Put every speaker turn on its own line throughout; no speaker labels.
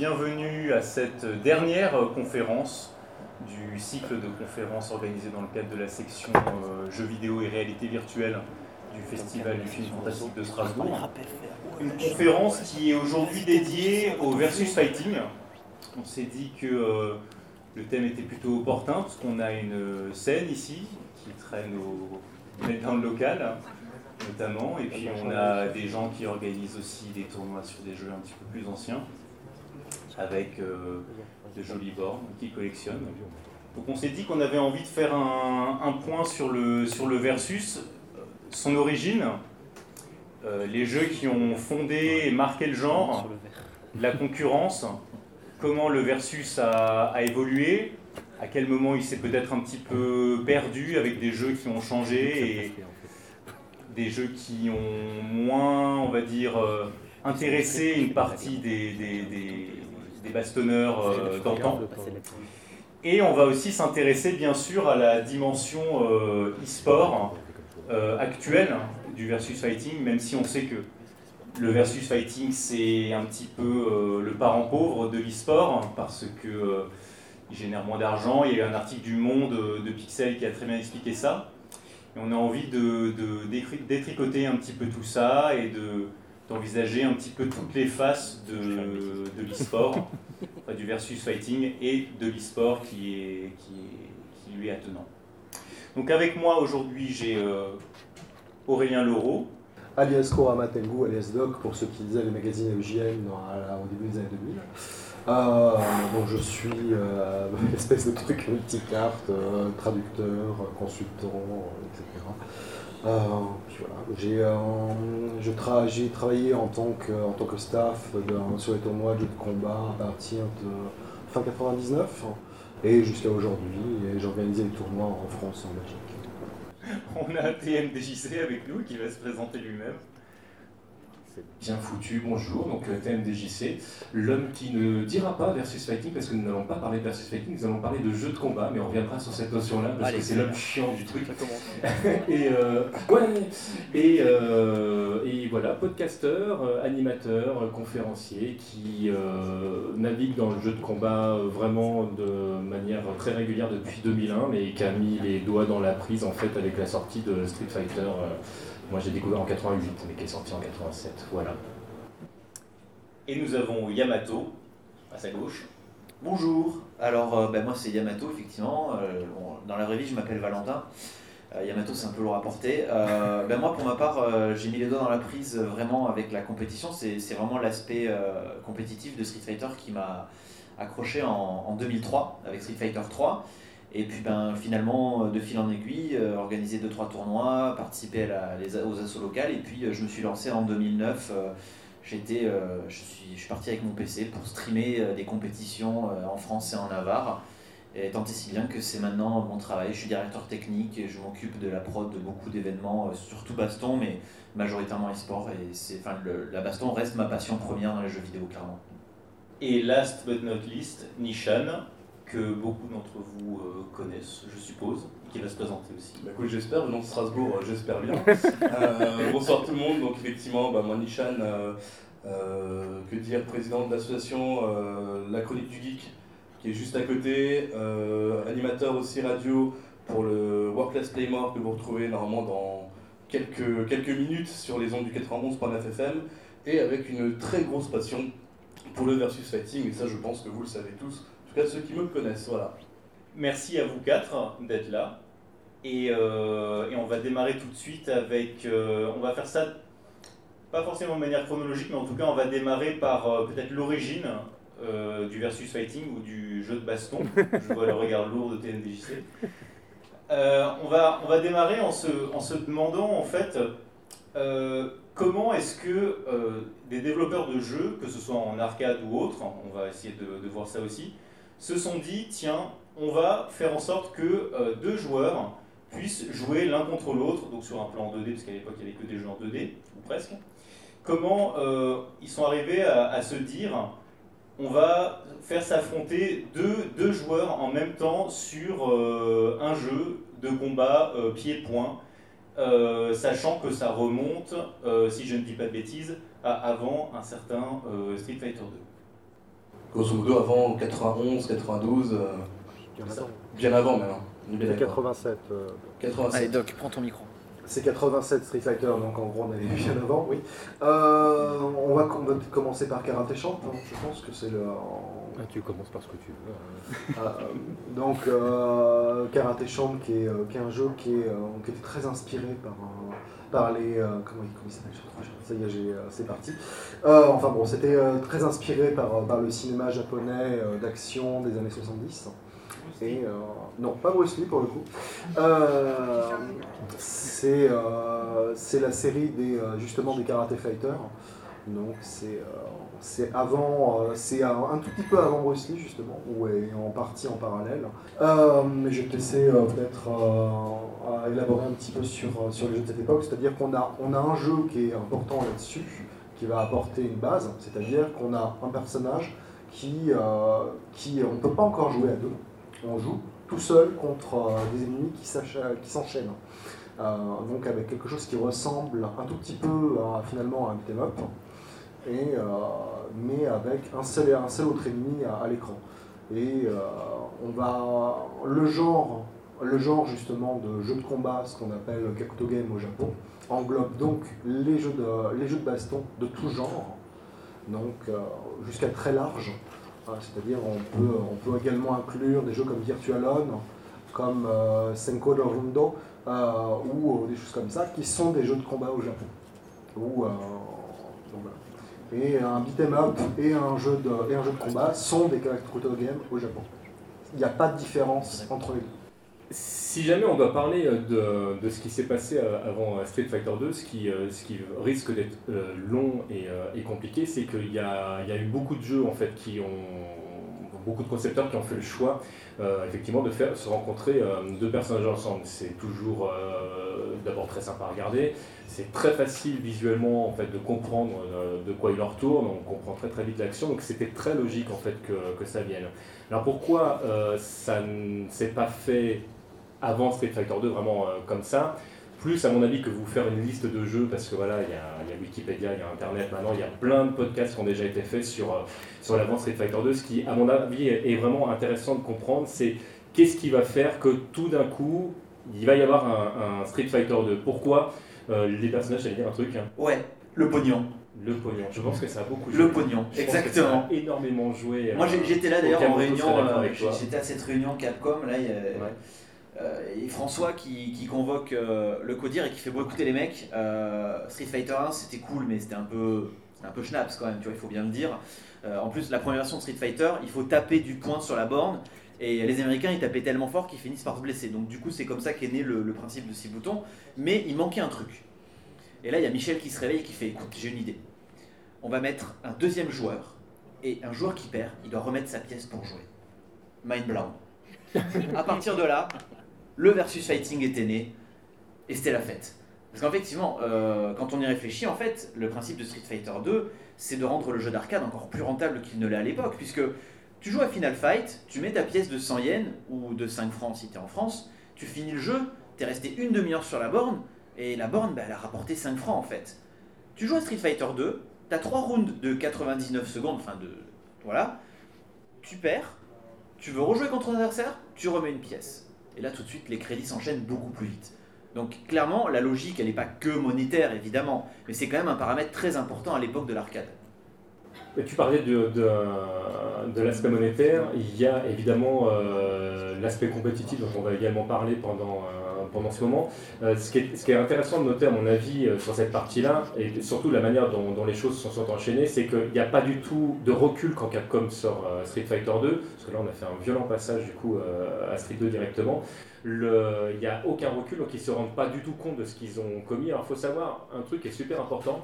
bienvenue à cette dernière conférence du cycle de conférences organisé dans le cadre de la section euh, jeux vidéo et réalité virtuelle du Festival du film fantastique de Strasbourg. Une conférence qui est aujourd'hui dédiée au versus fighting. On s'est dit que euh, le thème était plutôt opportun parce qu'on a une scène ici qui traîne au, dans le local notamment, et puis on a des gens qui organisent aussi des tournois sur des jeux un petit peu plus anciens, avec euh, de jolies bornes qui collectionnent. Donc on s'est dit qu'on avait envie de faire un, point sur le, sur le versus, son origine, euh, les jeux qui ont fondé et marqué le genre, la concurrence, comment le versus a, a évolué, à quel moment il s'est peut-être un petit peu perdu avec des jeux qui ont changé et des jeux qui ont moins, on va dire, euh, intéressé une partie des, des, bastonneurs euh, d'antan. Et on va aussi s'intéresser bien sûr à la dimension euh, e-sport actuelle du versus fighting, même si on sait que le versus fighting c'est un petit peu le parent pauvre de l'e-sport parce que il génère moins d'argent. Il y a eu un article du Monde de Pixel qui a très bien expliqué ça. Et on a envie de, détricoter un petit peu tout ça et d'envisager un petit peu toutes les faces de, de l'e-sport, du versus fighting et de l'e-sport qui, est, qui, lui est attenant. Donc avec moi aujourd'hui j'ai euh, Aurélien Laureau.
Alias Korama Tengu, alias Doc, pour ceux qui lisaient les magazines EGN au début des années 2000. Euh, donc je suis euh, une espèce de truc multicarte, euh, traducteur, consultant, etc. puis voilà. J'ai travaillé en tant que, en tant que staff sur les tournois de combat à partir de fin 99 et jusqu'à aujourd'hui. J'ai organisé des tournois en France et en Belgique.
On a TMDJC avec nous qui va se présenter lui-même.
Bien foutu, bonjour, donc euh, TMDJC, l'homme qui ne dira pas versus fighting parce que nous n'allons pas parler de versus fighting, nous allons parler de jeux de combat, mais on reviendra sur cette notion-là parce que c'est l'homme chiant du truc. et, euh, ouais, et, euh, et voilà, podcasteur, animateur, conférencier qui navigue dans le jeu de combat vraiment de manière très régulière depuis 2001, mais qui a mis les doigts dans la prise en fait avec la sortie de Street Fighter. Moi, j'ai découvert en 88, mais qui est sorti en 87. Voilà.
Et nous avons Yamato, à sa gauche.
Bonjour. Alors, euh, ben, moi, c'est Yamato, effectivement. Euh, dans la vraie vie, je m'appelle Valentin. Euh, Yamato, c'est un peu lourd à porter. ben, moi, pour ma part, j'ai mis les doigts dans la prise vraiment avec la compétition. C'est vraiment l'aspect compétitif de Street Fighter qui m'a accroché en, en, 2003 avec Street Fighter 3. Et puis ben, finalement, euh, de fil en aiguille, euh, organiser 2-3 tournois, participer à les, aux assauts locales. Et puis euh, je me suis lancé en 2009. J'étais, je, suis, je suis parti avec mon PC pour streamer des compétitions en France et en Navarre. Et tant et si bien que c'est maintenant mon travail. Je suis directeur technique et je m'occupe de la prod de beaucoup d'événements, surtout baston, mais majoritairement e-sport. Et c'est, enfin, la baston reste ma passion première dans les jeux vidéo, clairement.
Et last but not least, Nishan, que beaucoup d'entre vous euh, connaissent, je suppose, qui va se présenter aussi.
Bah, écoute, j'espère, venant de Strasbourg, euh, j'espère bien. Euh, bonsoir tout le monde, donc effectivement, bah, moi Nishan, que dire, président de l'association La Chronique du Geek, qui est juste à côté, animateur aussi radio pour le Work Playmore que vous retrouvez normalement dans quelques, quelques minutes sur les ondes du 91.fm, et avec une très grosse passion pour le versus fighting, et ça je pense que vous le savez tous, tout cas ceux qui me connaissent, voilà.
Merci à vous quatre d'être là. Et, euh, et, on va démarrer tout de suite avec. Euh, on va faire ça pas forcément de manière chronologique, mais en tout cas, on va démarrer par euh, peut-être l'origine du versus fighting ou du jeu de baston. Je vois le regard lourd de TNDJC. on, va, on va démarrer en se, en se demandant en fait comment est-ce que des développeurs de jeux, que ce soit en arcade ou autre, on va essayer de, de voir ça aussi, se sont dit, tiens, on va faire en sorte que euh, deux joueurs puissent jouer l'un contre l'autre, donc sur un plan 2D, parce qu'à l'époque il n'y avait que des jeux en 2D, ou presque. Comment euh, ils sont arrivés à, se dire, on va faire s'affronter deux, joueurs en même temps sur euh, un jeu de combat pied-point.
sachant que ça remonte, si je ne dis pas de bêtises, à avant un certain Street Fighter 2.
Grosso modo, avant 91, 92, bien avant maintenant.
87.
87. Allez Doc, prends ton micro.
C'est 87 Street Fighter, donc en gros on est bien avant, oui. Euh, on va commencer par Karate Champ, hein. je pense que c'est le...
Ah, tu commences par ce que tu veux.
Ah, euh, donc euh, Karate Champ qui est, qui est, un jeu qui, est, qui était très inspiré par, par les... comment, il s'appelle Ça y est, c'est parti. enfin bon, c'était très inspiré par, par le cinéma japonais d'action des années 70. Euh, non, pas Bruce Lee pour le coup. Euh, euh, c'est la série des, justement des Karate Fighters. Donc c'est avant, c'est un, tout petit peu avant Bruce Lee justement, ou en partie en parallèle. mais je vais laisser peut-être élaborer un petit peu sur, sur les jeux de cette époque. C'est-à-dire qu'on a, on a un jeu qui est important là-dessus, qui va apporter une base. C'est-à-dire qu'on a un personnage qui, qui on ne peut pas encore jouer à deux on joue tout seul contre euh, des ennemis qui s'enchaînent. Euh, donc avec quelque chose qui ressemble un tout petit peu finalement à un beat'em up, euh, mais avec un seul, un seul autre ennemi à, l'écran. Et on va le genre, justement de jeu de combat, ce qu'on appelle Kakuto Game au Japon, englobe donc les jeux de, les jeux de baston de tout genre, donc jusqu'à très large. C'est-à-dire on peut, on peut également inclure des jeux comme Virtual On, comme euh, Senko no Rundo, euh, ou euh, des choses comme ça, qui sont des jeux de combat au Japon. Et un beat'em up et un, jeu de, et un jeu de combat sont des character games au Japon. Il n'y a pas de différence entre les deux.
Si jamais on doit parler de, de ce qui s'est passé avant Street Fighter 2, ce qui, ce qui risque d'être long et, et compliqué, c'est qu'il y, y a, eu beaucoup de jeux en fait qui ont beaucoup de concepteurs qui ont fait le choix effectivement de faire se rencontrer deux personnages ensemble. C'est toujours d'abord très sympa à regarder, c'est très facile visuellement en fait de comprendre de quoi il leur tourne, on comprend très très vite l'action, donc c'était très logique en fait que, que ça vienne. Alors pourquoi ça ne s'est pas fait avant Street Fighter 2 vraiment euh, comme ça. Plus, à mon avis, que vous faire une liste de jeux, parce que voilà, il y, a, Wikipédia, il y a Internet maintenant, il y a plein de podcasts qui ont déjà été faits sur, euh, sur l'avant Street Fighter 2. Ce qui, à mon avis, est vraiment intéressant de comprendre, c'est qu'est-ce qui va faire que tout d'un coup, il va y avoir un, Street Fighter 2. Pourquoi euh, les personnages, j'allais dire un truc. Hein?
Ouais, le pognon.
Le pognon, je pense que ça a beaucoup joué.
Le pognon, exactement.
énormément joué.
Moi j'étais là d'ailleurs en réunion, j'étais à cette réunion Capcom, là, il y a, euh, et François qui, convoque euh, le codir et qui fait beaucoup écouter les mecs. Euh, Street Fighter 1 c'était cool mais c'était un peu un peu quand même, tu vois, il faut bien le dire. en plus, la première version de Street Fighter, il faut taper du poing sur la borne. Et les Américains, ils tapaient tellement fort qu'ils finissent par se blesser. Donc du coup, c'est comme ça qu'est né le, principe de 6 boutons. Mais il manquait un truc. Et là, il y a Michel qui se réveille et qui fait, écoute, j'ai une idée. On va mettre un deuxième joueur. Et un joueur qui perd, il doit remettre sa pièce pour jouer. Mind blown. à partir de là, le versus fighting était né, et c'était la fête. Parce qu'effectivement, euh, quand on y réfléchit, en fait, le principe de Street Fighter 2, c'est de rendre le jeu d'arcade encore plus rentable qu'il ne l'est à l'époque, puisque tu joues à Final Fight, tu mets ta pièce de 100 yens, ou de 5 francs si tu es en France, tu finis le jeu, tu es resté une demi-heure sur la borne, et la borne, bah, elle a rapporté 5 francs en fait. Tu joues à Street Fighter 2, tu as 3 rounds de 99 secondes, enfin de... Voilà, tu perds, tu veux rejouer contre ton adversaire, tu remets une pièce. Et là, tout de suite, les crédits s'enchaînent beaucoup plus vite. Donc clairement, la logique, elle n'est pas que monétaire, évidemment, mais c'est quand même un paramètre très important à l'époque de l'arcade.
Tu parlais de, de, l'aspect monétaire, il y a évidemment euh, l'aspect compétitif dont on va également parler pendant, euh, pendant ce moment. Euh, ce, qui est, intéressant de noter à mon avis sur cette partie-là, et surtout la manière dont, les choses se sont enchaînées, c'est qu'il n'y a pas du tout de recul quand Capcom sort Street Fighter 2, parce que là on a fait un violent passage du coup à Street 2 directement. Il n'y a aucun recul, donc ils ne se rendent pas du tout compte de ce qu'ils ont commis. Alors il faut savoir un truc qui est super important,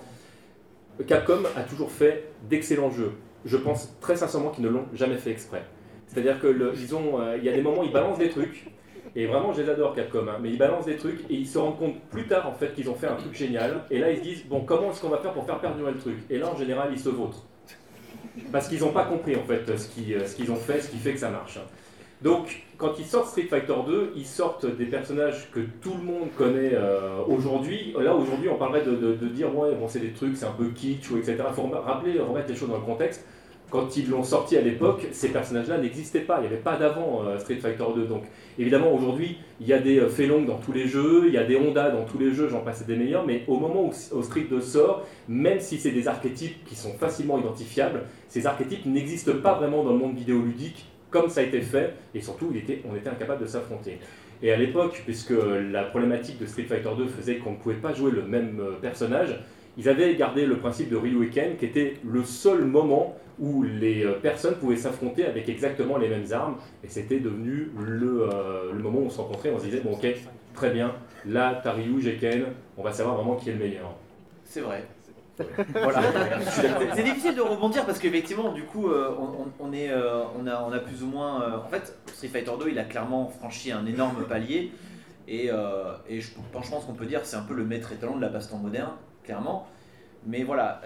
Capcom a toujours fait d'excellents jeux. Je pense très sincèrement qu'ils ne l'ont jamais fait exprès. C'est-à-dire que euh, y a des moments où ils balancent des trucs, et vraiment je les adore Capcom, hein, mais ils balancent des trucs et ils se rendent compte plus tard en fait qu'ils ont fait un truc génial, et là ils se disent bon comment est-ce qu'on va faire pour faire perdurer le truc? Et là en général ils se vautrent. Parce qu'ils n'ont pas compris en fait ce qu'ils, euh, ce qu'ils ont fait, ce qui fait que ça marche. Donc, quand ils sortent Street Fighter 2, ils sortent des personnages que tout le monde connaît euh, aujourd'hui. Là, aujourd'hui, on parlerait de, dire, ouais, bon, c'est des trucs, c'est un peu kitsch, ou etc. Il faut rappeler, remettre les choses dans le contexte. Quand ils l'ont sorti à l'époque, ces personnages-là n'existaient pas. Il n'y avait pas d'avant euh, Street Fighter 2. Donc, évidemment, aujourd'hui, il y a des euh, dans tous les jeux, il y a des Honda dans tous les jeux, j'en passe des meilleurs. Mais au moment où, Street 2 sort, même si c'est des archétypes qui sont facilement identifiables, ces archétypes n'existent pas vraiment dans le monde vidéoludique comme ça a été fait, et surtout il était, on était incapable de s'affronter. Et à l'époque, puisque la problématique de Street Fighter 2 faisait qu'on ne pouvait pas jouer le même euh, personnage, ils avaient gardé le principe de Ryu Ken, qui était le seul moment où les euh, personnes pouvaient s'affronter avec exactement les mêmes armes, et c'était devenu le, euh, le, moment où on se rencontrait, on se disait, bon ok, très bien, là, t'as Ryu, j'ai Ken, on va savoir vraiment qui est le meilleur.
C'est vrai. c'est difficile de rebondir parce qu'effectivement, du coup, euh, on, est, euh, on, a, on a plus ou moins. Euh, en fait, Street Fighter 2, il a clairement franchi un énorme palier. Et, et je, je, pense qu'on peut dire que c'est un peu le maître étalon de la baston moderne, Mais voilà,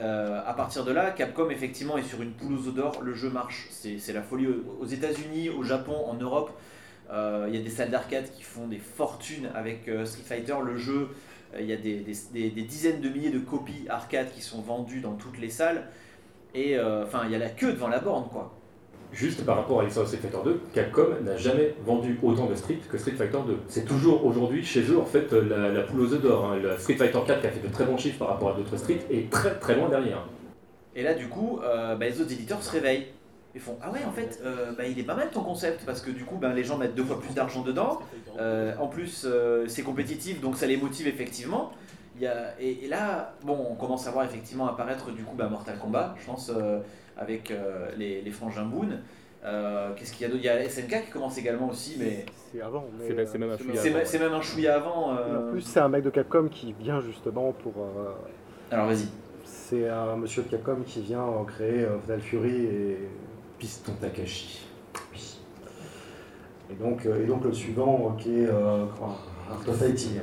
à partir de là, Capcom effectivement est sur une aux d'or, le jeu marche. C'est la folie aux États-Unis, au Japon, en Europe. Il y a des salles d'arcade qui font des fortunes avec Street Fighter. Le jeu euh, il y a des, dizaines de milliers de copies arcade qui sont vendues dans toutes les salles. Et euh, enfin, il y a la queue devant la borne, quoi.
Juste par rapport à l'histoire de Street Fighter 2, Capcom n'a jamais vendu autant de Street que Street Fighter 2. C'est toujours aujourd'hui chez eux en fait la, poule aux œufs d'or. Hein. Street Fighter 4 qui a fait de très bons chiffres par rapport à d'autres Street est très très loin derrière.
Et là du coup, euh, bah, les autres éditeurs se réveillent. Ils font Ah ouais, en fait, euh, bah, il est pas mal ton concept parce que du coup, bah, les gens mettent deux fois plus d'argent dedans. Euh, en plus, c'est compétitif donc ça les motive effectivement. A, et, là, bon, on commence à voir effectivement apparaître du coup Mortal Kombat, je pense, avec les, les frangins Boone. Qu'est-ce qu'il y a d'autre? Il y a SNK qui commence également aussi, mais.
C'est avant,
c'est même un chouïa avant. C'est même un chouïa avant.
En plus, c'est un mec de Capcom qui vient justement pour.
Alors vas-y.
C'est un monsieur de Capcom qui vient créer Fatal Fury et
Piston Takashi.
Oui. Et donc, euh, et donc le suivant qui est euh, Art of Fighting.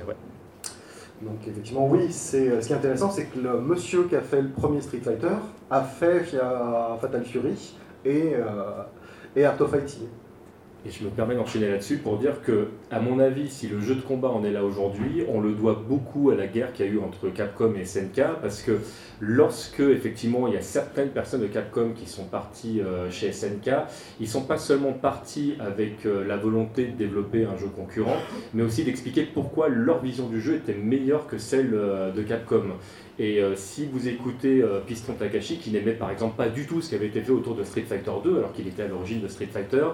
Donc effectivement, oui, c'est euh, ce qui est intéressant, c'est que le monsieur qui a fait le premier Street Fighter a fait Fatal Fury et, et Art of Fighting.
Et je me permets d'enchaîner là-dessus pour dire que, à mon avis, si le jeu de combat en est là aujourd'hui, on le doit beaucoup à la guerre qu'il y a eu entre Capcom et SNK, parce que lorsque, effectivement, il y a certaines personnes de Capcom qui sont parties euh, chez SNK, ils sont pas seulement partis avec euh, la volonté de développer un jeu concurrent, mais aussi d'expliquer pourquoi leur vision du jeu était meilleure que celle euh, de Capcom. Et si vous écoutez Piston Takashi, qui n'aimait par exemple pas du tout ce qui avait été fait autour de Street Fighter 2, alors qu'il était à l'origine de Street Fighter,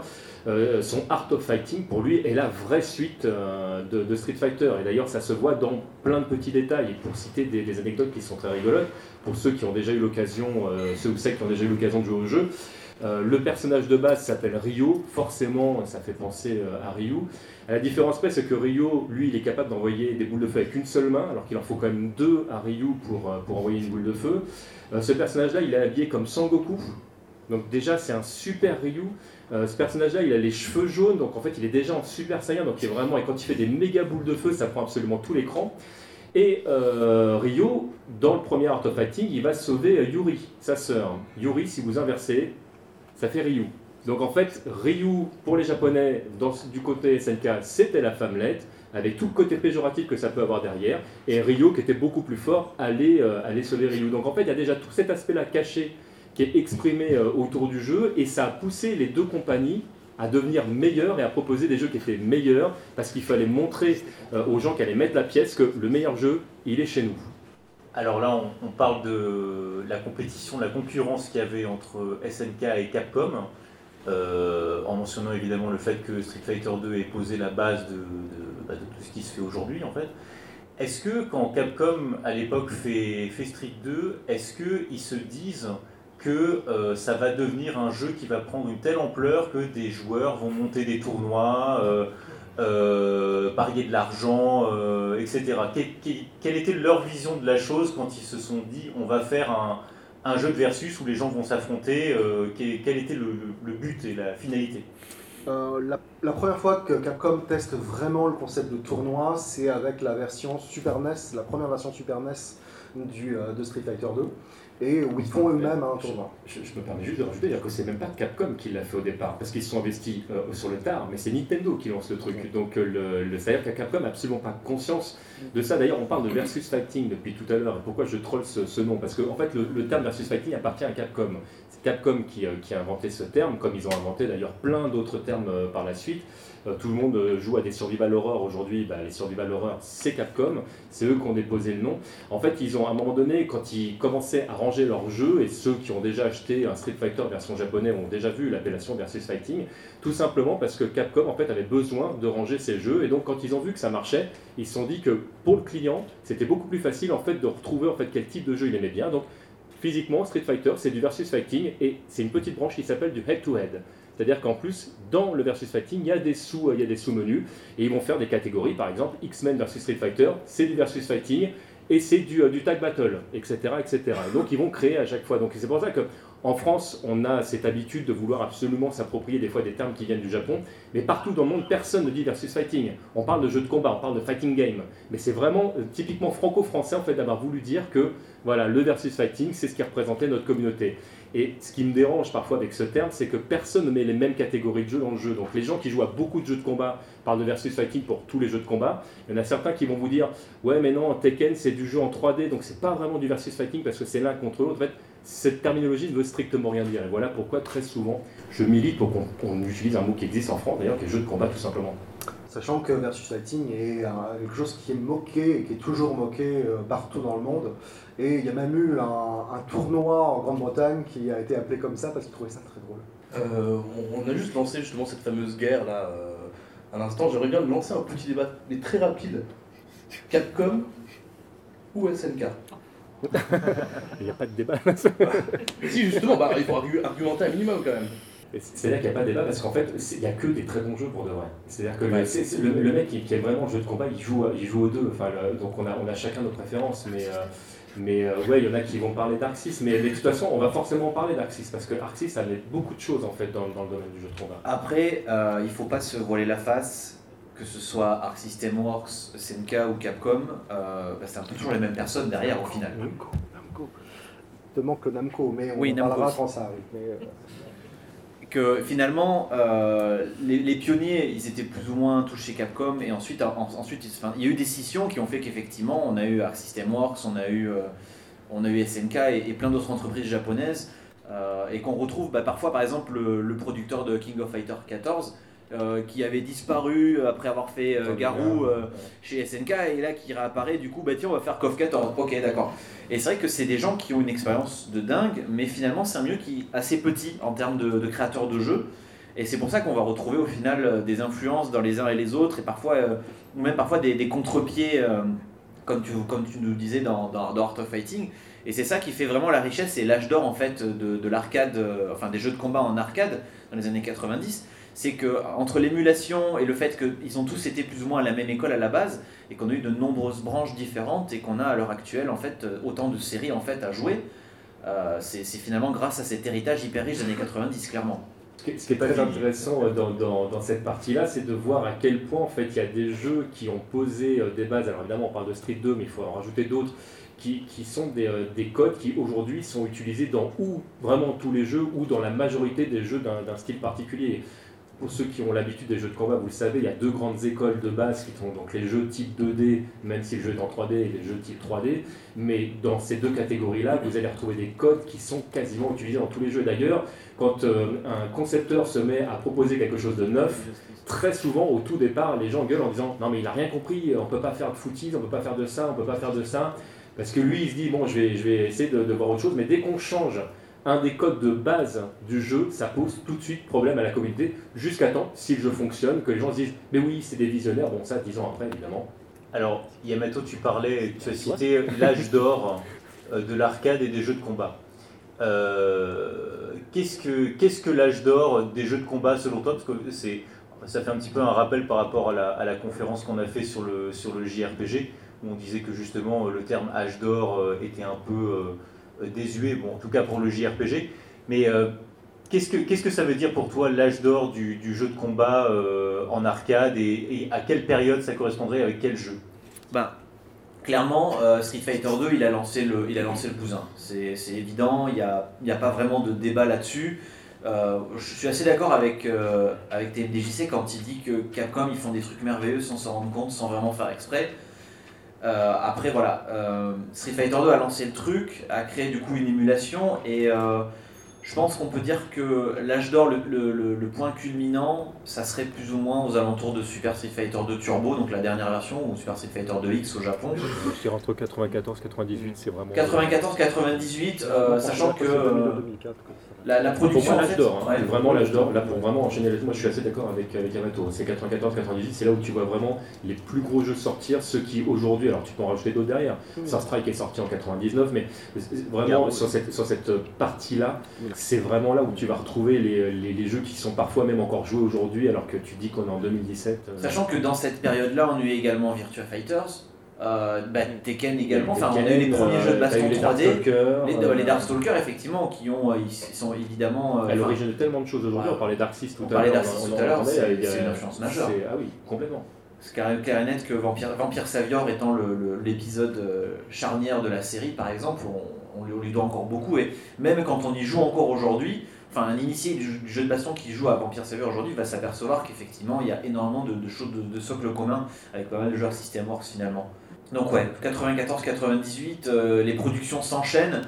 son Art of Fighting, pour lui, est la vraie suite euh, de, Street Fighter. Et d'ailleurs, ça se voit dans plein de petits détails. Pour citer des, anecdotes qui sont très rigolotes, pour ceux qui ont déjà eu l'occasion, euh, ceux ou celles qui ont déjà eu l'occasion de jouer au jeu, le personnage de base s'appelle Ryo, forcément ça fait penser à Ryu. la différence près, c'est que Ryo, lui, il est capable d'envoyer des boules de feu avec une seule main, alors qu'il en faut quand même deux à Ryu pour, pour envoyer une boule de feu. ce personnage-là, il est habillé comme Sangoku, donc déjà c'est un super Ryu. Euh, ce personnage-là, il a les cheveux jaunes, donc en fait, il est déjà en Super Saiyan, donc il est vraiment, et quand il fait des méga boules de feu, ça prend absolument tout l'écran. Et euh, Ryo, dans le premier Art of Fighting, il va sauver euh, Yuri, sa sœur. Yuri, si vous inversez, ça fait Ryu. Donc en fait, Ryu, pour les Japonais, du côté SNK, c'était la femmelette, avec tout le côté péjoratif que ça peut avoir derrière. Et Ryo, qui était beaucoup plus fort, allait, allait sauver Ryu. Donc en fait, il y a déjà tout cet aspect-là caché qui est exprimé euh, autour du jeu, et ça a poussé les deux compagnies à devenir meilleures et à proposer des jeux qui étaient meilleurs, parce qu'il fallait montrer euh, aux gens qui allaient mettre la pièce que le meilleur jeu, il est chez nous.
Alors là, on, parle de la compétition, de la concurrence qu'il y avait entre SNK et Capcom, euh, en mentionnant évidemment le fait que Street Fighter 2 ait posé la base bah, de, tout ce qui se fait aujourd'hui en fait. Est-ce que quand Capcom à l'époque fait, fait Street 2, est-ce qu'ils se disent que euh, ça va devenir un jeu qui va prendre une telle ampleur que des joueurs vont monter des tournois, euh, euh, parier de l'argent, etc. quelle était leur vision de la chose quand ils se sont dit on va faire un, jeu de versus où les gens vont s'affronter Quel était le, but et la finalité?
La première fois que Capcom teste vraiment le concept de tournoi, c'est avec la version Super NES, la première version Super NES du, de Street Fighter 2 et où ils font eux-mêmes un tournoi.
Je, me permets juste de rajouter, dire que c'est même pas Capcom qui l'a fait au départ, parce qu'ils se sont investis euh, sur le tard, mais c'est Nintendo qui lance le truc. Donc euh, le, le c'est-à-dire que Capcom n'a absolument pas conscience de ça. D'ailleurs, on parle de versus fighting depuis tout à l'heure. Et pourquoi je troll ce, nom? Parce qu'en en fait, le, terme versus fighting appartient à Capcom. C'est Capcom qui, qui, a inventé ce terme, comme ils ont inventé d'ailleurs plein d'autres termes par la suite. Euh, tout le monde euh, joue à des survival horror aujourd'hui. Bah, les survival horror, c'est Capcom. C'est eux qui ont déposé le nom. En fait, ils ont à un moment donné, quand ils commençaient à ranger leurs jeux, et ceux qui ont déjà acheté un Street Fighter version japonais ont déjà vu l'appellation versus fighting, tout simplement parce que Capcom en fait avait besoin de ranger ses jeux. Et donc, quand ils ont vu que ça marchait, ils se sont dit que pour le client, c'était beaucoup plus facile en fait de retrouver en fait quel type de jeu il aimait bien. Donc, physiquement, Street Fighter, c'est du versus fighting et c'est une petite branche qui s'appelle du head-to-head. C'est-à-dire qu'en plus, dans le versus fighting, il y a des sous, il y a des sous-menus et ils vont faire des catégories. Par exemple, X-Men versus Street Fighter, c'est du versus fighting et c'est du, euh, tag battle, etc., etc. donc ils vont créer à chaque fois. Donc c'est pour ça que en France, on a cette habitude de vouloir absolument s'approprier des fois des termes qui viennent du Japon, mais partout dans le monde, personne ne dit versus fighting. On parle de jeu de combat, on parle de fighting game, mais c'est vraiment euh, typiquement franco-français en fait d'avoir voulu dire que voilà, le versus fighting, c'est ce qui représentait notre communauté. Et ce qui me dérange parfois avec ce terme, c'est que personne ne met les mêmes catégories de jeux dans le jeu. Donc les gens qui jouent à beaucoup de jeux de combat parlent de versus fighting pour tous les jeux de combat. Il y en a certains qui vont vous dire ouais mais non Tekken c'est du jeu en 3D donc c'est pas vraiment du versus fighting parce que c'est l'un contre l'autre. En fait, cette terminologie ne veut strictement rien dire. Et voilà pourquoi très souvent je milite pour qu'on utilise un mot qui existe en France d'ailleurs qui est jeu de combat tout simplement.
Sachant que versus fighting est quelque chose qui est moqué et qui est toujours moqué euh, partout dans le monde. Et il y a même eu un, tournoi en Grande-Bretagne qui a été appelé comme ça parce qu'ils trouvaient ça très drôle.
Euh, on a juste lancé justement cette fameuse guerre là euh, à l'instant. J'aimerais bien lancer un petit débat, mais très rapide. Capcom ou SNK
Il n'y a pas de débat.
si justement, bah, il faut argumenter un minimum quand même.
C'est là qu'il n'y a pas de débat parce qu'en fait, il n'y a que des très bons jeux pour de vrai. C'est-à-dire que le, mec qui, qui, aime vraiment le jeu de combat, il joue, il joue aux deux. Enfin, donc on a, on a chacun nos préférences. Mais, euh, mais euh, ouais, il y en a qui vont parler d'Arxis. Mais de toute façon, on va forcément parler d'Arxis parce que Arxis, ça met beaucoup de choses en fait dans, dans le domaine du jeu de combat.
Après, euh, il ne faut pas se voiler la face. Que ce soit Arc System Works, SNK ou Capcom, bah, c'est un peu toujours les mêmes personnes derrière au final.
Namco, Namco. Il te manque Namco, mais on
oui,
en parlera quand ça arrive. Mais,
que finalement, euh, les, pionniers, ils étaient plus ou moins touchés Capcom, et ensuite, ensuite il y a eu des scissions qui ont fait qu'effectivement, on a eu Arc System Works, on a eu, euh, on a eu SNK et, plein d'autres entreprises japonaises, euh, et qu'on retrouve bah, parfois, par exemple, le, producteur de King of Fighter 14 euh, qui avait disparu après avoir fait euh, Garou euh, chez SNK et là qui réapparaît du coup bah tiens on va faire KOF 14 ok d'accord. Et c'est vrai que c'est des gens qui ont une expérience de dingue mais finalement c'est un milieu qui est assez petit en termes de, créateurs de jeux. Et c'est pour ça qu'on va retrouver au final des influences dans les uns et les autres et parfois ou même parfois des, contre-pieds comme, tu, comme tu nous disais dans, dans, Art of Fighting. Et c'est ça qui fait vraiment la richesse et l'âge d'or en fait de, de l'arcade, enfin des jeux de combat en arcade dans les années 90 c'est que entre l'émulation et le fait qu'ils ont tous été plus ou moins à la même école à la base et qu'on a eu de nombreuses branches différentes et qu'on a à l'heure actuelle en fait euh, autant de séries en fait à jouer, euh, c'est finalement grâce à cet héritage hyper riche des années 90 clairement.
Ce qui est, très intéressant euh, dans, cette partie-là, c'est de voir à quel point en fait il y a des jeux qui ont posé des bases. Alors évidemment, on parle de Street 2, mais il faut en rajouter d'autres qui, sont des, des, codes qui aujourd'hui sont utilisés dans ou vraiment tous les jeux ou dans la majorité des jeux d'un style particulier pour ceux qui ont l'habitude des jeux de combat, vous le savez, il y a deux grandes écoles de base qui sont donc les jeux type 2D, même si le jeu est en 3D, et les jeux type 3D. Mais dans ces deux catégories-là, vous allez retrouver des codes qui sont quasiment utilisés dans tous les jeux. D'ailleurs, quand euh, un concepteur se met à proposer quelque chose de neuf, très souvent au tout départ, les gens gueulent en disant non mais il n'a rien compris, on ne peut pas faire de footies, on ne peut pas faire de ça, on ne peut pas faire de ça. Parce que lui, il se dit bon, je vais, je vais essayer de, de voir autre chose, mais dès qu'on change un des codes de base du jeu, ça pose tout de suite problème à la communauté, jusqu'à temps, si le jeu fonctionne, que les gens se disent Mais oui, c'est des visionnaires, bon, ça, dix ans après, évidemment.
Alors, Yamato, tu parlais, tu as cité l'âge d'or euh, de l'arcade et des jeux de combat. Euh, qu'est-ce que, l'âge d'or des jeux de combat selon toi? Parce que ça fait un petit peu un rappel par rapport à la, conférence qu'on a fait sur le, sur le JRPG, où on disait que justement le terme âge d'or euh, était un peu désuet, bon, en tout cas pour le JRPG. Mais qu'est-ce que, que ça veut dire pour toi l'âge d'or du, jeu de combat euh, en arcade et, à quelle période ça correspondrait avec quel jeu?
Bah, clairement, euh, Street Fighter 2, il a lancé le, il a lancé le cousin. C'est évident, il n'y a, a pas vraiment de débat là-dessus. Euh, je suis assez d'accord avec, euh, avec TMDJC quand il dit que Capcom, ils font des trucs merveilleux sans s'en rendre compte, sans vraiment faire exprès. Euh, après, voilà, euh, Street Fighter 2 a lancé le truc, a créé du coup une émulation, et euh, je pense qu'on peut dire que l'âge d'or, le, le- le- le point culminant, ça serait plus ou moins aux alentours de Super Street Fighter 2 Turbo, donc la dernière version, ou Super Street Fighter 2X au Japon.
Dirais entre 94 et 98, c'est vraiment.
94-98, euh, sachant que euh,
2004, quoi.
la, la
Pour
production.
moi, l'âge d'or, hein.
ouais.
C'est vraiment l'âge d'or. Là, pour vraiment enchaîner les moi je suis assez d'accord avec, avec Yamato. C'est 94-98, c'est là où tu vois vraiment les plus gros jeux sortir, ceux qui aujourd'hui, alors tu peux en rajouter d'autres derrière. Star Strike est sorti en 99, mais vraiment sur cette, sur cette partie-là, c'est vraiment là où tu vas retrouver les, les, les jeux qui sont parfois même encore joués aujourd'hui, alors que tu dis qu'on est en 2017. euh,
Sachant que dans cette période-là, on a eu également Virtua Fighters, euh, bah, Tekken également, enfin on a eu les premiers
euh,
jeux de baston
eu les
3D,
Darkstalkers,
les, les Darkstalkers effectivement, qui ont, ils sont évidemment...
À l'origine de tellement de choses aujourd'hui,
Ouais.
on parlait d'Arxis tout à l'heure.
parlait
on
tout
en
à l'heure,
entendait,
c'est- une influence majeure.
Ah oui, complètement.
C'est clair, et net que Vampire, Vampire Savior étant le- le- l'épisode euh, charnière de la série, par exemple, on, on lui- doit encore beaucoup. Et même quand on y joue encore aujourd'hui, enfin un initié du jeu, de baston qui joue à Vampire Savior aujourd'hui va s'apercevoir qu'effectivement il y a énormément de, choses de, de socle commun avec pas mal de joueurs System Works finalement. Donc ouais, 94-98, euh, les productions s'enchaînent.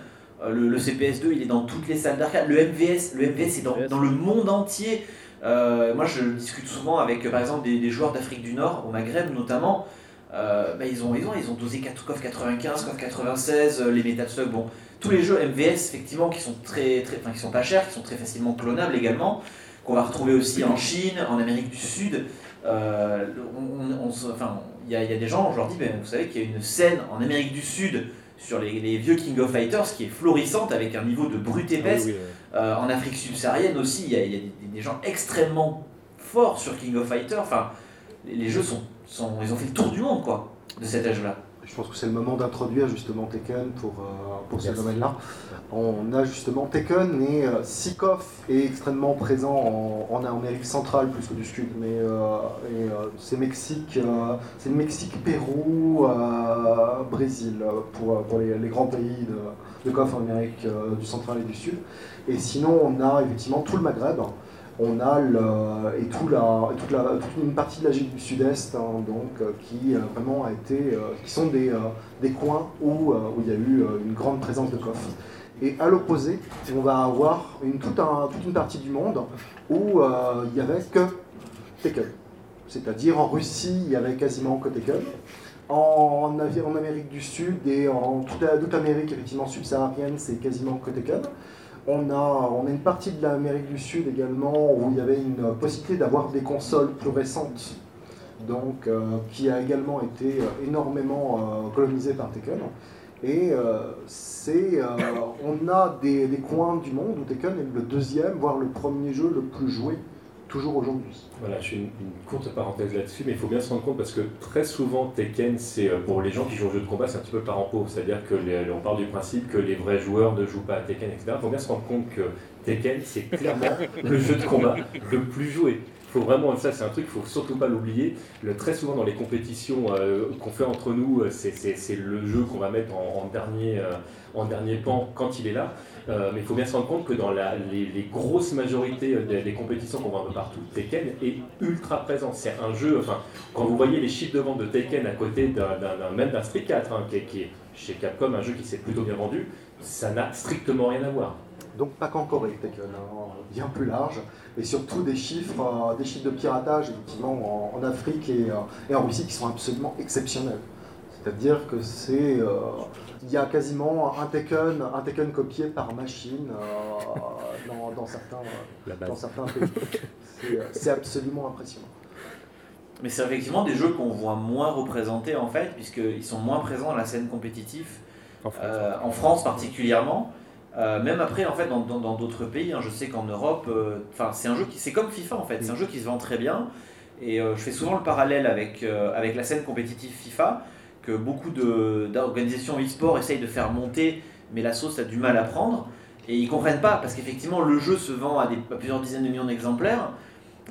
Euh, le, le CPS2 il est dans toutes les salles d'arcade. Le MVS, le MVS est dans, dans le monde entier. Euh, moi, je discute souvent avec, par exemple, des joueurs d'Afrique du Nord, au Maghreb notamment. Euh, bah, ils, ont, ils, ont, ils ont dosé 4 KOF 95, KOF 96, euh, les Metal Slug, bon, tous les jeux MVS effectivement qui sont très, très, enfin, qui sont pas chers, qui sont très facilement clonables également, qu'on va retrouver aussi en Chine, en Amérique du Sud. Euh, on- on se- enfin, il y, a- y a des gens, je leur dis, ben, vous savez qu'il y a une scène en Amérique du Sud sur les, les vieux King of Fighters qui est florissante avec un niveau de brute épaisse.
Ah oui, oui,
Euh, en Afrique subsaharienne aussi, il y a, il y a des, des gens extrêmement forts sur King of Fighters. Enfin, les, les jeux sont, sont, ils ont fait le tour du monde, quoi, de cet âge-là.
Je pense que c'est le moment d'introduire justement Tekken pour, euh, pour ce domaine-là. On a justement Tekken et euh, Sikov est extrêmement présent en, en Amérique centrale plus que du Sud, mais euh, et, euh, c'est Mexique, euh, c'est le Mexique, Pérou, euh, Brésil pour, pour les, les grands pays de, de KOF en Amérique euh, du central et du Sud. Et sinon, on a effectivement tout le Maghreb. On a et, tout la, toute, la, toute une partie de l'Asie du Sud-Est, hein, donc, euh, qui euh, vraiment a été, euh, qui sont des, des coins où, où il y a eu une grande présence de coffres. Et à l'opposé, on va avoir une, toute, un- toute une partie du monde où il y avait que Tekken. C'est-à-dire en Russie, il y avait quasiment que Tekken. En, en Amérique du Sud et en toute, l'Amérique effectivement subsaharienne, c'est quasiment que Tekken. On a, on a une partie de l'Amérique du Sud également où il y avait une possibilité d'avoir des consoles plus récentes, donc euh, qui a également été euh, énormément euh, colonisée par Tekken. Et euh, c'est, euh, on a des coins du monde où Tekken est le deuxième, voire le premier jeu le plus joué, toujours aujourd'hui.
Voilà, je fais une, une courte parenthèse là-dessus, mais il faut bien se rendre compte parce que très souvent Tekken, c'est euh, pour les gens qui jouent au jeu de combat, c'est un petit peu par en pauvre. C'est-à-dire que les- on part du principe que les vrais joueurs ne jouent pas à Tekken, etc. Il faut bien se rendre compte que Tekken, c'est clairement le jeu de combat le plus joué. Faut vraiment, ça c'est un truc, il faut surtout pas l'oublier. Le, très souvent dans les compétitions euh, qu'on fait entre nous, euh, c'est- le jeu qu'on va mettre en, en dernier, euh, en dernier pan quand il est là. Euh, mais il faut bien se rendre compte que dans la- les, les grosses majorités euh, des, compétitions qu'on voit un peu partout, Tekken est ultra présent. C'est un jeu, enfin, quand vous voyez les chiffres de vente de Tekken à côté même d'un Street 4, hein, qui, est, chez Capcom un jeu qui s'est plutôt bien vendu, ça n'a strictement rien à voir.
Donc pas qu'en Corée, Tekken, hein, bien plus large, et surtout des chiffres, euh, des chiffres de piratage effectivement en, Afrique et en Russie qui sont absolument exceptionnels. C'est-à-dire que c'est, euh, il y a quasiment un Tekken, un Tekken copié par machine euh, dans, dans certains, dans certains pays. C'est, euh, C'est absolument impressionnant.
Mais c'est effectivement des jeux qu'on voit moins représentés en fait, puisqu'ils sont moins présents dans la scène compétitive,
En France.
euh, en France particulièrement. Euh, même après, en fait, dans dans- dans d'autres pays, hein, je sais qu'en Europe, euh, enfin, c'est un jeu qui, c'est comme FIFA en fait, c'est un jeu qui se vend très bien. Et euh, je fais souvent le parallèle avec, euh, avec la scène compétitive FIFA, beaucoup d'organisations e-sport essayent de faire monter, mais la sauce a du mal à prendre. Et ils comprennent pas, parce qu'effectivement, le jeu se vend à, plusieurs dizaines de millions d'exemplaires,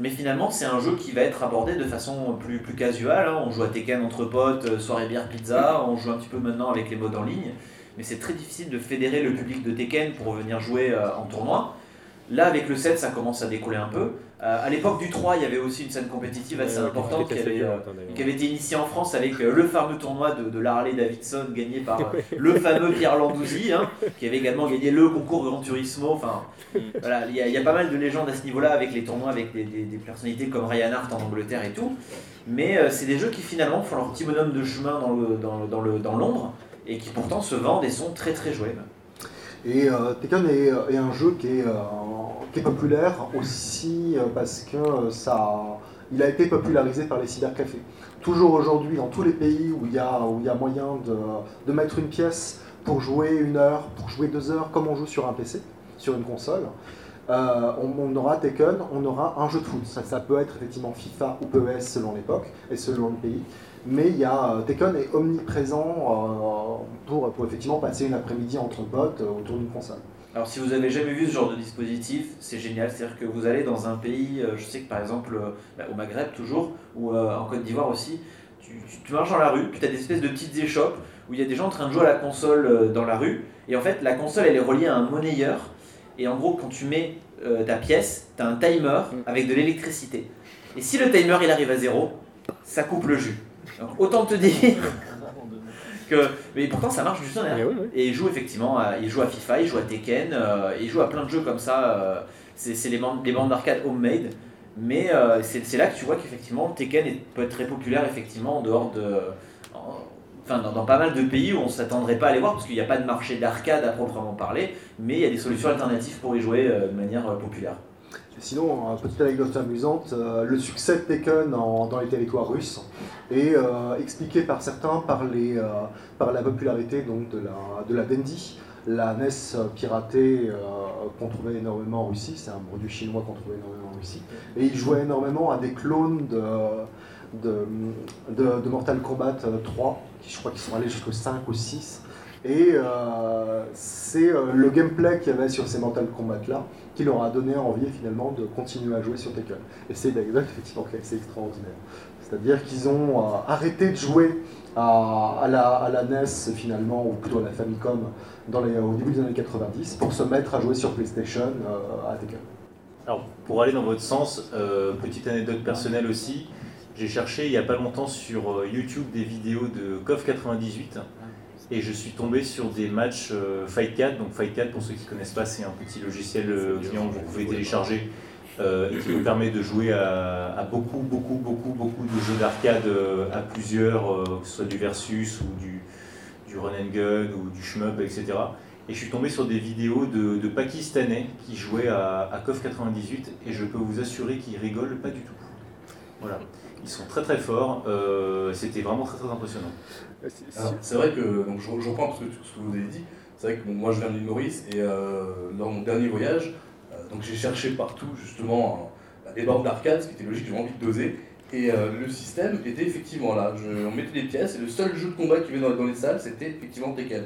mais finalement, c'est un jeu qui va être abordé de façon plus, plus casuale. hein. On joue à Tekken entre potes, euh, soirée bière pizza, on joue un petit peu maintenant avec les modes en ligne, mais c'est très difficile de fédérer le public de Tekken pour venir jouer euh, en tournoi. Là, avec le 7, ça commence à décoller un peu. Euh, à l'époque du 3, il y avait aussi une scène compétitive assez
Ouais,
importante
qui
avait, euh, qui avait été initiée en France avec euh, le fameux tournoi de, de la Harley Davidson gagné par le fameux Pierre Landouzi, hein, qui avait également gagné le concours Gran Turismo. Enfin, voilà, il y, a- il y a pas mal de légendes à ce niveau-là avec les tournois avec des, des- des personnalités comme Ryan Hart en Angleterre et tout. Mais c'est des jeux qui finalement font leur petit bonhomme de chemin dans le dans, le- dans le dans l'ombre et qui pourtant se vendent et sont très très joués.
Et euh, Tekken est, est un jeu qui est, euh, populaire aussi euh, parce que euh, ça, il a été popularisé par les cybercafés. Toujours aujourd'hui, dans tous les pays où il y a, moyen de, mettre une pièce pour jouer une heure, pour jouer deux heures, comme on joue sur un PC, sur une console, euh, on, on aura Tekken, on aura un jeu de foot. Ça, ça peut être effectivement FIFA ou PES selon l'époque et selon le pays. Mais il y a, euh, Tekken est omniprésent euh, pour, pour effectivement passer une après-midi entre potes euh, autour d'une console.
Alors si vous avez jamais vu ce genre de dispositif, c'est génial. C'est-à-dire que vous allez dans un pays, je sais que par exemple bah, au Maghreb toujours, ou en Côte d'Ivoire aussi, tu, tu- tu marches dans la rue, puis tu as des espèces de petites échoppes où il y a des gens en train de jouer à la console dans la rue. Et en fait, la console, elle est reliée à un monnayeur. Et en gros, quand tu mets euh, ta pièce, tu as un timer avec de l'électricité. Et si le timer, il arrive à zéro, ça coupe le jus. Donc autant te dire que... Mais pourtant, ça marche du tonnerre.
Mais oui, oui.
Et il joue effectivement, à, il joue à FIFA, il joue à Tekken, euh, il joue à plein de jeux comme ça. euh, c'est les bandes, les bandes d'arcade homemade. Mais euh, c'est là que tu vois qu'effectivement Tekken est- peut être très populaire effectivement en dehors de, en- enfin dans, dans pas mal de pays où on s'attendrait pas à les voir parce qu'il n'y a pas de marché d'arcade à proprement parler, mais il y a des solutions alternatives pour y jouer de manière populaire.
Sinon, euh, petite anecdote amusante, euh, le succès de Tekken en- dans les territoires russes est euh, expliqué par certains par, les, par la popularité donc, de, la, de la Dendy, la NES piratée qu'on trouvait énormément en Russie, c'est un produit chinois qu'on trouvait énormément en Russie, et il jouait énormément à des clones de, de, de- Mortal Kombat euh, 3, qui je crois qu'ils sont allés jusqu'au 5 ou 6, et c'est le gameplay qu'il y avait sur ces Mortal Kombat là qui leur a donné envie finalement de continuer à jouer sur Tekken. Et c'est anecdote effectivement qui est extraordinaire. C'est-à-dire qu'ils ont euh, arrêté de jouer à, la, NES finalement, ou plutôt à la Famicom, au début des années 90, pour se mettre à jouer sur PlayStation euh, à Tekken.
Alors, pour aller dans votre sens, euh, petite anecdote personnelle aussi, j'ai cherché il n'y a pas longtemps sur YouTube des vidéos de KOF 98 et je suis tombé sur des matchs euh, Fight 4. Donc Fight 4, pour ceux qui ne connaissent pas, c'est un petit logiciel euh, client que vous pouvez télécharger euh, et qui vous permet de jouer à, à beaucoup, beaucoup, beaucoup, beaucoup de jeux d'arcade euh, à plusieurs, que ce soit du versus ou du, du run and gun ou du shmup, etc. Et je suis tombé sur des vidéos de, de Pakistanais qui jouaient à, à KOF 98 et je peux vous assurer qu'ils rigolent pas du tout. Voilà. Ils sont très très forts, c'était vraiment très très impressionnant.
C'est- c'est-
Alors, C'est vrai que, donc je, je reprends ce que, ce que vous avez dit, c'est vrai que bon, moi je viens de l'île Maurice et euh, lors de mon dernier voyage, euh, donc j'ai cherché partout justement euh, des bornes d'arcade, ce qui était logique, j'avais envie de doser. Et euh, le système était effectivement là. Je, on mettait les pièces et le seul jeu de combat qui venait dans, dans les salles, c'était effectivement Tekken.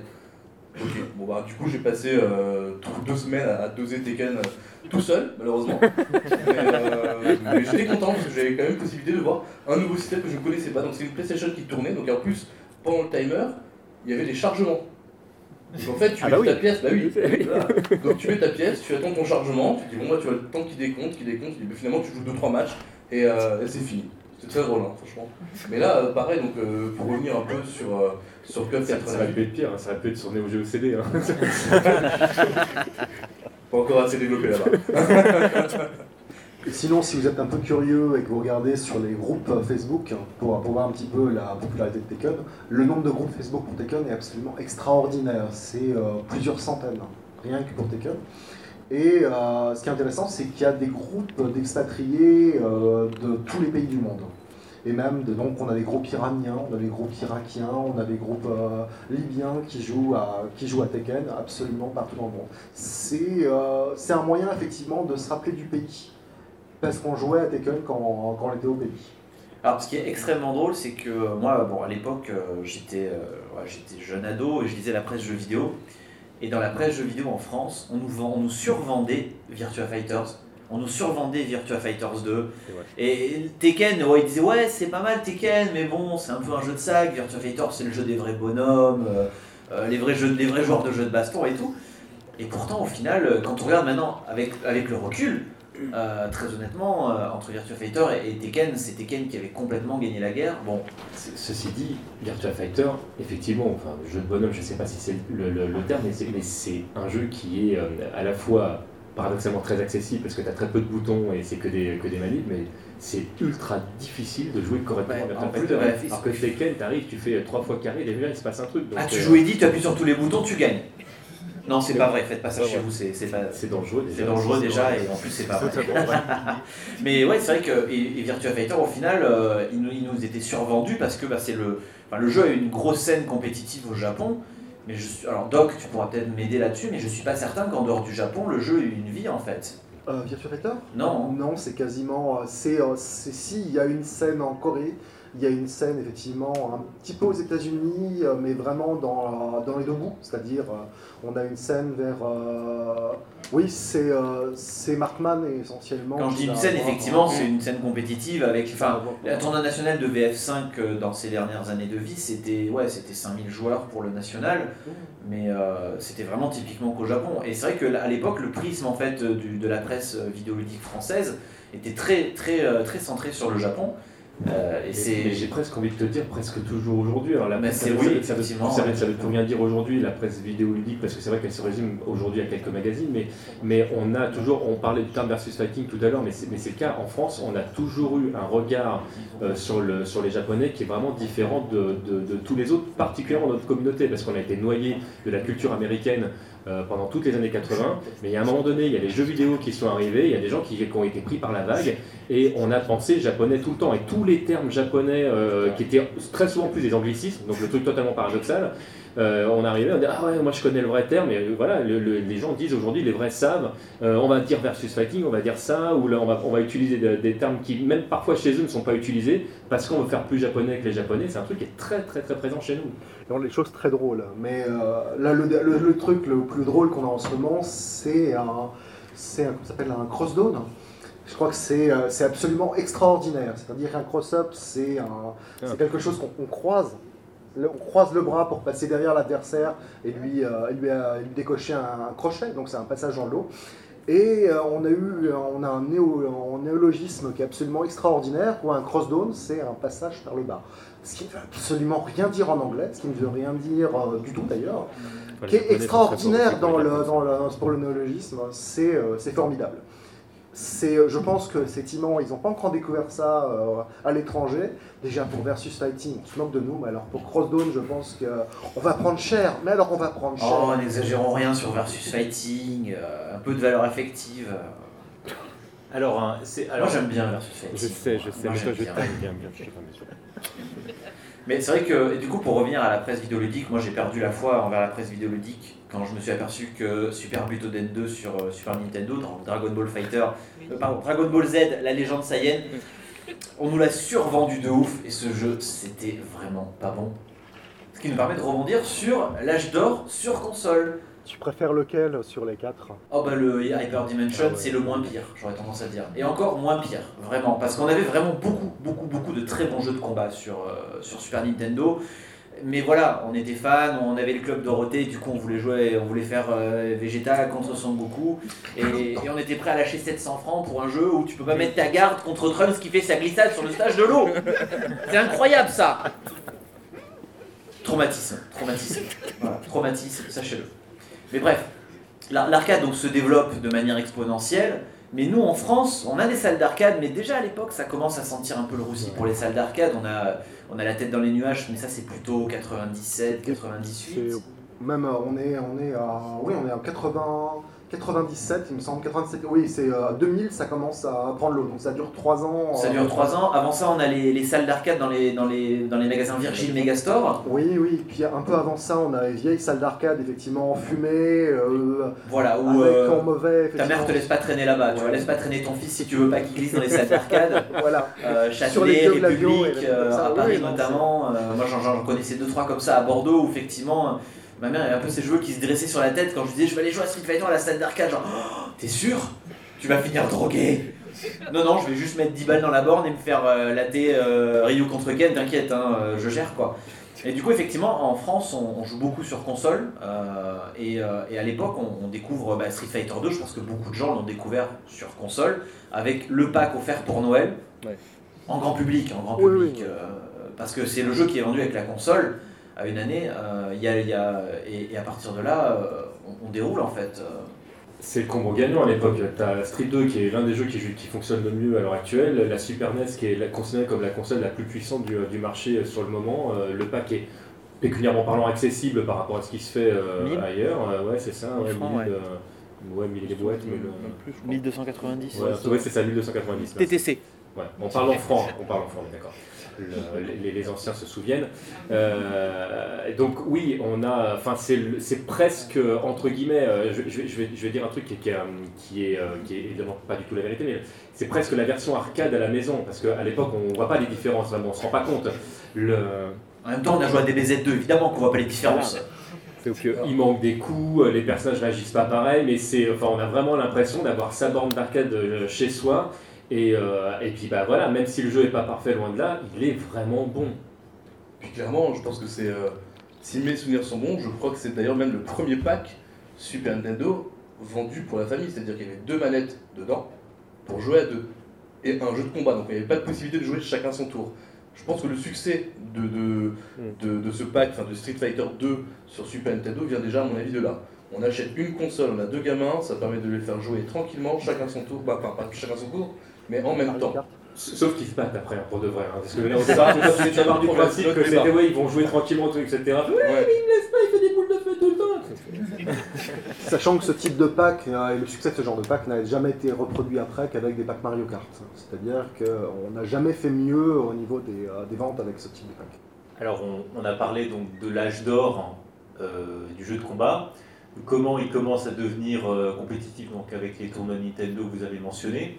Ok, bon bah du coup j'ai passé euh, tout- deux semaines à, à doser Tekken euh, tout seul, malheureusement. mais euh, mais j'étais content parce que j'avais quand même possibilité de voir un nouveau système que je ne connaissais pas. Donc c'est une PlayStation qui tournait, donc en plus pendant le timer, il y avait des chargements. Donc en fait, tu
Ah
mets
bah oui.
ta pièce, bah oui. Voilà. Donc tu mets ta pièce, tu attends ton chargement, tu dis bon bah tu as le temps qui décompte, qui décompte, et puis finalement tu joues 2-3 matchs et, euh, et c'est fini. C'est très drôle, hein, franchement. Mais là, euh, pareil, donc euh, pour revenir un peu sur, euh, sur KOF
Ça, ça aurait
88,
pu être pire, hein, ça aurait pu être sur Neo Geo CD. hein.
pas encore assez développé là-bas.
Sinon, si vous êtes un peu curieux et que vous regardez sur les groupes Facebook pour, pour voir un petit peu la popularité de Tekken, le nombre de groupes Facebook pour Tekken est absolument extraordinaire. C'est euh, plusieurs centaines, rien que pour Tekken. Et euh, ce qui est intéressant, c'est qu'il y a des groupes d'expatriés euh, de tous les pays du monde. Et même, donc, on a des groupes iraniens, on a des groupes irakiens, on a des groupes libyens qui jouent, à, qui jouent à Tekken absolument partout dans le monde. C'est un moyen, effectivement, de se rappeler du pays. Parce qu'on jouait à Tekken quand, quand on était au pays.
Alors, ce qui est extrêmement drôle, c'est que euh, moi, bon, à l'époque, euh, j'étais euh, ouais, j'étais jeune ado et je lisais la presse jeux vidéo. Et dans la presse jeux vidéo en France, on nous, vend, on nous survendait Virtua Fighters. On nous survendait Virtua Fighters 2. Et Tekken, ouais, ils disaient ouais, c'est pas mal Tekken, mais bon, c'est un peu un jeu de sac. Virtua Fighters, c'est le jeu des vrais bonhommes, euh, les, vrais jeux, les vrais joueurs de jeux de baston et tout. Et pourtant, au final, quand on regarde maintenant avec, avec le recul, euh, très honnêtement, euh, entre Virtua Fighter et, et Tekken, c'est Tekken qui avait complètement gagné la guerre. Bon,
Ceci dit, Virtua Fighter, effectivement, enfin, jeu de bonhomme, je ne sais pas si c'est le, le- le terme, mais c'est, un jeu qui est euh, à la fois paradoxalement très accessible parce que tu as très peu de boutons et c'est que des, que des manips, mais c'est ultra difficile de jouer correctement
Ouais, en plus,
Alors que Tekken, t'arrives, tu fais trois fois carré, déjà il se passe un truc. donc,
ah, tu joues Eddie, tu appuies sur tous les boutons, tu gagnes. Non, c'est pas vrai, faites pas ça
Ouais,
chez
ouais.
vous, c'est c'est pas.
C'est dangereux déjà.
C'est dangereux déjà et en plus c'est pas vrai. Mais ouais, c'est vrai que et, et Virtua Fighter au final, euh, il, nous, il nous était survendu parce que bah, c'est le, enfin, le jeu a eu une grosse scène compétitive au Japon. Mais je suis, alors Doc, tu pourras peut-être m'aider là-dessus, mais je suis pas certain qu'en dehors du Japon, le jeu ait eu une vie en fait.
Euh, Virtua Fighter?
Non.
Non, c'est quasiment. euh, C'est euh, c'est- si, il y a une scène en Corée, il y a une scène effectivement un petit peu aux États-Unis, euh, mais vraiment dans, dans les deux bouts. C'est-à-dire, euh, on a une scène vers. euh, oui, c'est euh, c'est Markman essentiellement.
Quand je dis une scène, effectivement, c'est une scène compétitive avec. Enfin, la tournoi nationale de VF5 euh, dans ces dernières années de vie, c'était ouais, c'était 5000 joueurs pour le national, mais euh, c'était vraiment typiquement qu'au Japon. Et c'est vrai qu'à l'époque, le prisme en fait du- de la presse vidéoludique française était très très très centré sur le Japon. Euh,
j'ai presque envie de te dire presque toujours aujourd'hui. Alors la presse, ça,
oui,
ça- ça, veut- ça veut- ça veut tout rien dire aujourd'hui la presse vidéoludique parce que c'est vrai qu'elle se résume aujourd'hui à quelques magazines, mais mais on a toujours, on parlait du terme versus fighting tout à l'heure, mais c'est mais c'est le cas en France, on a toujours eu un regard euh, sur le sur les Japonais qui est vraiment différent de, de, de tous les autres, particulièrement notre communauté parce qu'on a été noyé de la culture américaine euh, pendant toutes les années 80. Mais il y a un moment donné, il y a les jeux vidéo qui sont arrivés, il y a des gens qui, qui ont été pris par la vague, et on a pensé japonais tout le temps. Et tous les termes japonais, euh, qui étaient très souvent plus des anglicismes, donc le truc totalement paradoxal, euh, on arrivait, on dit Ah ouais, moi je connais le vrai terme, et voilà, le- le- les gens disent aujourd'hui, les vrais savent, euh, on va dire versus fighting, on va dire ça, ou là on va, on va utiliser des, termes qui, même parfois chez eux, ne sont pas utilisés, parce qu'on veut faire plus japonais que les japonais. C'est un truc qui est très très très présent chez nous.
dans les choses très drôles. Mais là, le, truc le plus drôle qu'on a en ce moment, c'est un, c'est un cross-down. Je crois que c'est euh, c'est absolument extraordinaire. C'est-à-dire qu'un cross-up, c'est c'est quelque chose qu'on on croise. Le- on croise le bras pour passer derrière l'adversaire et lui, euh, lui, euh, lui décocher un, crochet. Donc c'est un passage en l'eau. Et euh, on a eu on a un, néo- un néologisme qui est absolument extraordinaire. Quoi. Un cross-down, c'est un passage par le bas. Ce qui ne veut absolument rien dire en anglais, ce qui ne veut rien dire du tout d'ailleurs, qui est extraordinaire dans le, dans le- pour le néologisme, c'est c'est formidable. C'est, euh, je pense que effectivement, ils n'ont pas encore découvert ça euh, à l'étranger. Déjà pour Versus Fighting, on se moque de nous, mais alors pour Crossdown, je pense qu'on va prendre cher. Mais alors on va prendre cher.
Oh, n'exagérons rien sur versus fighting, euh, un peu de valeur affective.
Alors, hein, c'est alors
Moi j'aime bien versus fighting.
Je sais, je sais,
Moi,
mais toi
j'aime
je
bien.
t'aime bien, bien, je te bien sûr.
Mais c'est vrai que, et du coup, pour revenir à la presse vidéoludique, moi j'ai perdu la foi envers la presse vidéoludique quand je me suis aperçu que Super Butoden 2 sur euh, Super Nintendo, dans Dragon Ball Fighter, euh, pardon, Dragon Ball Z, la légende Saiyan, on nous l'a survendu de ouf et ce jeu c'était vraiment pas bon. Ce qui nous permet de rebondir sur l'âge d'or sur console.
Tu préfères lequel sur les quatre?
Oh bah le Hyper Dimension
Ah ouais.
c'est le moins pire, j'aurais tendance à dire. Et encore moins pire, vraiment, parce qu'on avait vraiment beaucoup, beaucoup, beaucoup de très bons jeux de combat sur, euh, sur Super Nintendo. Mais voilà, on était fans, on avait le club Dorothée, du coup on voulait jouer, on voulait faire euh, contre Son Goku, et, on était prêt à lâcher 700 francs pour un jeu où tu peux pas mettre ta garde contre Trunks qui fait sa glissade sur le stage de l'eau. C'est incroyable ça Traumatisme, traumatisme, traumatisme, sachez-le. Mais bref, l'ar- l'arcade donc se développe de manière exponentielle, mais nous en France, on a des salles d'arcade, mais déjà à l'époque ça commence à sentir un peu le roussi pour les salles d'arcade. On a, on a la tête dans les nuages, mais ça c'est plutôt 97, 98.
C'est- Même euh, on est, on est à, oui, on est à 80, 97, il me semble, 87. Oui, c'est euh, 2000, ça commence à prendre l'eau, donc ça dure 3 ans.
Ça
euh,
dure 3 ans. Avant ça, on a les, les salles d'arcade dans les, dans, les, dans les magasins Virgin Megastore.
Oui, oui. Puis un peu avant ça, on a les vieilles salles d'arcade, effectivement, fumées, euh,
Voilà, où
avec
euh,
en mauvais.
ta mère te laisse pas traîner là-bas. Tu vois,
Ouais.
laisse pas traîner ton fils si tu veux pas qu'il glisse dans les salles d'arcade.
Voilà.
Euh,
Sur les
Châtelet,
et
République,
les
euh,
ça,
à Paris notamment. Euh, moi j'en, connaissais deux trois comme ça à Bordeaux où effectivement Ma mère avait un peu ses cheveux qui se dressaient sur la tête quand je disais je vais aller jouer à Street Fighter à la salle d'arcade. Genre, Oh, t'es sûr? Tu vas finir drogué Non, non, je vais juste mettre 10 balles dans la borne et me faire euh, latter euh, Ryu contre Ken, t'inquiète, hein, euh, je gère quoi. Et du coup, effectivement, en France, on, on joue beaucoup sur console. euh, et, et à l'époque, on, on découvre bah, Street Fighter 2. Je pense que beaucoup de gens l'ont découvert sur console, avec le pack offert pour Noël,
Ouais.
en grand public. En grand
oui,
public
oui.
parce que c'est le jeu qui est vendu avec la console à une année. euh, il y a, il y a- et, et à partir de là, euh, on, on déroule en fait. euh.
C'est le combo gagnant à l'époque. T'as Street 2 qui est l'un des jeux qui, qui fonctionne le mieux à l'heure actuelle, la Super NES qui est la- considérée comme la console la plus puissante du, du marché sur le moment, euh, le pack est pécuniairement parlant accessible par rapport à ce qui se fait euh,
1000?
ailleurs. Euh, ouais, c'est ça,
1000
ouais,
francs,
1000,
ouais.
euh, ouais, 1000 les boîtes, mais le.
plus, 1290.
Ouais, c'est ça, 1290. là.
TTC.
Ouais, on parle en francs, on parle en francs, d'accord. Le- les, les anciens se souviennent. Euh, donc oui, on a, enfin c'est presque entre guillemets, euh, je, je vais, je vais- je vais dire un truc qui, qui est, qui est, euh, qui est évidemment pas du tout la vérité, mais c'est presque la version arcade à la maison, parce qu'à l'époque on voit pas les différences, vraiment, on se rend pas compte. Le,
En même temps, on a joué à DBZ2, évidemment qu'on voit pas les différences.
Donc euh, il manque des coups, les personnages réagissent pas pareil, mais c'est, enfin, on a vraiment l'impression d'avoir sa borne d'arcade chez soi. Et, euh, et puis bah voilà, même si le jeu est pas parfait loin de là, il est vraiment bon.
Puis clairement, je pense que c'est. euh, si mes souvenirs sont bons, je crois que c'est d'ailleurs même le premier pack Super Nintendo vendu pour la famille. C'est-à-dire qu'il y avait deux manettes dedans pour jouer à deux. Et un jeu de combat. Donc il n'y avait pas de possibilité de jouer chacun son tour. Je pense que le succès de, de, de, de ce pack, enfin de Street Fighter 2 sur Super Nintendo vient déjà à mon avis de là. On achète une console, on a deux gamins, ça permet de les faire jouer tranquillement, chacun son tour, bah, enfin pas chacun son tour, mais en même temps.
Sauf qu'ils se battent après, hein, pour de vrai. hein, parce que là, on part du principe que c'était, ouais, ils vont jouer tranquillement, etc. Ouais,
Ouais.
il me laisse pas, il fait des boules de feu tout le temps.
Sachant que ce type de pack euh, et le succès de ce genre de pack n'a jamais été reproduit après qu'avec des packs Mario Kart. C'est-à-dire qu'on n'a jamais fait mieux au niveau des, euh, des ventes avec ce type de pack.
Alors, on, on a parlé donc de l'âge d'or euh, du jeu de combat, de comment il commence à devenir euh, compétitif donc avec les tournois Nintendo que vous avez mentionnés.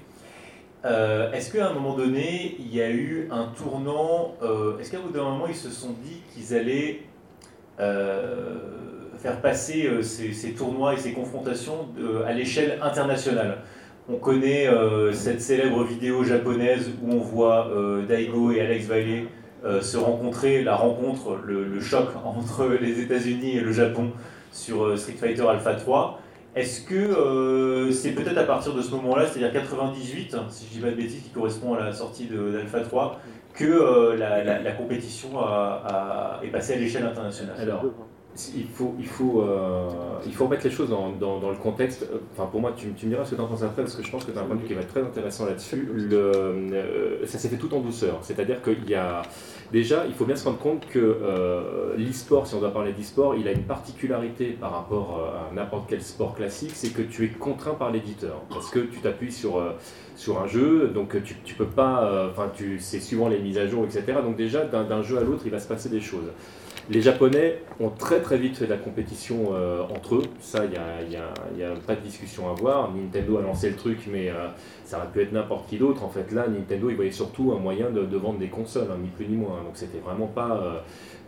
Euh, est-ce qu'à un moment donné, il y a eu un tournant euh, Est-ce qu'à d'un moment, ils se sont dit qu'ils allaient euh, faire passer ces, tournois et ces confrontations à l'échelle internationale? On connaît cette célèbre vidéo japonaise où on voit Daigo et Alex euh, se rencontrer, la rencontre, le, le choc entre les États-Unis et le Japon sur Street Fighter Alpha 3. Est-ce que euh, c'est peut-être à partir de ce moment-là, c'est-à-dire 98, si je dis pas de bêtises, qui correspond à la sortie de- d'Alpha 3, que euh, la, la- la compétition a- a- est passée à l'échelle internationale?
Alors, il faut, il faut, euh, il faut remettre les choses dans, dans- dans le contexte. Enfin, pour moi, tu, tu me diras ce que tu en penses après, parce que je pense que tu as un point de vue qui va être très intéressant là-dessus. Euh, ça s'est fait tout en douceur. C'est-à-dire qu'il y a. Déjà, il faut bien se rendre compte que euh, l'e-sport, si on doit parler d'e-sport, il a une particularité par rapport euh, à n'importe quel sport classique, c'est que tu es contraint par l'éditeur. Parce que tu t'appuies sur, euh, sur un jeu, donc tu, tu peux pas. Enfin, c'est suivant les mises à jour, etc. Donc, déjà, d'un jeu à l'autre, il va se passer des choses. Les Japonais ont très très vite fait de la compétition entre eux, ça il n'y a, y a- a pas de discussion à voir. Nintendo a lancé le truc, mais ça aurait pu être n'importe qui d'autre. En fait, là, Nintendo il voyait surtout un moyen de, vendre des consoles, hein, ni plus ni moins. Donc c'était vraiment pas euh,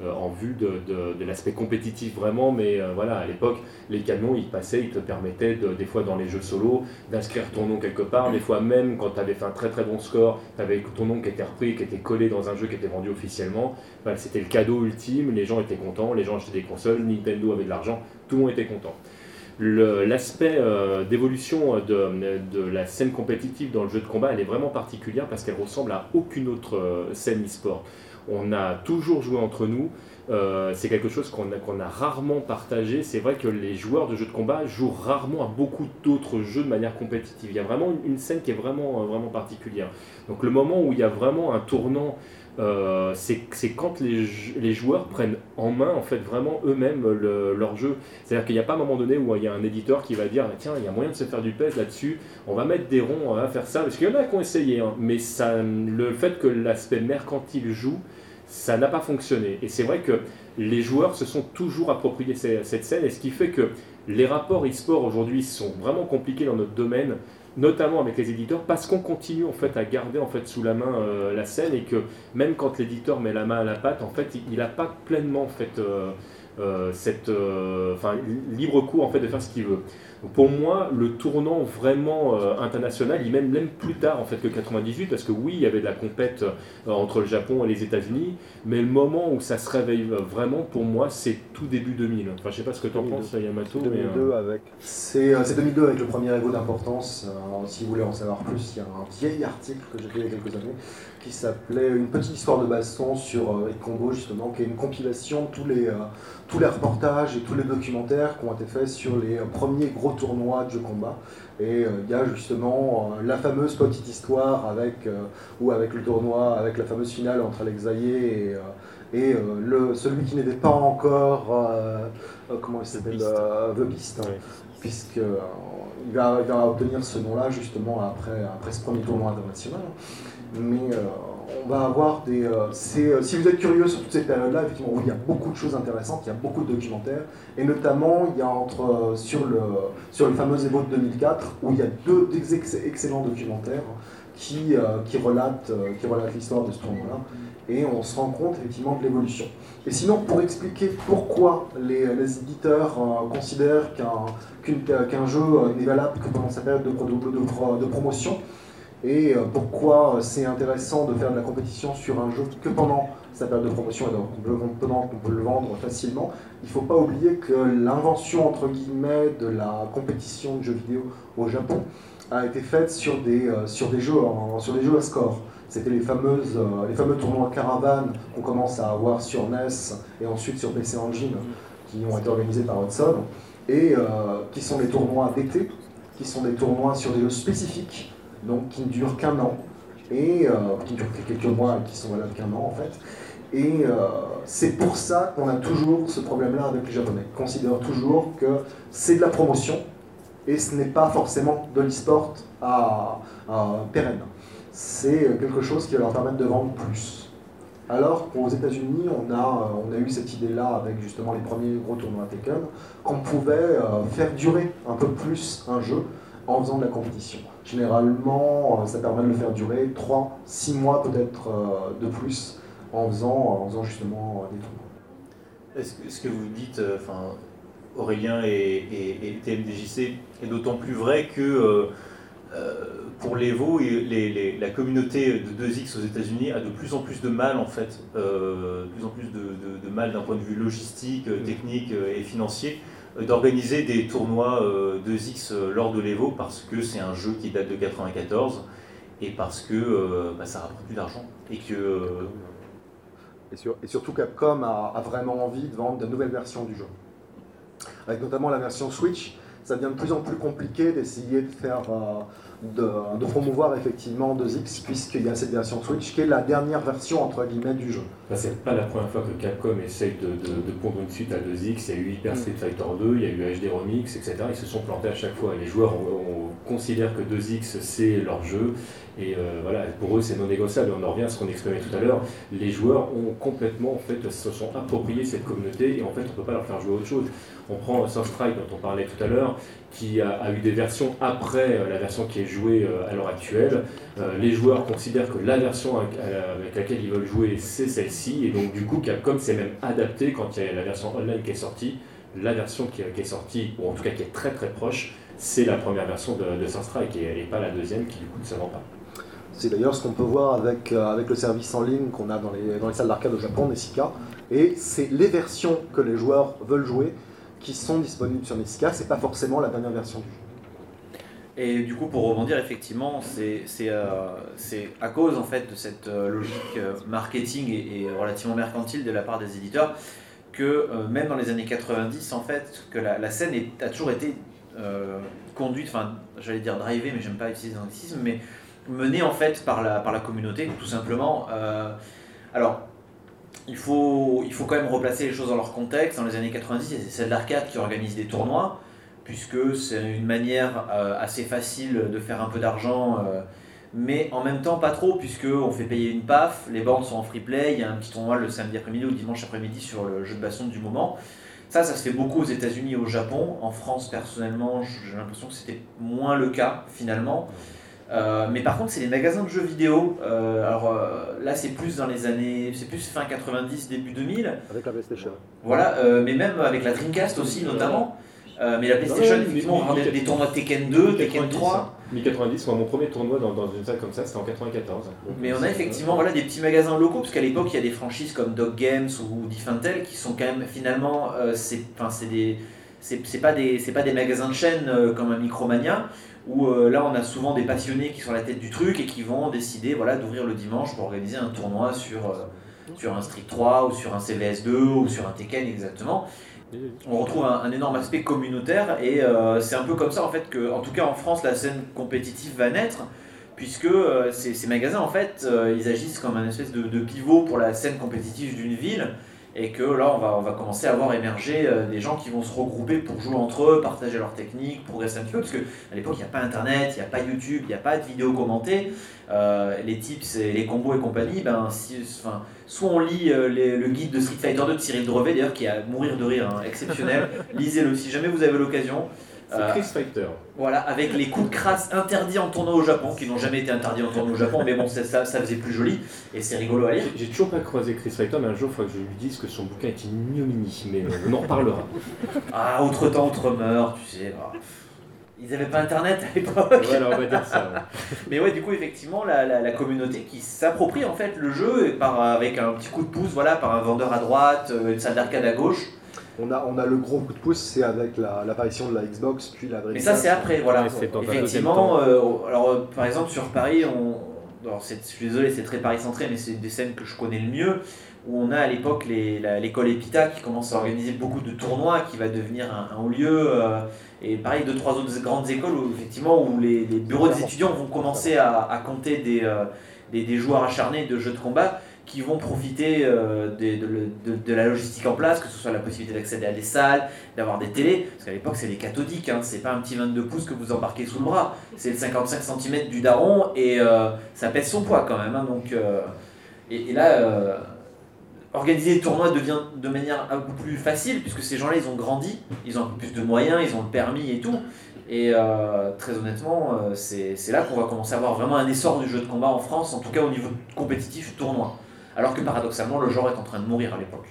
euh, en vue de, de- l'aspect compétitif vraiment, mais euh, voilà, à l'époque, les canons ils passaient, ils te permettaient de- des fois dans les jeux solo d'inscrire ton nom quelque part. Des fois même quand tu avais fait un très très bon score, tu avais ton nom qui était repris, qui était collé dans un jeu qui était vendu officiellement. C'était le cadeau ultime, les gens étaient contents, les gens achetaient des consoles, Nintendo avait de l'argent, tout le monde était content. L'aspect euh, d'évolution de, de la scène compétitive dans le jeu de combat, elle est vraiment particulière parce qu'elle ressemble à aucune autre euh, scène e-sport. On a toujours joué entre nous, euh, c'est quelque chose qu'on a, qu'on a rarement partagé. C'est vrai que les joueurs de jeux de combat jouent rarement à beaucoup d'autres jeux de manière compétitive. Il y a vraiment une, une scène qui est vraiment, euh, vraiment particulière. Donc le moment où il y a vraiment un tournant euh, c'est quand les, jou- les joueurs prennent en main en fait vraiment eux-mêmes le- leur jeu. C'est-à-dire qu'il n'y a pas un moment donné où il y a un éditeur qui va dire tiens il y a moyen de se faire du pèse là-dessus, on va mettre des ronds à faire ça parce qu'il y en a qui ont essayé, hein, mais le fait que l'aspect mercantile joue, ça n'a pas fonctionné. Et c'est vrai que les joueurs se sont toujours appropriés cette scène et ce qui fait que les rapports e-sport aujourd'hui sont vraiment compliqués dans notre domaine notamment avec les éditeurs, parce qu'on continue en fait à garder en fait sous la main euh, la scène et que même quand l'éditeur met la main à la pâte, en fait, il n'a pas pleinement en fait euh, cette, enfin, libre cours en fait de faire ce qu'il veut. Pour moi, le tournant vraiment euh, international, il même, même plus tard en fait que 98, parce que oui, il y avait de la compète euh, entre le Japon et les États-Unis, mais le moment où ça se réveille vraiment, pour moi, c'est tout début 2000. Enfin, je sais pas ce que tu en penses, Yamato.
2002 mais, avec. C'est 2002 avec le premier ego d'importance. si vous voulez en savoir plus, il y a un vieil article que j'ai fait il y a quelques années qui s'appelait Une petite histoire de baston sur euh, Combo, justement, qui est une compilation de tous les, euh, tous les reportages et tous les documentaires qui ont été faits sur les euh, premiers gros tournois de jeux combat. Et il y a justement la fameuse petite histoire avec, ou avec le tournoi, avec la fameuse finale entre Alex Zayé et, et le, celui qui n'était pas encore, comment il s'appelle, The Beast, hein, puisqu'il va, il va obtenir ce nom-là justement après, après ce premier tournoi international. Mais euh, on va avoir des. Euh, euh, si vous êtes curieux sur toute cette période-là, effectivement, il y a beaucoup de choses intéressantes, il y a beaucoup de documentaires, et notamment il y a entre sur le sur le fameux Evo de 2004 où il y a deux, excellents documentaires qui qui relatent qui relatent l'histoire de ce tournoi-là, et on se rend compte effectivement de l'évolution. Et sinon, pour expliquer pourquoi les, éditeurs considèrent qu'un jeu n'est valable que pendant sa période de, de, de promotion, et euh, pourquoi c'est intéressant de faire de la compétition sur un jeu que pendant sa période de promotion et donc pendant qu'on peut le vendre facilement. Il ne faut pas oublier que l'invention entre guillemets de la compétition de jeux vidéo au Japon a été faite sur des, euh, sur des, jeux, sur des jeux à score. C'était les, fameuses, euh, les fameux tournois caravane qu'on commence à avoir sur NES et ensuite sur PC Engine qui ont été organisés par Hudson et qui sont des tournois d'été, qui sont des tournois sur des jeux spécifiques donc qui ne durent qu'un an, et euh, qui durent quelques mois qui sont valables qu'un an en fait. Et euh, c'est pour ça qu'on a toujours ce problème-là avec les Japonais. Ils considèrent toujours que c'est de la promotion et ce n'est pas forcément de l'e-sport à, pérenne. C'est quelque chose qui va leur permettre de vendre plus. Alors qu'aux États-Unis, on a, on a eu cette idée-là avec justement les premiers gros tournois Tekken, qu'on pouvait euh, faire durer un peu plus un jeu en faisant de la compétition. Généralement, euh, ça permet de le faire durer 3, 6 mois peut-être euh, de plus en faisant, en faisant justement euh, des
tournois. Est-ce que, vous dites, enfin, Aurélien et, TMDJC, est d'autant plus vrai que pour l'Evo, les, la communauté de 2X aux États-Unis a de plus en plus de mal en fait, de plus en plus de, de mal d'un point de vue logistique, technique et financier d'organiser des tournois 2X euh, euh, lors de l'Evo parce que c'est un jeu qui date de 94 et parce que bah, ça rapporte plus d'argent et que
et, surtout Capcom a, vraiment envie de vendre de nouvelles versions du jeu. Avec notamment la version Switch ça devient de plus en plus compliqué d'essayer de faire de, promouvoir effectivement 2X, puisqu'il y a cette version Switch qui est la dernière version entre guillemets du jeu.
c'est pas la première fois que Capcom essaye de, de, pondre une suite à 2X. Il y a eu Hyper Street Fighter 2, il y a eu HD Remix, etc. Ils se sont plantés à chaque fois. Les joueurs considèrent que 2X c'est leur jeu. Et euh, voilà, pour eux, c'est non négociable. On en revient à ce qu'on exprimait tout à l'heure. Les joueurs ont complètement, en fait, se sont appropriés cette communauté et en fait, on ne peut pas leur faire jouer autre chose. On prend Strike dont on parlait tout à l'heure, qui a, eu des versions après euh, la version qui est jouée euh, à l'heure actuelle. les joueurs considèrent que la version avec, laquelle ils veulent jouer, c'est celle-ci. Et donc, du coup, Capcom s'est même adapté quand il y a la version online qui est sortie. La version qui, est sortie, ou en tout cas qui est très très proche, c'est la première version de, de Strike et, et, pas la deuxième qui du coup ne se vend pas.
C'est d'ailleurs ce qu'on peut voir avec, euh, avec le service en ligne qu'on a dans les, dans les salles d'arcade au Japon, Nessica. Et c'est les versions que les joueurs veulent jouer qui sont disponibles sur Nessica, c'est pas forcément la dernière version du jeu.
Et du coup, pour rebondir, effectivement, c'est euh, à cause en fait de cette euh, logique marketing et, relativement mercantile de la part des éditeurs que même dans les années 90, en fait, que la, scène a toujours été conduite, enfin, j'allais dire drivée, mais j'aime pas utiliser l'anglicisme, mais mené en fait par la, par la communauté, tout simplement. Euh, alors, il faut, il faut quand même replacer les choses dans leur contexte. Dans les années 90, c'est de l'arcade qui organise des tournois, puisque c'est une manière euh, assez facile de faire un peu d'argent, euh, mais en même temps pas trop, puisque on fait payer une PAF, les bandes sont en free play, il y a un petit tournoi le samedi après-midi ou dimanche après-midi sur le jeu de baston du moment. Ça, ça se fait beaucoup aux États-Unis et au Japon. En France, personnellement, j'ai l'impression que c'était moins le cas finalement. Euh, mais par contre, c'est les magasins de jeux vidéo. Euh, alors euh, là, c'est plus dans les années, c'est plus fin 90, début 2000.
Avec la PlayStation.
Voilà, mais même avec la Dreamcast aussi, notamment. mais la PlayStation, effectivement, on rendait des tournois Tekken 2, Tekken 3.
1090, moi, mon premier tournoi dans, dans une salle comme ça, c'était en 94.
mais on a effectivement voilà, des petits magasins locaux, parce qu'à l'époque, il y a des franchises comme Dog Games ou Diffintel qui sont quand même finalement, c'est des c'est pas des c'est pas des magasins de chaîne comme un Micromania où euh, là on a souvent des passionnés qui sont à la tête du truc et qui vont décider voilà, d'ouvrir le dimanche pour organiser un tournoi sur, euh, sur un Street 3 ou sur un CVS2 ou sur un Tekken exactement. On retrouve un, énorme aspect communautaire et euh, c'est un peu comme ça en fait que, en tout cas en France, la scène compétitive va naître puisque ces, magasins en fait ils agissent comme un espèce de pivot pour la scène compétitive d'une ville et que là on va, on va commencer à voir émerger euh, des gens qui vont se regrouper pour jouer entre eux, partager leurs techniques, progresser un petit peu, parce qu'à l'époque il n'y a pas internet, il n'y a pas YouTube, il n'y a pas de vidéos commentées, euh, les tips et les combos et compagnie, ben, si, enfin, soit on lit euh, le guide de Street Fighter 2 de Cyril Drevet, d'ailleurs qui est à mourir de rire, hein, exceptionnel, lisez-le si jamais vous avez l'occasion.
C'est Chris Fighter.
Voilà, avec les coups de crasse interdits en tournoi au Japon, qui n'ont jamais été interdits en tournoi au Japon, mais bon, ça, ça faisait plus joli, et c'est rigolo à lire.
J'ai toujours pas croisé Chris Fighter, mais un jour, il faut que je lui dise que son bouquin est ignominie, mais on en reparlera.
Ah, autre temps, autre meurt, tu sais. Ah. Ils n'avaient pas internet à l'époque.
Voilà, on va dire ça.
mais ouais, du coup, effectivement, la, la, communauté qui s'approprie en fait le jeu par, avec un petit coup de pouce, voilà, par un vendeur à droite, euh, une salle d'arcade à gauche.
On a, on a le gros coup de pouce, c'est avec l'apparition de la Xbox, puis la
Mais ça, c'est après, voilà. Effectivement, euh, alors euh, par exemple, sur Paris, on, je suis désolé, c'est très Paris centré, mais c'est une des scènes que je connais le mieux, où on a à l'époque l'école Epita qui commence à organiser beaucoup de tournois, qui va devenir un, haut lieu. Euh, et pareil, deux, trois autres grandes écoles où, effectivement, où les, bureaux des étudiants vont commencer à, compter des, des, des joueurs acharnés de jeux de combat qui vont profiter euh, de, la logistique en place, que ce soit la possibilité d'accéder à des salles, d'avoir des télés, parce qu'à l'époque c'est les cathodiques, hein, c'est pas un petit 22 pouces que vous embarquez sous le bras, c'est le 55 cm du daron et euh, ça pèse son poids quand même. Hein, donc, euh, et, là, organiser des tournois devient de manière un peu plus facile, puisque ces gens-là ils ont grandi, ils ont un peu plus de moyens, ils ont le permis et tout. Et très honnêtement, c'est là qu'on va commencer à avoir vraiment un essor du jeu de combat en France, en tout cas au niveau compétitif tournoi alors que paradoxalement le genre est en train de mourir à l'époque.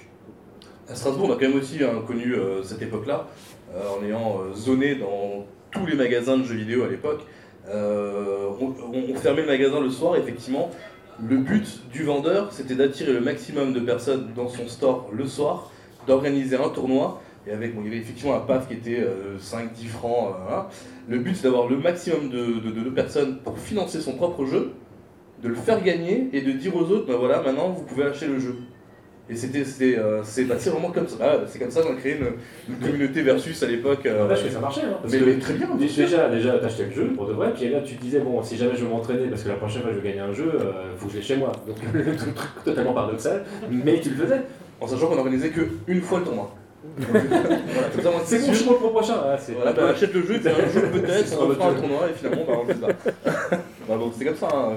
À Strasbourg, on a quand même aussi hein, connu euh, cette époque-là, euh, en ayant euh, zoné dans tous les magasins de jeux vidéo à l'époque. On, fermait le magasin le soir, effectivement. Le but du vendeur, c'était d'attirer le maximum de personnes dans son store le soir, d'organiser un tournoi. Et avec, il y avait effectivement un PAF qui était 5-10 francs. Le but, c'est d'avoir le maximum de personnes pour financer son propre jeu de le faire gagner et de dire aux autres, ben voilà, maintenant vous pouvez acheter le jeu. Et c'était, euh, c'est passé vraiment comme ça. Ah, c'est comme ça qu'on a créé une, communauté versus à l'époque.
Euh, parce que ça marchait. Hein,
mais, très bien.
Déjà, déjà t'achetais le jeu pour de vrai, puis là tu te disais, bon, si jamais je veux m'entraîner, parce que la prochaine fois je veux gagner un jeu, il euh, faut que je l'ai chez moi. Donc le truc totalement paradoxal, mais tu le faisais.
En sachant qu'on organisait qu'une fois le tournoi.
c'est bon, je pour le prochain. Ah,
voilà, bah, achète le jeu, et un jeu peut-être, on fera un tournoi, et finalement, bah, on fait ça. bah, donc c'est comme ça. Hein.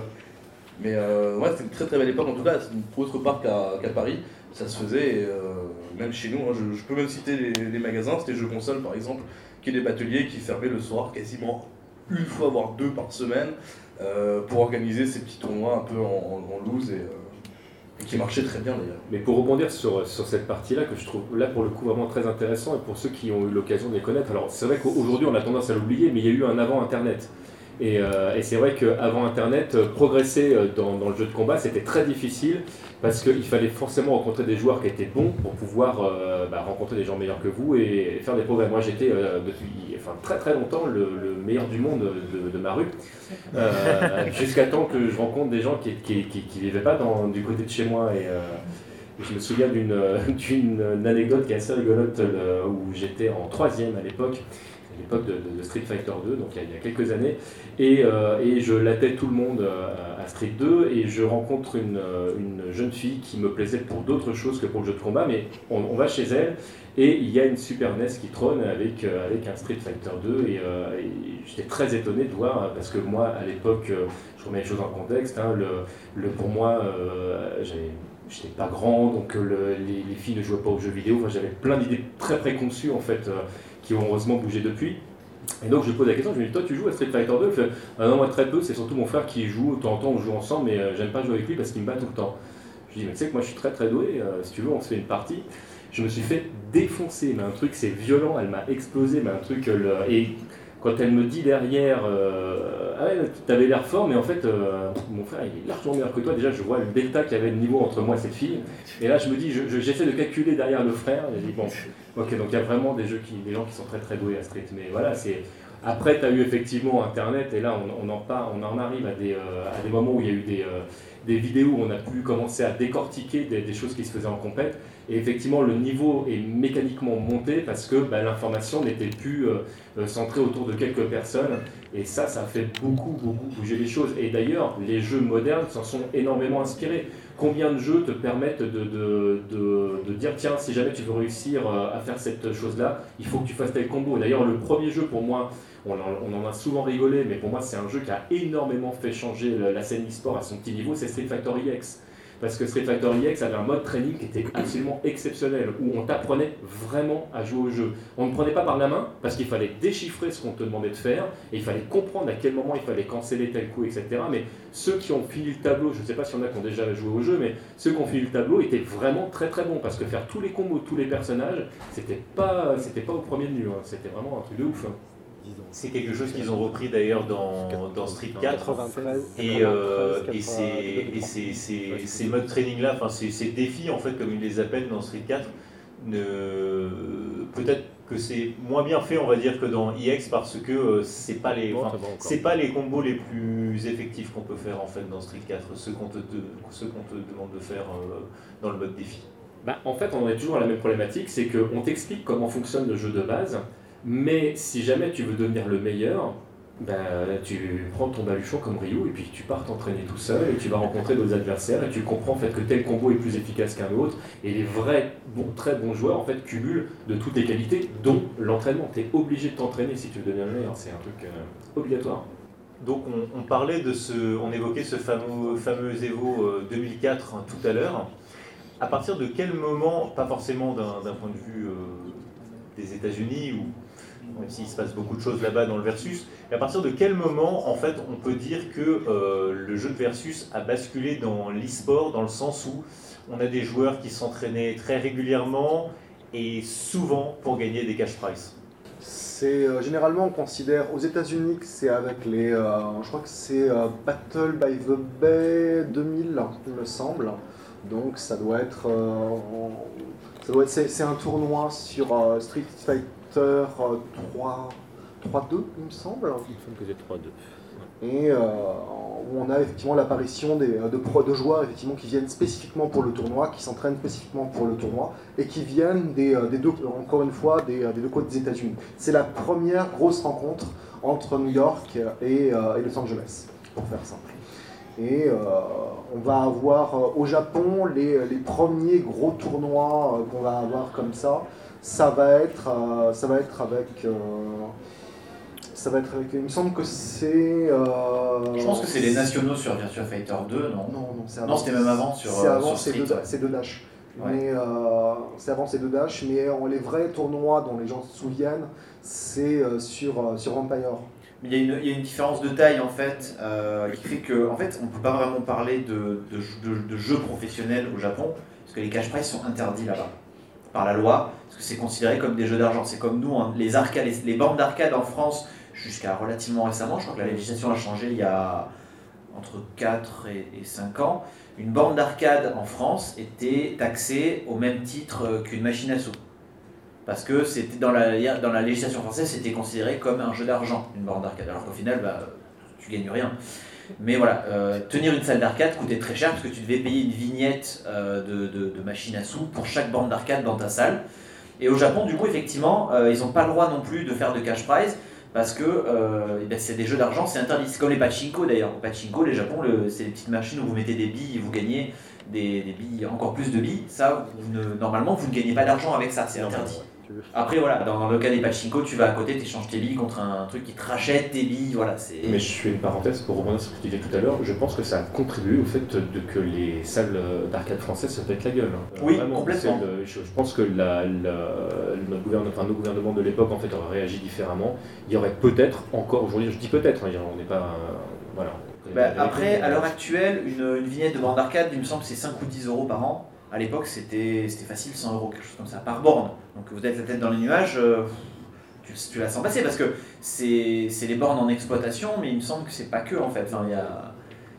Mais euh, ouais, c'était une très très belle époque, en tout cas, autre part qu'à Paris, ça se faisait, euh, même chez nous, hein, je, peux même citer les, magasins, c'était Jeux Console par exemple, qui est des bateliers qui fermaient le soir quasiment une fois, voire deux par semaine, euh, pour organiser ces petits tournois un peu en, loose et, qui marchaient très bien d'ailleurs.
Mais pour rebondir sur, sur cette partie-là, que je trouve là pour le coup vraiment très intéressant, et pour ceux qui ont eu l'occasion de les connaître, alors c'est vrai qu'aujourd'hui on a tendance à l'oublier, mais il y a eu un avant Internet. Euh, et, c'est vrai qu'avant Internet, euh, progresser euh, dans, le jeu de combat, c'était très difficile parce qu'il fallait forcément rencontrer des joueurs qui étaient bons pour pouvoir bah, rencontrer des gens meilleurs que vous et faire des progrès. Moi, j'étais depuis enfin, très très longtemps le, meilleur du monde de, ma rue, jusqu'à temps que je rencontre des gens qui ne vivaient pas dans, du côté de chez moi. Et, je me souviens d'une anecdote qui est assez rigolote où j'étais en troisième à l'époque à l'époque de, Street Fighter 2, donc il y a, quelques années, et, euh, je lattais tout le monde euh, à, Street 2, et je rencontre une, euh, une, jeune fille qui me plaisait pour d'autres choses que pour le jeu de combat, mais on, va chez elle, et il y a une Super NES qui trône avec, avec un Street Fighter 2, et, j'étais très étonné de voir, parce que moi, à l'époque, je remets les choses en contexte, hein, le, le, pour moi, j'avais j'étais pas grand, donc les, les, filles ne jouaient pas aux jeux vidéo. J'avais plein d'idées très préconçues en fait qui ont heureusement bougé depuis. Et donc je pose la question, je lui dis toi tu joues à Street Fighter 2 Il fait ah non moi très peu, c'est surtout mon frère qui joue, de temps en temps on joue ensemble mais euh, j'aime pas jouer avec lui parce qu'il me bat tout le temps. Je dis mais tu sais que moi je suis très très doué, euh, si tu veux on se fait une partie. Je me suis fait défoncer, mais un truc c'est violent, elle m'a explosé, mais un truc... et quand elle me dit derrière, euh, ah t'avais l'air fort, mais en fait, mon frère, il est largement meilleur que toi. Déjà, je vois le delta qu'il y avait de niveau entre moi et cette fille. Et là, je me dis, j'essaie de calculer derrière le frère. Et je dis, bon, ok, donc il y a vraiment des, gens qui sont très très doués à Street. Mais voilà. Après, tu as eu effectivement Internet, et là, on, en, on en arrive à des, à des moments où il y a eu des, des vidéos où on a pu commencer à décortiquer des, choses qui se faisaient en compète. Et effectivement, le niveau est mécaniquement monté parce que bah, l'information n'était plus euh, euh, centrée autour de quelques personnes. Et ça, ça fait beaucoup, beaucoup bouger les choses. Et d'ailleurs, les jeux modernes s'en sont énormément inspirés. Combien de jeux te permettent de, dire, tiens, si jamais tu veux réussir euh, à faire cette chose-là, il faut que tu fasses tel combo. D'ailleurs, le premier jeu pour moi, on en, a souvent rigolé, mais pour moi, c'est un jeu qui a énormément fait changer la scène e-sport à son petit niveau, c'est Street Fighter EX. Parce que Street Fighter EX avait un mode training qui était absolument exceptionnel, où on t'apprenait vraiment à jouer au jeu. On ne prenait pas par la main, parce qu'il fallait déchiffrer ce qu'on te demandait de faire, et il fallait comprendre à quel moment il fallait canceller tel coup, etc. Mais ceux qui ont fini le tableau, je ne sais pas s'il y en a qui ont déjà joué au jeu, mais ceux qui ont fini le tableau étaient vraiment très très bons, parce que faire tous les combos tous les personnages, c'était pas, pas au premier de hein. c'était vraiment un truc de ouf. Hein.
C'est quelque chose qu'ils ont repris d'ailleurs dans, dans, Street 4. et, euh, et, ces, ces, modes training là, enfin ces, défis en fait comme ils les appellent dans Street 4, peut-être que c'est moins bien fait on va dire que dans EX parce que euh, c'est pas les c'est pas les combos les plus effectifs qu'on peut faire en fait dans Street 4, ceux qu'on te, ceux qu'on te demande de faire euh, dans le mode défi.
Bah, en fait, on est toujours à la même problématique, c'est qu'on t'explique comment fonctionne le jeu de base, mais si jamais tu veux devenir le meilleur, ben, tu prends ton baluchon comme Ryu et puis tu pars t'entraîner tout seul et tu vas rencontrer d'autres adversaires et tu comprends en fait que tel combo est plus efficace qu'un autre et les vrais très bons joueurs en fait cumulent de toutes les qualités dont l'entraînement. Tu es obligé de t'entraîner si tu veux devenir le meilleur, c'est un truc euh, obligatoire.
Donc on, parlait de ce, on évoquait ce fameux, fameux Evo 2004 euh, hein, tout à l'heure. À partir de quel moment, pas forcément d'un point de vue euh, des États-Unis ou même s'il se passe beaucoup de choses là-bas dans le versus. Et à partir de quel moment, en fait, on peut dire que euh, le jeu de versus a basculé dans l'e-sport, dans le sens où on a des joueurs qui s'entraînaient très régulièrement et souvent pour gagner des cash prizes
c'est euh, généralement on considère aux États-Unis que c'est avec les, euh, je crois que c'est Battle by the Bay 2000, il me semble. Donc ça doit être, ça doit être, c'est un tournoi sur Street Fighter 3, 2 il me semble.
Il me semble que c'est 3-2.
Et euh, où on a effectivement l'apparition de, de, de joueurs effectivement, qui viennent spécifiquement pour le tournoi, qui s'entraînent spécifiquement pour le tournoi, et qui viennent des, euh, des deux, encore une fois, des, euh, des deux côtes des États-Unis. C'est la première grosse rencontre entre New York et, et Los Angeles, pour faire simple. Et on va avoir au Japon les, les premiers gros tournois qu'on va avoir comme ça ça va être, euh, ça va être avec. Euh, ça va être avec. Il me semble que c'est.
Euh, Je pense que c'est les nationaux sur Virtua Fighter 2, non?
Non, non,
c'est Non, c'était même avant sur.
C'est avant, c'est deux, Dash. Mais c'est avant ces deux Dash, mais les vrais tournois dont les gens se souviennent, c'est sur, sur Empire.
Il y, a une, il y, a une, différence de taille en fait qui fait que en fait on ne peut pas vraiment parler de, de, de, jeux professionnels au Japon parce que les cash prizes sont interdits là-bas par la loi, parce que c'est considéré comme des jeux d'argent. C'est comme nous, hein, les, arcades, les, bandes d'arcade en France, jusqu'à relativement récemment, je crois que la législation a changé il y a entre 4 et, 5 ans, une bande d'arcade en France était taxée au même titre qu'une machine à sous. Parce que c'était dans la, dans la législation française, c'était considéré comme un jeu d'argent, une bande d'arcade. Alors qu'au final, bah, tu gagnes rien. Mais voilà, euh, tenir une salle d'arcade coûtait très cher parce que tu devais payer une vignette euh, de, de, machine à sous pour chaque bande d'arcade dans ta salle. Et au Japon, du coup, effectivement, euh, ils n'ont pas le droit non plus de faire de cash prize parce que eh ben, c'est des jeux d'argent, c'est interdit. C'est comme les pachinko d'ailleurs. Pachinko, les Japon, c'est des petites machines où vous mettez des billes et vous gagnez des, billes, encore plus de billes. Ça, normalement, vous ne gagnez pas d'argent avec ça, c'est interdit. Après, voilà, dans le cas des pachinko, tu vas à côté, tu échanges tes billes contre un truc qui te rachète tes billes. Voilà, c'est...
Mais je fais une parenthèse pour rebondir sur ce que tu disais tout à l'heure. Je pense que ça a contribué au fait de, que les salles d'arcade françaises se pètent la gueule. Hein.
Oui, complètement.
je, pense que la, notre gouvernement, enfin, nos gouvernements de l'époque en fait, auraient réagi différemment. Il y aurait peut-être encore, aujourd'hui, je dis peut-être, hein, on n'est pas. voilà,
bah, après, à l'heure actuelle, une, une, vignette de bande d'arcade, il me semble que c'est 5 ou 10 euros par an. À l'époque, c'était facile, 100 euros, quelque chose comme ça, par borne. Donc vous êtes la tête dans les nuages, euh, tu, la sens passer parce que c'est les bornes en exploitation, mais il me semble que c'est pas que en fait. Enfin, y a,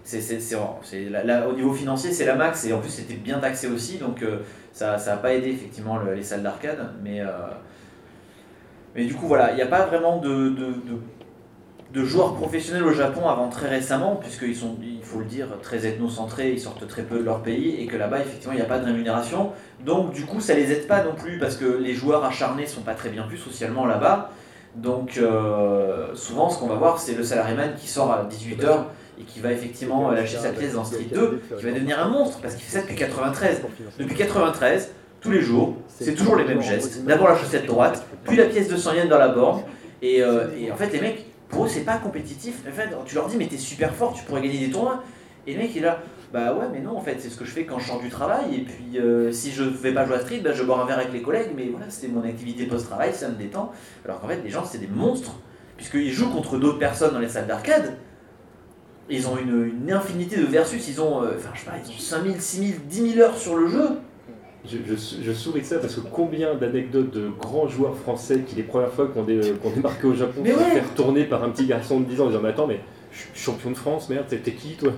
c'est au niveau financier, c'est la max et en plus c'était bien taxé aussi, donc euh, ça n'a pas aidé effectivement les salles d'arcade. Mais, euh, mais du coup, voilà, il n'y a pas vraiment de de joueurs professionnels au Japon avant très récemment, puisqu'ils sont, il faut le dire, très ethnocentrés, ils sortent très peu de leur pays, et que là-bas, effectivement, il n'y a pas de rémunération. Donc, du coup, ça les aide pas non plus, parce que les joueurs acharnés sont pas très bien vus socialement là-bas. Donc, euh, souvent, ce qu'on va voir, c'est le salariman qui sort à 18h et qui va effectivement lâcher sa pièce dans Street 2, qui va devenir un monstre, parce qu'il fait ça depuis 93. Depuis 93, tous les jours, c'est toujours les mêmes gestes. D'abord la chaussette droite, puis la pièce de 100 yens dans la borne, et, euh, et en fait, les mecs, pour eux, c'est pas compétitif. En fait, tu leur dis, mais t'es super fort, tu pourrais gagner des tournois. Et le mec, il est là, bah ouais, mais non, en fait, c'est ce que je fais quand je sors du travail. Et puis, euh, si je vais pas jouer à street, bah, je bois un verre avec les collègues. Mais voilà, c'est mon activité post-travail, ça me détend. Alors qu'en fait, les gens, c'est des monstres. Puisqu'ils jouent contre d'autres personnes dans les salles d'arcade. Ils ont une, infinité de versus. Ils ont, euh, enfin, je sais pas, ils ont 5000, 6000, 10 000 heures sur le jeu.
Je, souris de ça parce que combien d'anecdotes de grands joueurs français qui, les premières fois qu'on dé, débarqué au Japon, se ouais. fait retourner par un petit garçon de 10 ans en disant Mais attends, mais je suis champion de France, merde, t'es qui toi?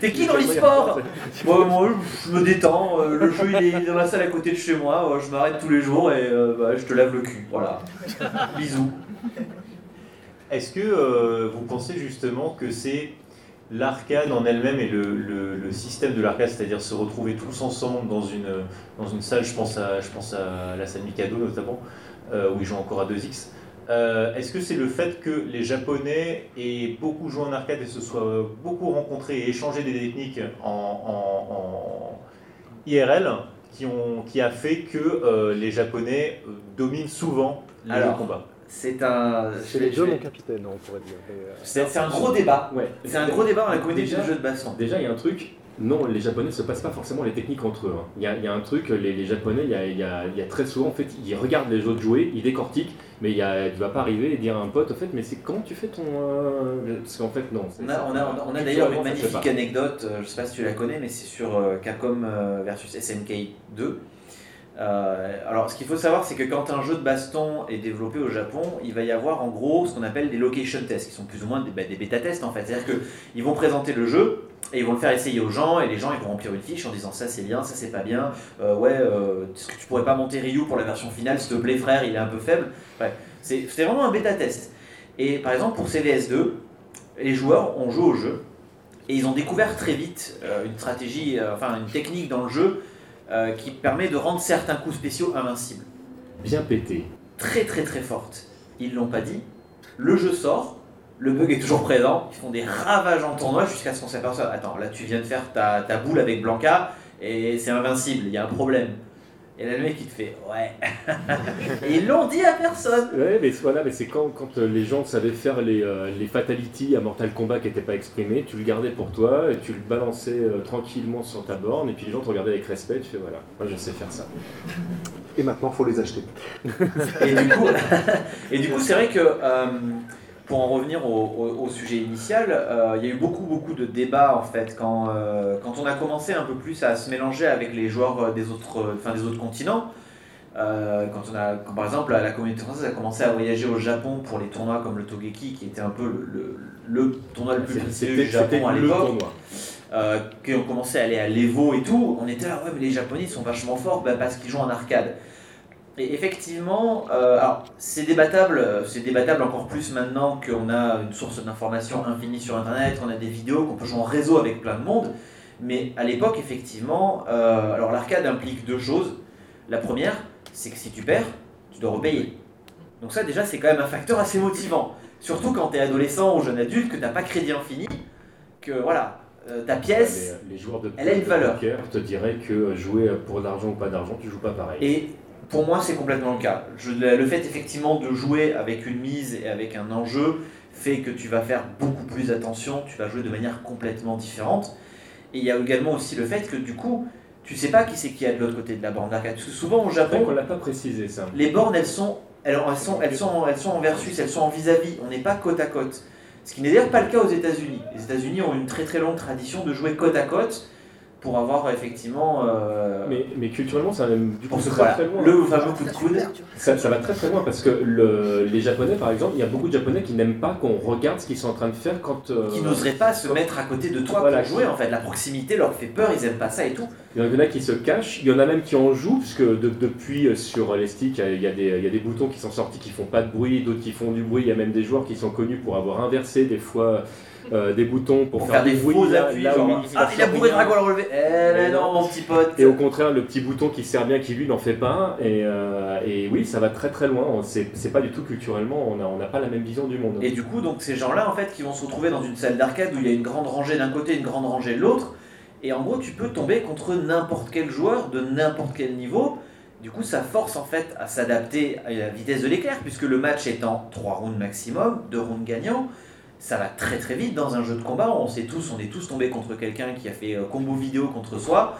T'es qui dans l'e-sport? Moi, je me détends, euh, le jeu il est dans la salle à côté de chez moi, je m'arrête tous les jours et euh, bah, je te lave le cul. Voilà. Bisous.
Est-ce que euh, vous pensez justement que c'est l'arcade en elle-même et le, système de l'arcade, c'est-à-dire se retrouver tous ensemble dans une, dans une salle, je pense à, je pense à la salle Mikado notamment, euh, où ils jouent encore à 2X. Euh, est-ce que c'est le fait que les Japonais aient beaucoup joué en arcade et se soient beaucoup rencontrés et échangé des techniques en, IRL qui, ont, qui a fait que euh, les Japonais dominent souvent les combats
c'est un.
C'est les deux, mon capitaine, on pourrait dire.
Euh, c'est un gros débat. Ouais. C'est un gros débat dans la communauté de jeu de baston.
Déjà, il y a un truc. Non, les Japonais ne se passent pas forcément les techniques entre eux. Hein. Il, y a, il, y a, un truc, les, les Japonais, il y, a, il, y a, il y, a, très souvent, en fait, ils regardent les autres jouer, ils décortiquent, mais il y a, tu vas pas arriver et dire à un pote, en fait, mais c'est comment tu fais ton. Euh, parce qu'en fait, non.
On a, on a, on a d'ailleurs une magnifique anecdote, euh, je sais pas si tu la connais, mais c'est sur Capcom versus SNK 2. Euh, alors, ce qu'il faut savoir, c'est que quand un jeu de baston est développé au Japon, il va y avoir en gros ce qu'on appelle des location tests, qui sont plus ou moins des, bah, des bêta-tests en fait. C'est-à-dire qu'ils vont présenter le jeu et ils vont le faire essayer aux gens, et les gens ils vont remplir une fiche en disant ça c'est bien, ça c'est pas bien, euh, ouais, euh, tu pourrais pas monter Ryu pour la version finale, s'il te plaît frère, il est un peu faible. Ouais. C'est vraiment un bêta-test. Et par exemple, pour CVS2, les joueurs ont joué au jeu et ils ont découvert très vite une stratégie, enfin une technique dans le jeu euh, qui permet de rendre certains coups spéciaux invincibles.
Bien pété.
Très très très forte. Ils l'ont pas dit. Le jeu sort, le bug est toujours présent, ils font des ravages en tournoi jusqu'à ce qu'on s'aperçoive, attends, là tu viens de faire ta, ta boule avec Blanca et c'est invincible, il y a un problème. Et là, le mec, il te fait Ouais. et ils l'ont dit à personne.
Ouais, mais voilà, mais c'est quand, quand euh, les gens savaient faire les, euh, les fatalities à Mortal Kombat qui n'étaient pas exprimés, tu le gardais pour toi et tu le balançais euh, tranquillement sur ta borne et puis les gens te regardaient avec respect. Tu fais Voilà, moi je sais faire ça.
Et maintenant, il faut les acheter.
et du coup, et du coup c'est vrai que pour en revenir au, sujet initial, euh, il y a eu beaucoup, beaucoup de débats en fait quand, euh, quand on a commencé un peu plus à se mélanger avec les joueurs euh, des autres, enfin, des autres continents. quand on a, par exemple, la communauté française a commencé à voyager au Japon pour les tournois comme le Togeki, qui était un peu le, le, tournoi le plus prestigieux du Japon à l'époque, qui ont commencé à aller à l'Evo et tout, on était là, ouais, mais les Japonais sont vachement forts bah, parce qu'ils jouent en arcade. Et effectivement, euh, alors c'est débattable, c'est débattable encore plus maintenant qu'on a une source d'information infinie sur Internet, on a des vidéos, qu'on peut jouer en réseau avec plein de monde. Mais à l'époque, effectivement, euh, alors l'arcade implique deux choses. La première, c'est que si tu perds, tu dois repayer. Donc ça déjà, c'est quand même un facteur assez motivant. Surtout quand tu es adolescent ou jeune adulte, que tu n'as pas crédit infini, que voilà, euh, ta pièce,
les, joueurs de
elle a une valeur.
te diraient que jouer pour l'argent ou pas d'argent, tu joues pas pareil.
Et pour moi, c'est complètement le cas. le fait effectivement de jouer avec une mise et avec un enjeu fait que tu vas faire beaucoup plus attention, tu vas jouer de manière complètement différente. Et il y a également aussi le fait que du coup, tu sais pas qui c'est qui a de l'autre côté de la borne d'arcade. Parce que souvent au Japon,
on l'a pas précisé ça.
Les bornes, elles sont, elles, sont, elles sont, elles sont en versus, elles sont en vis-à-vis. On n'est pas côte à côte. Ce qui n'est d'ailleurs pas le cas aux États-Unis. Les États-Unis ont une très très longue tradition de jouer côte à côte pour avoir effectivement. Euh,
mais, mais, culturellement, ça va même
du coup très, très loin. Le fameux coup de coude.
Ça, ça, va très très loin parce que le, les Japonais, par exemple, il y a beaucoup de Japonais qui n'aiment pas qu'on regarde ce qu'ils sont en train de faire quand.
Euh, qui n'oseraient pas se mettre à côté de toi pour jouer en fait. La proximité leur fait peur, ils n'aiment pas ça et tout.
Il y en a qui se cachent, il y en a même qui en jouent, puisque depuis euh, sur les sticks, il y, a des, il y a des boutons qui sont sortis qui font pas de bruit, d'autres qui font du bruit. Il y a même des joueurs qui sont connus pour avoir inversé des fois euh, des boutons pour,
faire, des faux appuis. genre, ah, il a bourré Dragon à le relever. Eh, mais non, mon petit pote.
Et au contraire, le petit bouton qui sert bien, qui lui n'en fait pas. Et, euh, et, oui, ça va très très loin. C'est pas du tout culturellement, on n'a on a pas la même vision du monde.
Et du coup, donc ces gens-là, en fait, qui vont se retrouver dans une salle d'arcade où il y a une grande rangée d'un côté, une grande rangée de l'autre. Et en gros, tu peux tomber contre n'importe quel joueur de n'importe quel niveau. Du coup, ça force en fait à s'adapter à la vitesse de l'éclair, puisque le match est en 3 rounds maximum, 2 rounds gagnants ça va très très vite dans un jeu de combat. On sait tous, on est tous tombés contre quelqu'un qui a fait euh, combo vidéo contre soi.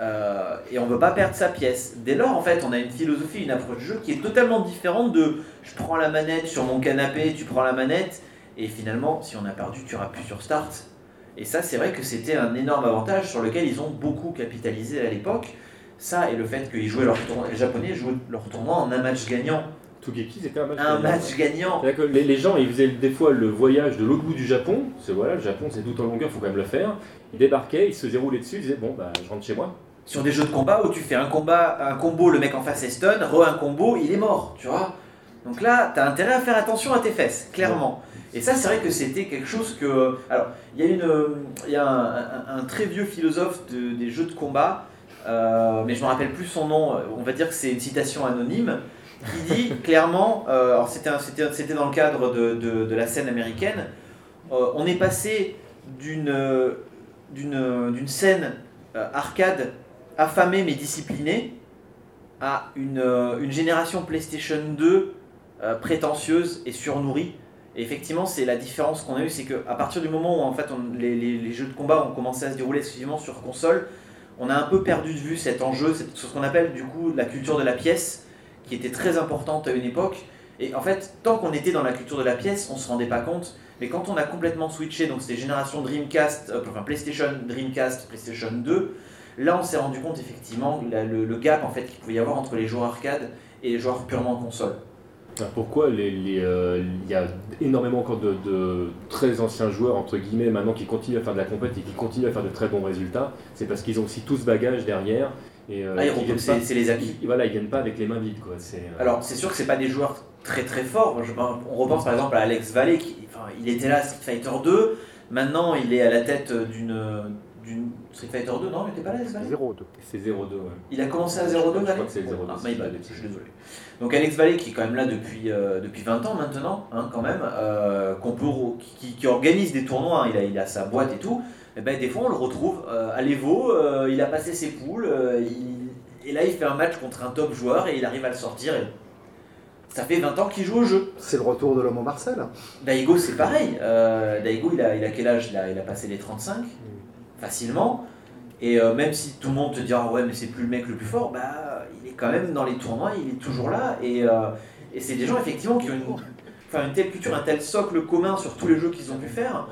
Euh, et on ne veut pas perdre sa pièce. Dès lors, en fait, on a une philosophie, une approche de jeu qui est totalement différente de je prends la manette sur mon canapé, tu prends la manette, et finalement, si on a perdu, tu plus sur start. Et ça, c'est vrai que c'était un énorme avantage sur lequel ils ont beaucoup capitalisé à l'époque. Ça et le fait qu'ils les Japonais jouaient leur tournoi en un match gagnant.
Tugeki, c'était un match
un gagnant. Match gagnant.
Que les, gens, ils faisaient des fois le voyage de l'autre bout du Japon. C'est voilà, le Japon, c'est tout en longueur, il faut quand même le faire. Ils débarquaient, ils se rouler dessus, ils disaient bon, bah, je rentre chez moi.
Sur des jeux de combat où tu fais un combat, un combo, le mec en face est stun, re un combo, il est mort, tu vois. Donc là, tu as intérêt à faire attention à tes fesses, clairement. Et ça, c'est vrai que c'était quelque chose que. Alors, il y a, une, y a un, très vieux philosophe des jeux de combat, euh, mais je ne me rappelle plus son nom, on va dire que c'est une citation anonyme, qui dit clairement, euh, c'était, dans le cadre de, la scène américaine, euh, on est passé d'une, d'une scène euh, arcade affamée mais disciplinée à une, génération PlayStation 2 prétentieuse et surnourrie. Et effectivement, c'est la différence qu'on a eue, c'est qu'à partir du moment où en fait les, les, les, jeux de combat ont commencé à se dérouler exclusivement sur console, on a un peu perdu de vue cet enjeu, ce qu'on appelle du coup la culture de la pièce, qui était très importante à une époque. Et en fait, tant qu'on était dans la culture de la pièce, on ne se rendait pas compte. Mais quand on a complètement switché, donc c'était génération Dreamcast, euh, enfin PlayStation, Dreamcast, PlayStation 2, là on s'est rendu compte effectivement le, gap en fait qu'il pouvait y avoir entre les joueurs arcade et les joueurs purement console.
Pourquoi euh, il y a énormément encore de, de, très anciens joueurs, entre guillemets, maintenant qui continuent à faire de la compétition et qui continuent à faire de très bons résultats C'est parce qu'ils ont aussi tout ce bagage derrière
euh, ah, c'est les acquis.
voilà, ils viennent pas avec les mains vides. Quoi.
Euh, Alors, c'est sûr que c'est pas des joueurs très très forts. on repense par exemple à Alex Vallée, qui, enfin, il était là à Street Fighter 2. Maintenant, il est à la tête d'une. d'une Street Fighter 2, non, il n'était pas là, Alex Vallée
0-2. C'est 0-2, ouais.
Il a commencé à 0-2, Je
crois que c'est 0-2. Ah,
je suis désolé. Donc, Alex Vallée, qui est quand même là depuis, euh, depuis 20 ans maintenant, hein, quand même, qu'on peut, qui, qui, organise des tournois, hein. il, a, il a sa boîte et tout. Et eh ben, des fois, on le retrouve à l'Evo, il a passé ses poules, il et là, il fait un match contre un top joueur et il arrive à le sortir. Ça fait 20 ans qu'il joue au jeu.
C'est le retour de l'homme en Marcel.
Daigo, c'est pareil. Euh, Daigo, il a, il a quel âge? Il a, il a passé les 35, facilement. Et euh, même si tout le monde te dira, ouais, mais c'est plus le mec le plus fort, bah, il est quand même dans les tournois, il est toujours là. Et, euh, et c'est des gens, effectivement, qui ont une, enfin, une telle culture, un tel socle commun sur tous les jeux qu'ils ont pu faire,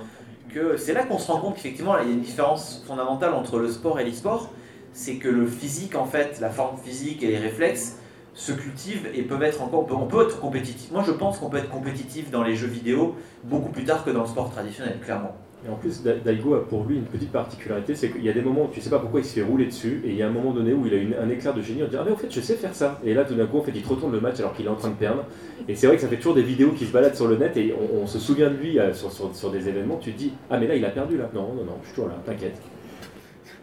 c'est là qu'on se rend compte qu'effectivement, il y a une différence fondamentale entre le sport et l'e-sport c'est que le physique, en fait, la forme physique et les réflexes se cultivent et peuvent être encore. On peut, être compétitif. Moi, je pense qu'on peut être compétitif dans les jeux vidéo beaucoup plus tard que dans le sport traditionnel, clairement.
Et en plus, Daigo a pour lui une petite particularité, c'est qu'il y a des moments où tu sais pas pourquoi il se fait rouler dessus, et il y a un moment donné où il a un éclair de génie, on dit Ah, mais en fait, je sais faire ça. Et là, tout d'un coup, en fait, il retourne le match alors qu'il est en train de perdre. Et c'est vrai que ça fait toujours des vidéos qui se baladent sur le net, et on, se souvient de lui euh, sur, sur, des événements, tu te dis Ah, mais là, il a perdu là. Non, non, non, je suis toujours là, t'inquiète.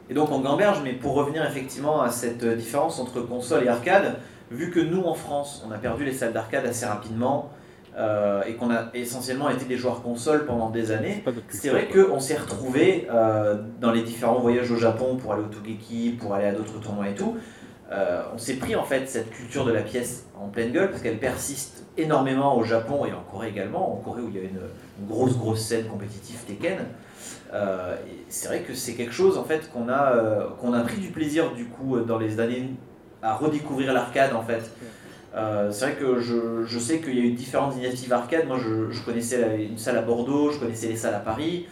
Et donc on gamberge, mais pour revenir effectivement à cette euh, différence entre console et arcade, vu que nous en France, on a perdu les salles d'arcade assez rapidement, euh, et qu'on a essentiellement été des joueurs console pendant des années, c'est vrai qu'on s'est retrouvé euh, dans les différents voyages au Japon pour aller au Togeki, pour aller à d'autres tournois et tout, on s'est pris en fait cette culture de la pièce en pleine gueule parce qu'elle persiste énormément au Japon et en Corée également. En Corée où il y a une, grosse grosse scène compétitive Tekken. c'est vrai que c'est quelque chose en fait qu'on a, qu'on a pris du plaisir du coup dans les années à redécouvrir l'arcade en fait. Euh, c'est vrai que je, je sais qu'il y a eu différentes initiatives arcade. Moi, je, je, connaissais une salle à Bordeaux, je connaissais les salles à Paris.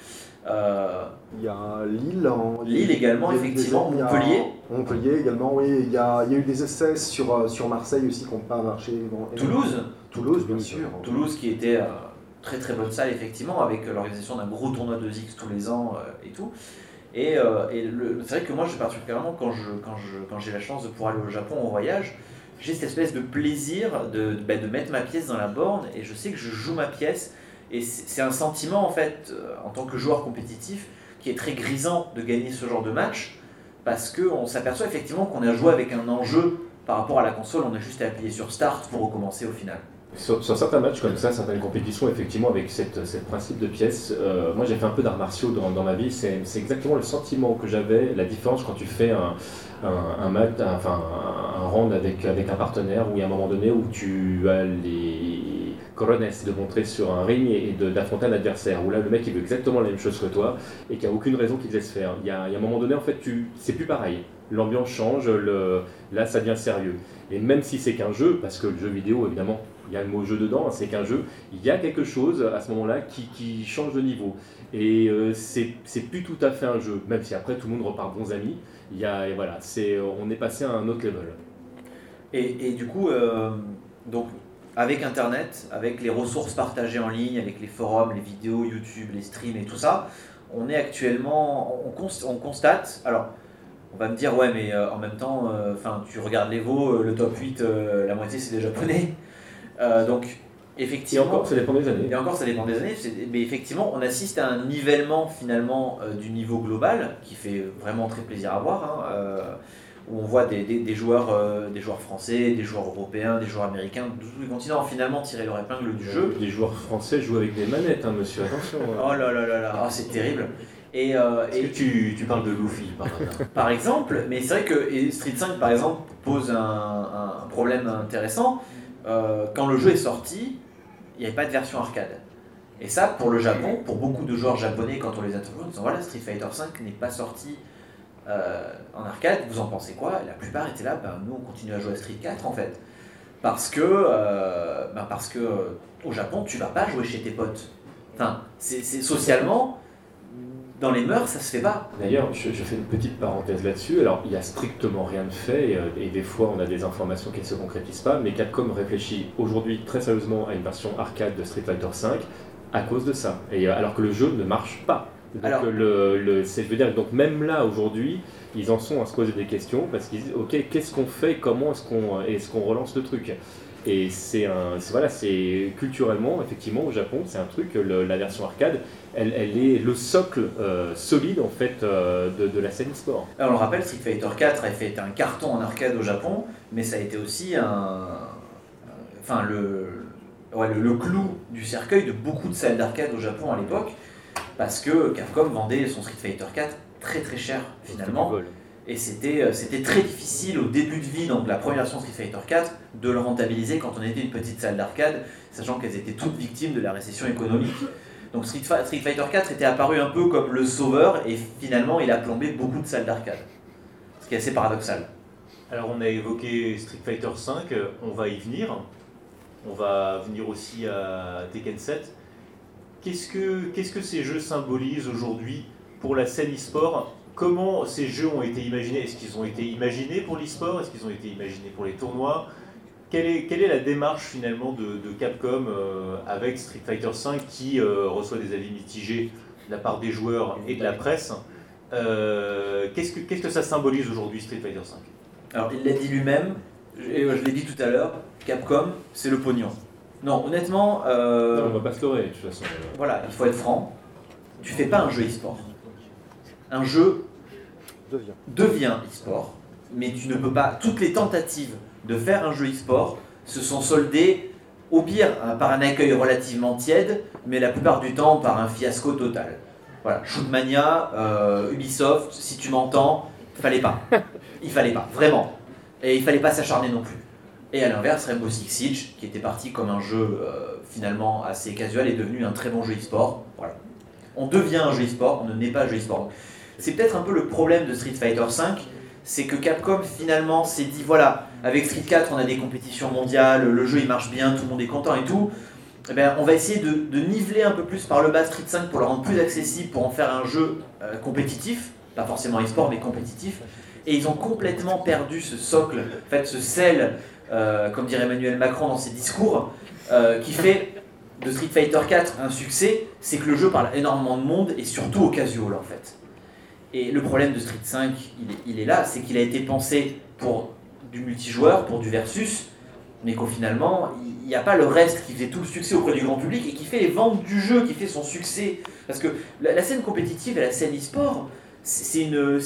Euh, il y a Lille. En...
Lille également, effectivement. Montpellier.
Montpellier également, oui. Il y, a, il y a eu des essais sur, euh, sur Marseille aussi qui n'ont pas marché.
Toulouse.
Toulouse, bien sûr.
Toulouse qui était très très bonne salle, effectivement, avec l'organisation d'un gros tournoi de X tous les ans et tout. Et, et c'est vrai que moi, je particulièrement quand j'ai quand je, quand la chance de pouvoir aller au Japon en voyage, j'ai cette espèce de plaisir de, bah, de, mettre ma pièce dans la borne et je sais que je joue ma pièce. Et c'est un sentiment, en fait, euh, en tant que joueur compétitif, qui est très grisant de gagner ce genre de match parce qu'on s'aperçoit effectivement qu'on a joué avec un enjeu par rapport à la console, on a juste à appuyer sur Start pour recommencer au final.
Sur, certains matchs comme ça, certaines compétitions, effectivement, avec cette, principe de pièce, euh, moi j'ai fait un peu d'arts martiaux dans, ma vie, c'est exactement le sentiment que j'avais, la différence quand tu fais un, un, match, enfin, un, round avec, un partenaire où il y a un moment donné où tu as les corones de montrer sur un ring et d'affronter un adversaire, où là le mec il veut exactement la même chose que toi et qu'il n'y a aucune raison qu'il te laisse faire. Il y, a, un moment donné, en fait, c'est plus pareil. L'ambiance change, là ça devient sérieux. Et même si c'est qu'un jeu, parce que le jeu vidéo évidemment il y a le mot jeu dedans, c'est qu'un jeu, il y a quelque chose à ce moment-là qui, change de niveau. Et euh, c'est plus tout à fait un jeu, même si après tout le monde repart bons amis, il y a, et voilà, c'est on est passé à un autre level.
Et, du coup, euh, donc, avec Internet, avec les ressources partagées en ligne, avec les forums, les vidéos, YouTube, les streams et tout ça, on est actuellement, on, on constate, alors on va me dire, ouais, mais euh, en même temps, enfin tu regardes les veaux, le top 8, la moitié c'est des japonais. Euh, donc, effectivement.
Et encore, ça dépend des années.
Et encore, ça dépend des années. Mais effectivement, on assiste à un nivellement finalement euh, du niveau global qui fait vraiment très plaisir à voir. Hein, euh, où on voit des, des, joueurs, des joueurs français, des joueurs européens, des joueurs américains, de tous les continents finalement tirer leur épingle du jeu.
Les joueurs français jouent avec des manettes, hein, monsieur, attention.
Hein. Oh là là là là, oh, c'est terrible.
Et, et tu, tu, parles de Luffy par,
par exemple, mais c'est vrai que Street 5 par exemple pose un, un problème intéressant euh, quand le jeu est sorti, il n'y avait pas de version arcade. Et ça, pour le Japon, pour beaucoup de joueurs japonais, quand on les interviewe, ils disent voilà, Street Fighter V n'est pas sorti euh, en arcade, vous en pensez quoi? La plupart étaient là, ben, nous on continue à jouer à Street 4 en fait. Parce que, euh, ben, parce que au Japon, tu vas pas jouer chez tes potes. Enfin, c'est socialement, dans les mœurs, ça se fait pas.
D'ailleurs, je, fais une petite parenthèse là-dessus. Alors, il n'y a strictement rien de fait, euh, et, des fois, on a des informations qui ne se concrétisent pas, mais Capcom réfléchit aujourd'hui très sérieusement à une version arcade de Street Fighter V à cause de ça. Et, euh, alors que le jeu ne marche pas. Donc, alors, le, le je veux dire, donc même là, aujourd'hui, ils en sont à se poser des questions, parce qu'ils disent, ok, qu'est-ce qu'on fait, comment est-ce qu'on est qu'on relance le truc? Et c'est un, voilà, c'est culturellement, effectivement, au Japon, c'est un truc, la version arcade, elle, elle, est le socle euh, solide en fait euh, de, de, la scène sport.
Alors, on le rappelle, Street Fighter 4 a fait un carton en arcade au Japon, mais ça a été aussi un, enfin le, ouais, le, clou du cercueil de beaucoup de salles d'arcade au Japon à l'époque, parce que Capcom vendait son Street Fighter 4 très très cher finalement. C'était, euh, c'était très difficile au début de vie, donc la première version Street Fighter 4, de le rentabiliser quand on était une petite salle d'arcade, sachant qu'elles étaient toutes victimes de la récession économique. Donc Street, Fighter 4 était apparu un peu comme le sauveur, et finalement il a plombé beaucoup de salles d'arcade. Ce qui est assez paradoxal.
Alors on a évoqué Street Fighter 5, on va y venir. On va venir aussi à Tekken 7. Qu'est-ce que, qu'est-ce que ces jeux symbolisent aujourd'hui pour la scène e-sport? Comment ces jeux ont été imaginés? Est-ce qu'ils ont été imaginés pour l'e-sport? Est-ce qu'ils ont été imaginés pour les tournois? Quelle est, quelle est, la démarche finalement de, Capcom euh, avec Street Fighter V qui euh, reçoit des avis mitigés de la part des joueurs et de la presse euh, Qu'est-ce que, ça symbolise aujourd'hui Street Fighter V
Alors il l'a dit lui-même, et je l'ai dit tout à l'heure, Capcom c'est le pognon. Non, honnêtement.
Non, on va pas se leurrer de toute façon.
Voilà, il faut être franc. Tu fais pas un jeu e-sport un jeu devient e-sport, mais tu ne peux pas. Toutes les tentatives de faire un jeu e-sport se sont soldées au pire hein, par un accueil relativement tiède, mais la plupart du temps par un fiasco total. Voilà, Shootmania, euh, Ubisoft, si tu m'entends, fallait pas. Il fallait pas, vraiment. Et il fallait pas s'acharner non plus. Et à l'inverse, Rainbow Six Siege, qui était parti comme un jeu euh, finalement assez casual, est devenu un très bon jeu e-sport. Voilà. On devient un jeu e-sport, on ne naît pas un jeu e-sport. C'est peut-être un peu le problème de Street Fighter V, c'est que Capcom finalement s'est dit voilà, avec Street 4 on a des compétitions mondiales, le jeu il marche bien, tout le monde est content et tout. Eh on va essayer de, niveler un peu plus par le bas Street 5 pour le rendre plus accessible, pour en faire un jeu euh, compétitif, pas forcément e-sport mais compétitif. Et ils ont complètement perdu ce socle, en fait, ce sel, euh, comme dirait Emmanuel Macron dans ses discours, euh, qui fait de Street Fighter 4 un succès, c'est que le jeu parle énormément de monde et surtout au casual en fait. Et le problème de Street 5, il est, là, c'est qu'il a été pensé pour du multijoueur, pour du versus, mais qu'au finalement, il n'y a pas le reste qui fait tout le succès auprès du grand public et qui fait les ventes du jeu, qui fait son succès. Parce que la, scène compétitive et la scène e-sport, c'est une,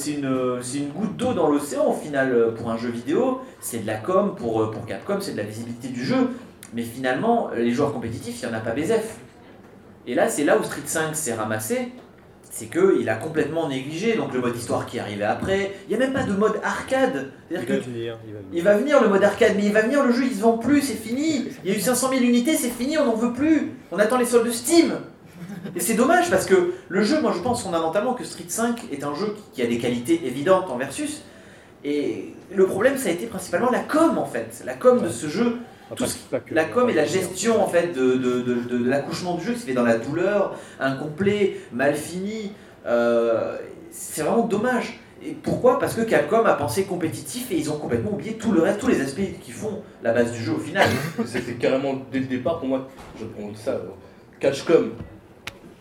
goutte d'eau dans l'océan au final pour un jeu vidéo. C'est de la com, pour, Capcom, c'est de la visibilité du jeu. Mais finalement, les joueurs compétitifs, il n'y en a pas BZF. Et là, c'est là où Street 5 s'est ramassé, c'est qu'il a complètement négligé donc le mode histoire qui arrivait après. Il n'y a même pas de mode arcade.
Il va, venir,
il, va venir. le mode arcade, mais il va venir le jeu, il se vend plus, c'est fini. Il y a eu 500 000 unités, c'est fini, on n'en veut plus. On attend les soldes de Steam. Et c'est dommage parce que le jeu, moi je pense fondamentalement que Street 5 est un jeu qui a des qualités évidentes en versus. Et le problème, ça a été principalement la com en fait. La com de ce jeu la com et la gestion en fait de, de, de, l'accouchement du jeu qui se fait dans la douleur, incomplet, mal fini. Euh, c'est vraiment dommage. Et pourquoi? Parce que Capcom a pensé compétitif et ils ont complètement oublié tout le reste, tous les aspects qui font la base du jeu au final.
C'était carrément dès le départ pour moi, je prends ça, euh, Catchcom,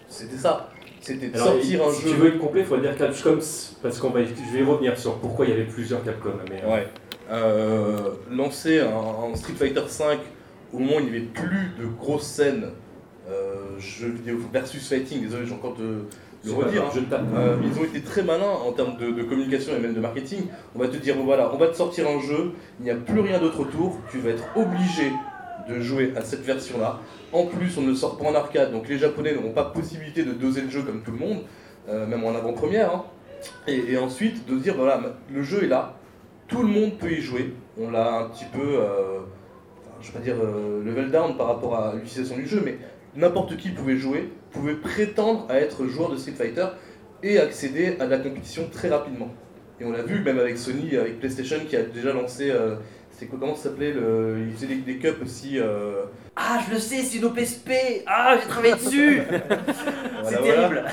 c'était ça. C'était de sortir un
si
jeu.
Si tu veux être complet, il faut dire Catchcom parce qu'on va, je vais revenir sur pourquoi il y avait plusieurs Capcom. Mais,
ouais. Euh, lancer un, Street Fighter V au moment où il n'y avait plus de grosses scènes euh, jeux vidéo versus fighting, désolé j'ai encore de, de redire, hein. euh, ils ont été très malins en termes de, communication et même de marketing. On va te dire, voilà, on va te sortir un jeu, il n'y a plus rien d'autre autour, tu vas être obligé de jouer à cette version-là. En plus, on ne sort pas en arcade, donc les Japonais n'auront pas possibilité de doser le jeu comme tout le monde, même en avant-première. Hein. Et, et, ensuite, de dire, voilà, le jeu est là, tout le monde peut y jouer. On l'a un petit peu, euh, je vais pas dire euh, level down par rapport à l'utilisation du jeu, mais n'importe qui pouvait jouer, pouvait prétendre à être joueur de Street Fighter et accéder à la compétition très rapidement. Et on l'a vu même avec Sony, avec PlayStation qui a déjà lancé. Euh, c'est comment ça s'appelait le... Il faisait des, cups aussi.
Ah, je le sais, c'est une OPSP Ah, j'ai travaillé dessus C'est terrible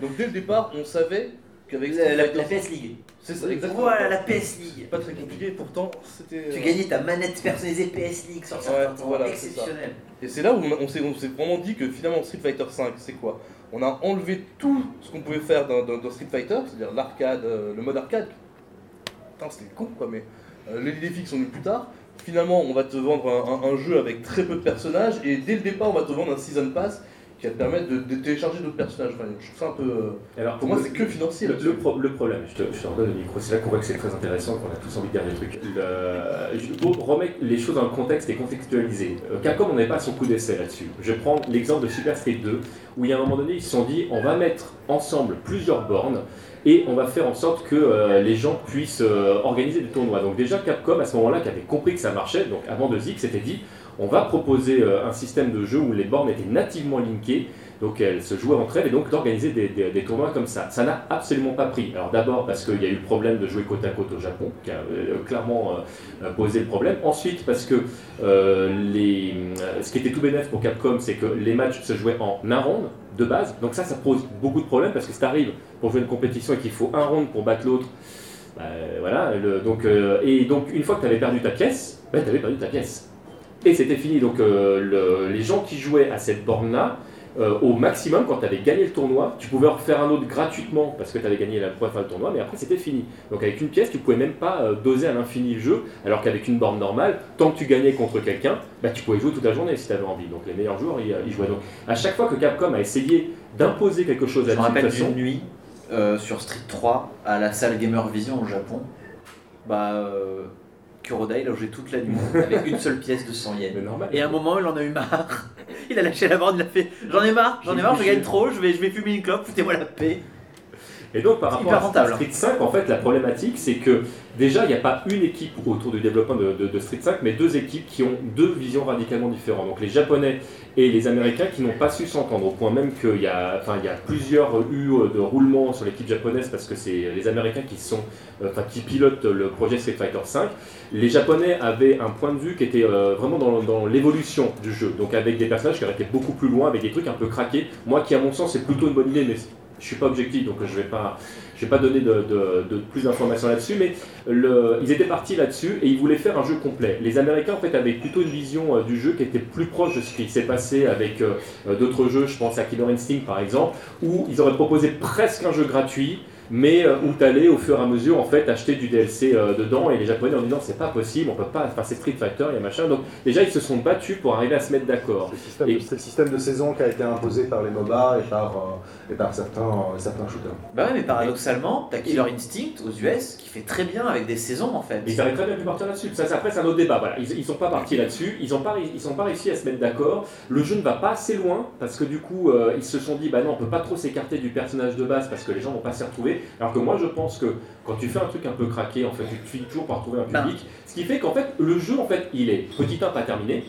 Donc dès le départ, on savait
qu'avec la, la, PS League.
C'est ça, exactement.
Voilà, la PS League.
Pas très compliqué, pourtant c'était.
Tu gagnais ta manette personnalisée PS League sur certains voilà, exceptionnel.
Et c'est là où on s'est vraiment dit que finalement Street Fighter V, c'est quoi? On a enlevé tout ce qu'on pouvait faire dans, Street Fighter, c'est-à-dire l'arcade, euh, le mode arcade. Putain, c'était con quoi, mais euh, les défis sont venus plus tard. Finalement, on va te vendre un, un, jeu avec très peu de personnages et dès le départ, on va te vendre un Season Pass qui va te permettre de, télécharger d'autres personnages. je trouve ça un peu. Euh, Alors, pour moi, c'est que financier.
Le, le, problème, je te, je te redonne le micro, c'est là qu'on voit que c'est très intéressant, qu'on a tous envie de dire des trucs. pour remettre les choses dans le contexte et contextualiser, euh, Capcom, on n'avait pas son coup d'essai là-dessus. Je prends l'exemple de Super Street 2, où il y a un moment donné, ils se sont dit on va mettre ensemble plusieurs bornes et on va faire en sorte que euh, les gens puissent organiser des tournois. Donc, déjà, Capcom, à ce moment-là, qui avait compris que ça marchait, donc avant de Zik, s'était dit on va proposer euh, un système de jeu où les bornes étaient nativement linkées, donc elles se jouaient entre elles, et donc d'organiser des, tournois comme ça. Ça n'a absolument pas pris. Alors d'abord parce qu'il y a eu le problème de jouer côte à côte au Japon, qui a euh, clairement euh, posé le problème. Ensuite parce que les, ce qui était tout bénéfique pour Capcom, c'est que les matchs se jouaient en un round de base. Donc ça, ça pose beaucoup de problèmes parce que si tu pour jouer une compétition et qu'il faut un round pour battre l'autre, bah, voilà. donc, et donc une fois que tu avais perdu ta pièce, bah, tu avais perdu ta pièce. Et c'était fini. Donc euh, les gens qui jouaient à cette borne-là, euh, au maximum, quand tu avais gagné le tournoi, tu pouvais en refaire un autre gratuitement parce que tu avais gagné la première fois le tournoi, mais après c'était fini. Donc avec une pièce, tu pouvais même pas euh, doser à l'infini le jeu, alors qu'avec une borne normale, tant que tu gagnais contre quelqu'un, bah, tu pouvais jouer toute la journée si tu avais envie. Donc les meilleurs joueurs, ils, jouaient. Donc à chaque fois que Capcom a essayé d'imposer quelque chose
à Je me rappelle d'une nuit sur Street 3 à la salle Gamer Vision au Japon. Bah, Kuroda, il a joué toute la nuit avec une seule pièce de 100 yens. Et à un moment, il en a eu marre. Il a lâché la borne, il a fait J'en ai marre, j'en ai marre, je gagne trop, je vais, je vais fumer une clope, foutez-moi la paix.
Et donc par rapport à
rentable.
Street 5, en fait, la problématique, c'est que déjà, il n'y a pas une équipe autour du développement de, de- de Street 5, mais deux équipes qui ont deux visions radicalement différentes. Donc les Japonais et les Américains qui n'ont pas su s'entendre, au point même qu'il y a, enfin, il y a plusieurs U de roulement sur l'équipe japonaise parce que c'est les Américains qui sont, euh, enfin, qui pilotent le projet Street Fighter 5. Les Japonais avaient un point de vue qui était euh, vraiment dans, dans l'évolution du jeu, donc avec des personnages qui auraient été beaucoup plus loin, avec des trucs un peu craqués. Moi, qui à mon sens, c'est plutôt une bonne idée, mais je suis pas objectif, donc je vais vais pas donner de, plus d'informations là-dessus, mais ils étaient partis là-dessus et ils voulaient faire un jeu complet. Les Américains en fait avaient plutôt une vision euh, du jeu qui était plus proche de ce qui s'est passé avec euh, euh, d'autres jeux, je pense à Killer Instinct par exemple, où ils auraient proposé presque un jeu gratuit. Mais euh, où tu allais au fur et à mesure en fait acheter du DLC euh, dedans et les japonais ont dit non c'est pas possible on peut pas enfin c'est Street Fighter il y a machin donc déjà ils se sont battus pour arriver à se mettre d'accord
C'est le système,
Et-
c'est le système de saison qui a été imposé par les MOBA et par, euh, et par certains, euh, certains shooters.
Bah ouais, mais paradoxalement, t'as Killer Instinct aux US qui fait très bien avec des saisons en fait.
Ils auraient très bien pu partir là-dessus. Ça, c'est- après, c'est un autre débat. Voilà. Ils ne sont pas partis là-dessus. Ils n'ont pas, ils sont pas réussi à se mettre d'accord. Le jeu ne va pas assez loin parce que du coup, euh, ils se sont dit bah non, on peut pas trop s'écarter du personnage de base parce que les gens vont pas s'y retrouver. Alors que moi, je pense que quand tu fais un truc un peu craqué, en fait, tu finis toujours par trouver un
Ben.
public. Ce qui fait qu'en fait, le jeu, en fait, il est petit 1 pas terminé.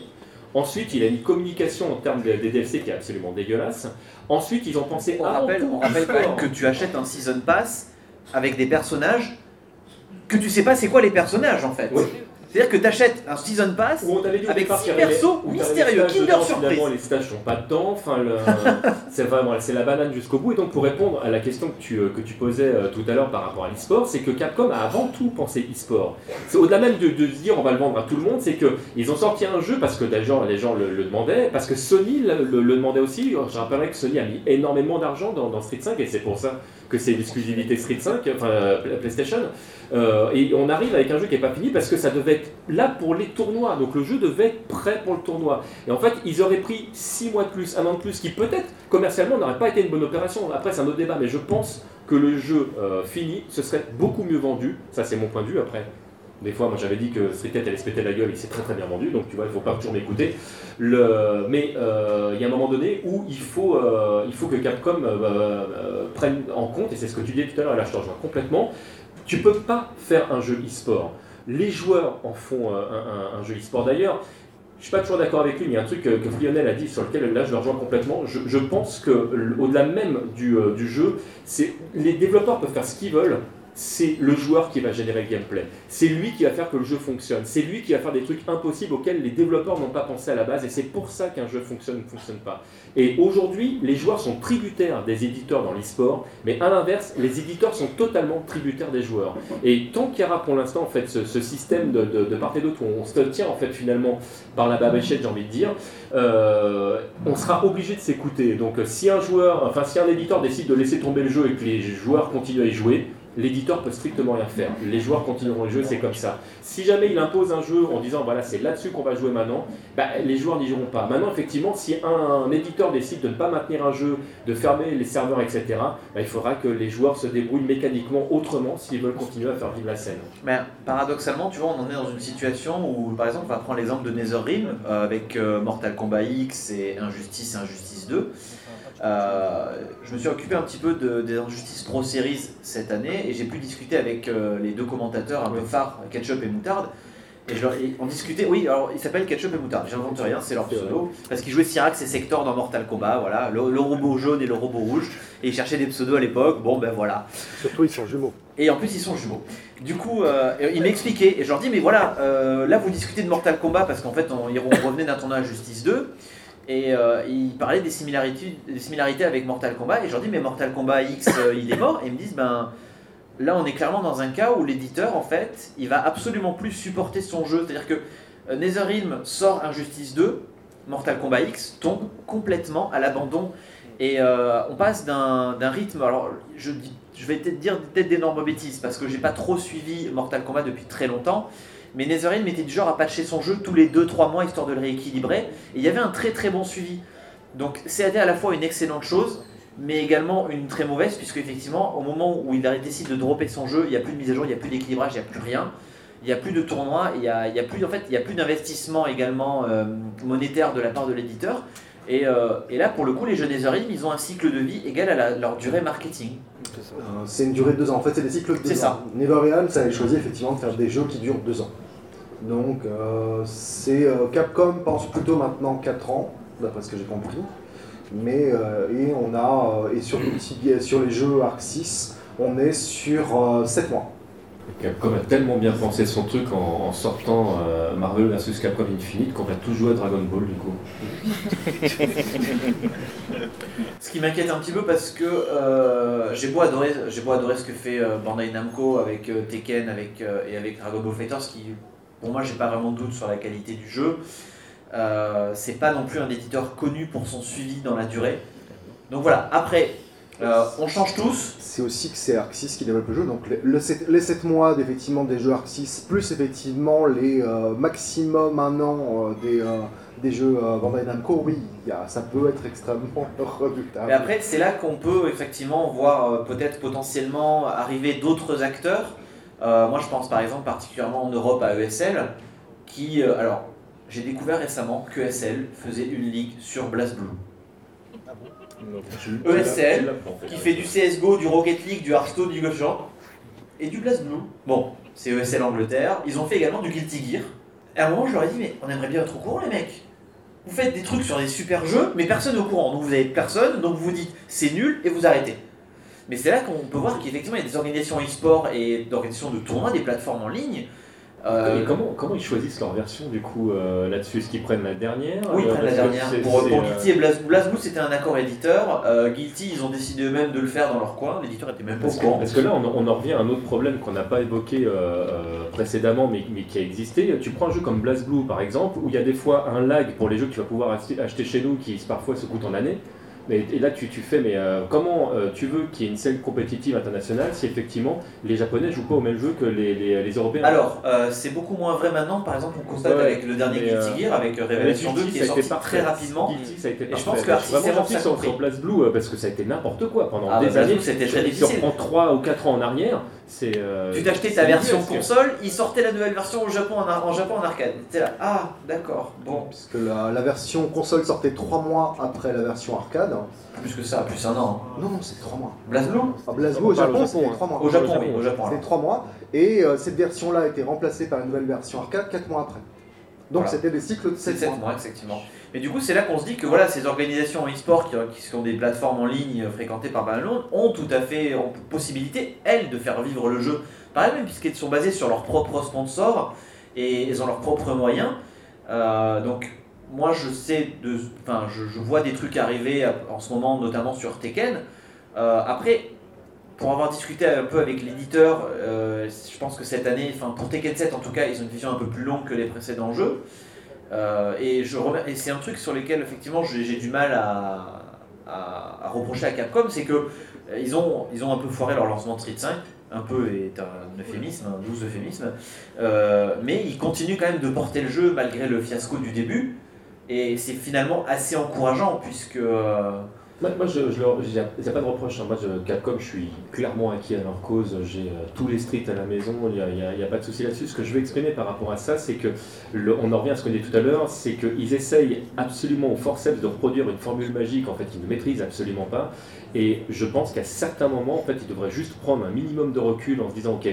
Ensuite, il a une communication en termes de- des DLC qui est absolument dégueulasse. Ensuite, ils ont pensé
On
avant
rappelle, on rappelle quand même que tu achètes un Season Pass avec des personnages que tu sais pas c'est quoi les personnages en fait.
Oui.
C'est-à-dire que tu achètes un Season Pass
Où on t'avait dit au
Avec
départ
six
qu'il y avait-
persos
où t'avais
mystérieux,
les stages
Kinder
dedans,
Surprise.
Finalement, les stages n'ont pas de temps. Enfin, le- c'est vraiment c'est la banane jusqu'au bout. Et donc, pour répondre à la question que tu, euh, que tu posais euh, tout à l'heure par rapport à l'e-sport, c'est que Capcom a avant tout pensé e-sport. C'est au-delà même de, dire on va le vendre à tout le monde, c'est que ils ont sorti un jeu parce que des gens, les gens le, le demandaient, parce que Sony le, le- le demandait aussi. Je rappellerai que Sony a mis énormément d'argent dans, dans Street 5 et c'est pour ça que c'est l'exclusivité Street 5, enfin euh, PlayStation. Euh, et on arrive avec un jeu qui n'est pas fini parce que ça devait être là pour les tournois. Donc le jeu devait être prêt pour le tournoi. Et en fait, ils auraient pris 6 mois de plus, un an de plus, qui peut-être commercialement n'aurait pas été une bonne opération. Après, c'est un autre débat, mais je pense que le jeu euh, fini, ce serait beaucoup mieux vendu. Ça, c'est mon point de vue. Après, des fois, moi j'avais dit que Street 4 allait se péter la gueule, il s'est très très bien vendu, donc tu vois, il faut pas toujours m'écouter. Mais euh, il y a un moment donné où il faut, il faut que Capcom prenne en compte, et c'est ce que tu disais tout à l'heure, là je te rejoins complètement, tu peux pas faire un jeu e-sport. Les joueurs en font euh, un, jeu e-sport d'ailleurs. Je suis pas toujours d'accord avec lui, mais il y a un truc que, que Frionel a dit sur lequel là je le rejoins complètement. Je, pense que au-delà même du, euh, du jeu, c'est les développeurs peuvent faire ce qu'ils veulent. C'est le joueur qui va générer le gameplay. C'est lui qui va faire que le jeu fonctionne. C'est lui qui va faire des trucs impossibles auxquels les développeurs n'ont pas pensé à la base. Et c'est pour ça qu'un jeu fonctionne ou ne fonctionne pas. Et aujourd'hui, les joueurs sont tributaires des éditeurs dans l'e-sport, mais à l'inverse, les éditeurs sont totalement tributaires des joueurs. Et tant qu'il y aura pour l'instant en fait ce, système de, part et d'autre où on se tient en fait finalement par la babachette, j'ai envie de dire, euh, on sera obligé de s'écouter. Donc si un joueur, enfin si un éditeur décide de laisser tomber le jeu et que les joueurs continuent à y jouer, l'éditeur peut strictement rien faire. Les joueurs continueront le jeu, c'est comme ça. Si jamais il impose un jeu en disant voilà c'est là-dessus qu'on va jouer maintenant, bah, les joueurs n'y joueront pas. Maintenant effectivement si un, éditeur décide de ne pas maintenir un jeu, de fermer les serveurs, etc., bah, il faudra que les joueurs se débrouillent mécaniquement autrement s'ils veulent continuer à faire vivre la scène.
Mais paradoxalement, tu vois, on en est dans une situation où, par exemple, on va prendre l'exemple de NetherRealm euh, avec euh, Mortal Kombat X et Injustice Injustice 2. Euh, je me suis occupé un petit peu de, des Injustice Pro Series cette année et j'ai pu discuter avec euh, les deux commentateurs un peu phares, Ketchup et Moutarde. Et, je leur- et on discutait, oui, alors ils s'appellent Ketchup et Moutarde, j'invente rien, c'est leur pseudo, parce qu'ils jouaient Cyrax et Sector dans Mortal Kombat, voilà, le, le robot jaune et le robot rouge, et ils cherchaient des pseudos à l'époque, bon ben voilà.
Surtout, ils sont jumeaux.
Et en plus, ils sont jumeaux. Du coup, euh, il m'expliquait, et je leur dis, mais voilà, là vous discutez de Mortal Kombat parce qu'en fait, on, on revenait d'un tournoi à Justice 2, et euh, il parlait des similarités, avec Mortal Kombat, et je leur dis, mais Mortal Kombat X, euh, il est mort, et ils me disent, ben là, on est clairement dans un cas où l'éditeur, en fait, il va absolument plus supporter son jeu. C'est-à-dire que euh, NetherRealm sort Injustice 2, Mortal Kombat X tombe complètement à l'abandon. Et euh, on passe d'un rythme. Alors, je vais peut-être dire peut-être d'énormes bêtises parce que j'ai pas trop suivi Mortal Kombat depuis très longtemps. Mais NetherRealm était du genre à patcher son jeu tous les 2-3 mois histoire de le rééquilibrer. Et il y avait un très très bon suivi. Donc, c'est à la fois une excellente chose, mais également une très mauvaise, puisque effectivement, au moment où il décide de dropper son jeu, il n'y a plus de mise à jour, il n'y a plus d'équilibrage, il n'y a plus rien. Il n'y a plus de tournoi, il n'y a, a plus, en d'investissement également euh, monétaire de la part de l'éditeur. Et, euh, et là, pour le coup, les jeux Netherrealm, ils ont un cycle de vie égal à la- leur durée marketing.
Euh, C'est une durée de deux ans. En fait, c'est des cycles de deux
C'est ça.
ans. NetherRealm, ça avait choisi effectivement de faire des jeux qui durent deux ans. Donc, euh, c'est euh, Capcom pense plutôt maintenant 4 ans, d'après ce que j'ai compris. Mais euh, et on a euh, et sur sur les jeux Arc 6, on est sur 7 mois.
Capcom a tellement bien pensé son truc en, sortant euh, Marvel vs Capcom Infinite qu'on va tout jouer à Dragon Ball du coup.
Ce qui m'inquiète un petit peu parce que euh, j'ai beau adorer, beau adorer ce que fait euh, Bandai Namco avec euh, Tekken avec, euh, et avec Dragon Ball Fighters, qui pour moi j'ai pas vraiment de doute sur la qualité du jeu. C'est pas non plus un éditeur connu pour son suivi dans la durée. Donc voilà. Après, euh, on change tous.
C'est aussi que c'est Arc 6 qui développe le jeu, donc les, le sept- les 7 mois d'effectivement des jeux Arc 6, plus effectivement les euh, maximum un an euh, des, des jeux Bandai Namco, oui, il y a- ça peut être extrêmement redoutable.
Mais après, c'est là qu'on peut effectivement voir peut-être potentiellement arriver d'autres acteurs. Moi, je pense par exemple particulièrement en Europe à ESL, qui, alors, j'ai découvert récemment que ESL faisait une ligue sur BlazBlue. ESL, qui fait du CSGO, du Rocket League, du Hearthstone, du League et du BlazBlue. Bon, c'est ESL Angleterre. Ils ont fait également du Guilty Gear. Et à un moment, je leur ai dit, mais on aimerait bien être au courant, les mecs. Vous faites des trucs sur des super jeux, mais personne n'est au courant. Donc vous avez personne, donc vous vous dites c'est nul et vous arrêtez. Mais c'est là qu'on peut voir qu'effectivement il y a des organisations e-sport et d'organisations de tournois, des plateformes en ligne. Euh,
Et comment, comment ils choisissent leur version du coup euh, là-dessus? Est-ce qu'ils prennent la dernière?
Oui, ils
Euh,
prennent la dernière. Pour, pour
euh,
Guilty et Blaz- BlazBlue, c'était un accord éditeur. Euh, Guilty, ils ont décidé eux-mêmes de le faire dans leur coin. L'éditeur était même pas au
Parce que,
courant.
parce que là, on, on en revient à un autre problème qu'on n'a pas évoqué euh, euh, précédemment, mais, mais qui a existé. Tu prends un jeu comme BlazBlue, par exemple, où il y a des fois un lag pour les jeux que tu vas pouvoir acheter, acheter chez nous, qui parfois se coûtent en année. Mais, et là, tu, tu fais, mais euh, comment euh, tu veux qu'il y ait une scène compétitive internationale si effectivement les Japonais jouent pas au même jeu que les, les, les Européens?
Alors, euh, c'est beaucoup moins vrai maintenant. Par exemple, on constate
Ouais,
avec le dernier Guilty Gear, avec Révélation 2,
Guilty,
qui
ça
est
a été
sorti
parfait.
très rapidement.
Guilty, ça a été
Et je pense que Zero,
gentil sur, sur BlazBlue euh, parce que ça a été n'importe quoi pendant
Ah,
des
bah,
années.
c'était très
Si
difficile.
on prend 3 ou 4 ans en arrière, c'est. euh,
Tu t'achetais ta version console, ils sortaient la nouvelle version au Japon en, en Japon en arcade. T'es là, ah d'accord, bon,
Puisque la, la version console sortait 3 mois après la version arcade.
plus que ça, plus un an.
Non, non, c'est 3 mois.
BlazBlue
Ah, BlazBlue au Japon, c'était
hein.
3 mois.
Au Japon, oui, au Japon.
C'était
alors.
3 mois. Et euh, cette version-là a été remplacée par une nouvelle version arcade 4 mois après. Donc
Voilà.
c'était des cycles de
C'est
7
7
mois.
mois, effectivement. Mais du coup, c'est là qu'on se dit que voilà, ces organisations e-sport qui, sont des plateformes en ligne fréquentées par Banalone ont tout à fait ont possibilité, elles, de faire vivre le jeu par elles-mêmes, puisqu'elles sont basées sur leurs propres sponsors et elles ont leurs propres moyens. Euh, donc, moi, je sais, je vois des trucs arriver en ce moment, notamment sur Tekken. Euh, après, pour avoir discuté un peu avec l'éditeur, euh, je pense que cette année, enfin pour Tekken 7 en tout cas, ils ont une vision un peu plus longue que les précédents jeux. Euh, et c'est un truc sur lequel effectivement j'ai du mal à reprocher à Capcom, c'est que euh, ils ont, ils ont un peu foiré leur lancement de Street 5, un peu est un euphémisme, un doux euphémisme, Euh, mais ils continuent quand même de porter le jeu malgré le fiasco du début. Et c'est finalement assez encourageant puisque euh,
Moi, moi, je, a pas de reproche. hein. Moi, je, Capcom, je suis clairement acquis à leur cause. J'ai euh, tous les streets à la maison. Il n'y a pas de souci là-dessus. Ce que je veux exprimer par rapport à ça, c'est que, le- on en revient à ce qu'on dit tout à l'heure, c'est qu'ils essayent absolument au forceps de reproduire une formule magique en fait qu'ils ne maîtrisent absolument pas. Et je pense qu'à certains moments, en fait, ils devraient juste prendre un minimum de recul en se disant, ok,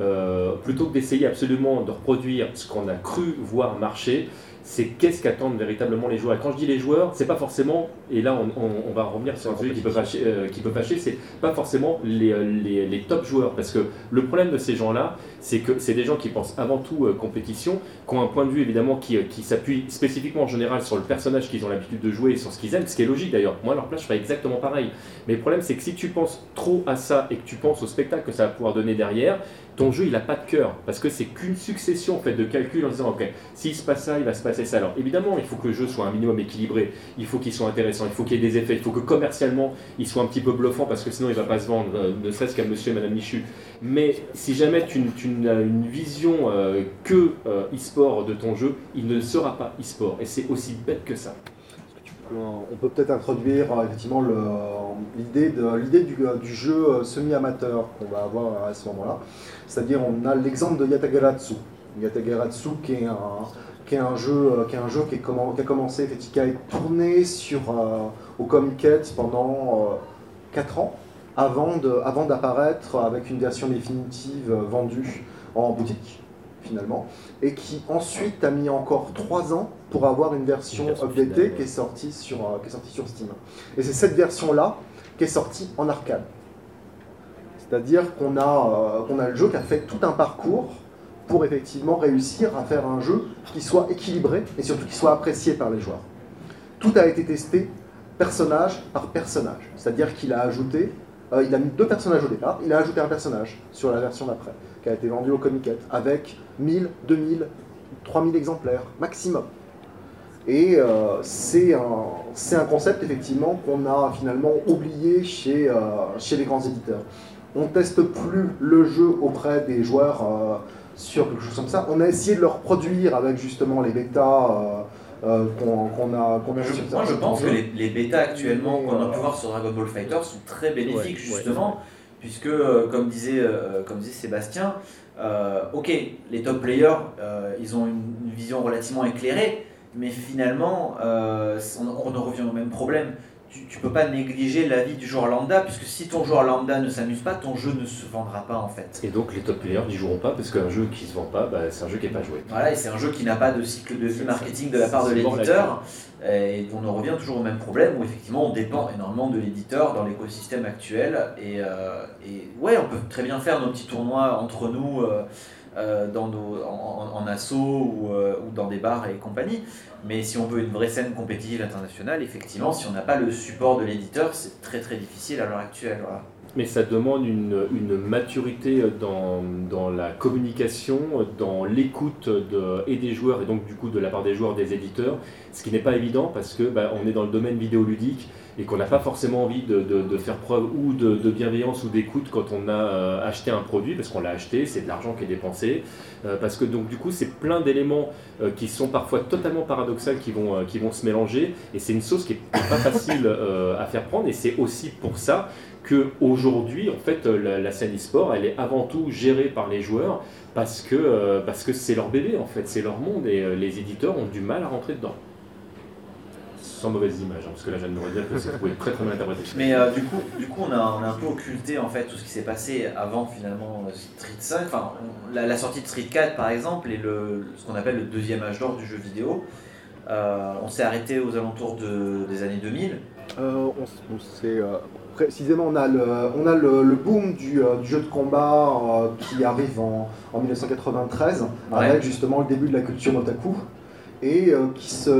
euh, plutôt que d'essayer absolument de reproduire ce qu'on a cru voir marcher, c'est qu'est-ce qu'attendent véritablement les joueurs. Et quand je dis les joueurs, c'est pas forcément, et là on, va revenir sur un sujet qui peut fâcher, euh, qui peut fâcher, c'est pas forcément les, euh, les, les top joueurs. Parce que le problème de ces gens-là, c'est que c'est des gens qui pensent avant tout euh, compétition, qui ont un point de vue évidemment qui, euh, qui s'appuie spécifiquement en général sur le personnage qu'ils ont l'habitude de jouer et sur ce qu'ils aiment, ce qui est logique d'ailleurs. Moi à leur place, je ferais exactement pareil. Mais le problème, c'est que si tu penses trop à ça et que tu penses au spectacle que ça va pouvoir donner derrière, ton jeu il n'a pas de cœur. Parce que c'est qu'une succession en fait, de calculs en disant ok s'il se passe ça il va se passer ça. Alors évidemment il faut que le jeu soit un minimum équilibré. Il faut qu'il soit intéressant. Il faut qu'il y ait des effets. Il faut que commercialement il soit un petit peu bluffant parce que sinon il va pas se vendre euh, ne serait-ce qu'à monsieur et madame Michu. Mais si jamais tu, tu n'as une vision euh, que euh, e-sport de ton jeu il ne sera pas e-sport. Et c'est aussi bête que ça.
On peut peut-être introduire euh, effectivement l'idée du, euh, du jeu euh, semi-amateur qu'on va avoir à ce moment-là. C'est-à-dire on a l'exemple de Yatagaratsu, Yatageratsu, qui est un, qui est un jeu qui, est un jeu qui, a commencé, qui a été tourné sur, au Comiket pendant 4 ans, avant d'apparaître avant avec une version définitive vendue en boutique finalement, et qui ensuite a mis encore 3 ans pour avoir une version, updatée qui, est sortie sur, qui est sortie sur Steam. Et c'est cette version-là qui est sortie en arcade. C'est-à-dire qu'on a, euh, a le jeu qui a fait tout un parcours pour effectivement réussir à faire un jeu qui soit équilibré et surtout qui soit apprécié par les joueurs. Tout a été testé personnage par personnage. C'est-à-dire qu'il a ajouté, euh, il a mis deux personnages au départ, il a ajouté un personnage sur la version d'après, qui a été vendu au Comiket, avec 1000, 2000, 3000 exemplaires maximum. Et euh, c'est un, concept effectivement qu'on a finalement oublié chez, euh, chez les grands éditeurs. On teste plus le jeu auprès des joueurs sur quelque chose comme ça. On a essayé de leur produire avec justement les bêtas qu'on a, qu'on
a Moi je pense que les, les bêtas actuellement qu'on a pu voir sur Dragon Ball Fighter sont très bénéfiques justement, puisque comme disait, comme disait Sébastien, ok, les top players, ils ont une, vision relativement éclairée, mais finalement, euh, on, on, revient au même problème. Tu ne peux pas négliger l'avis du joueur lambda, puisque si ton joueur lambda ne s'amuse pas, ton jeu ne se vendra pas en fait.
Et donc les top players n'y joueront pas, parce qu'un jeu qui ne se vend pas, bah, c'est un jeu qui n'est pas joué.
Voilà, et c'est un jeu qui n'a pas de cycle de marketing de la part de l'éditeur, et on en revient toujours au même problème, où effectivement on dépend énormément de l'éditeur dans l'écosystème actuel. Et, euh, et, ouais, on peut très bien faire nos petits tournois entre nous. Euh, euh, dans nos, en, assaut ou, euh, ou, dans des bars et compagnie. Mais si on veut une vraie scène compétitive internationale, effectivement, si on n'a pas le support de l'éditeur, c'est très très difficile à l'heure actuelle. Voilà.
Mais ça demande une, une maturité dans, dans, la communication, dans l'écoute de, et des joueurs, et donc du coup de la part des joueurs, des éditeurs, ce qui n'est pas évident parce que bah, est dans le domaine vidéoludique et qu'on n'a pas forcément envie de, faire preuve ou de, bienveillance ou d'écoute quand on a euh, acheté un produit, parce qu'on l'a acheté, c'est de l'argent qui est dépensé, euh, parce que donc du coup c'est plein d'éléments euh, qui sont parfois totalement paradoxaux qui vont, qui vont se mélanger, et c'est une sauce qui n'est pas facile à faire prendre, et c'est aussi pour ça qu'aujourd'hui, en fait, la, scène e-sport, elle est avant tout gérée par les joueurs, parce que parce que c'est leur bébé, en fait, c'est leur monde, et les éditeurs ont du mal à rentrer dedans sans mauvaise image, hein, parce que là, je viens de dire que c'est très très bien interprété.
Mais euh, du coup, du coup on, a, on a un peu occulté en fait tout ce qui s'est passé avant finalement euh, Street 5, enfin la, sortie de Street 4 par exemple, et le, ce qu'on appelle le deuxième âge d'or du jeu vidéo. Euh, on s'est arrêté aux alentours de, des années 2000.
on, précisément, on a le, on a le, boom du, du, jeu de combat qui arrive en, en 1993, avec justement le début de la culture otaku et euh,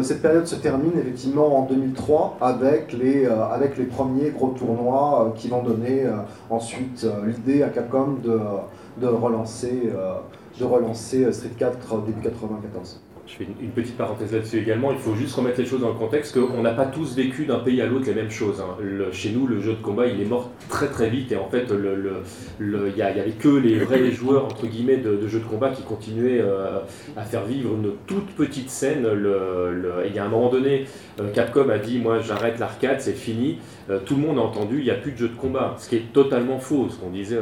cette période se termine effectivement en 2003 avec les, euh, avec les premiers gros tournois euh, qui vont donner ensuite l'idée à Capcom de, de relancer, de relancer Street 4 début 94.
Je fais une, petite parenthèse là-dessus également. Il faut juste remettre les choses dans le contexte qu'on n'a pas tous vécu d'un pays à l'autre les mêmes choses. Hein. chez nous, le jeu de combat, il est mort très très vite et en fait, il le, n'y avait que les vrais joueurs entre guillemets de, jeux de combat qui continuaient euh, à faire vivre une toute petite scène. il y a un moment donné, euh, Capcom a dit moi j'arrête l'arcade, c'est fini. Euh, tout le monde a entendu, il n'y a plus de jeux de combat, ce qui est totalement faux. Ce disait,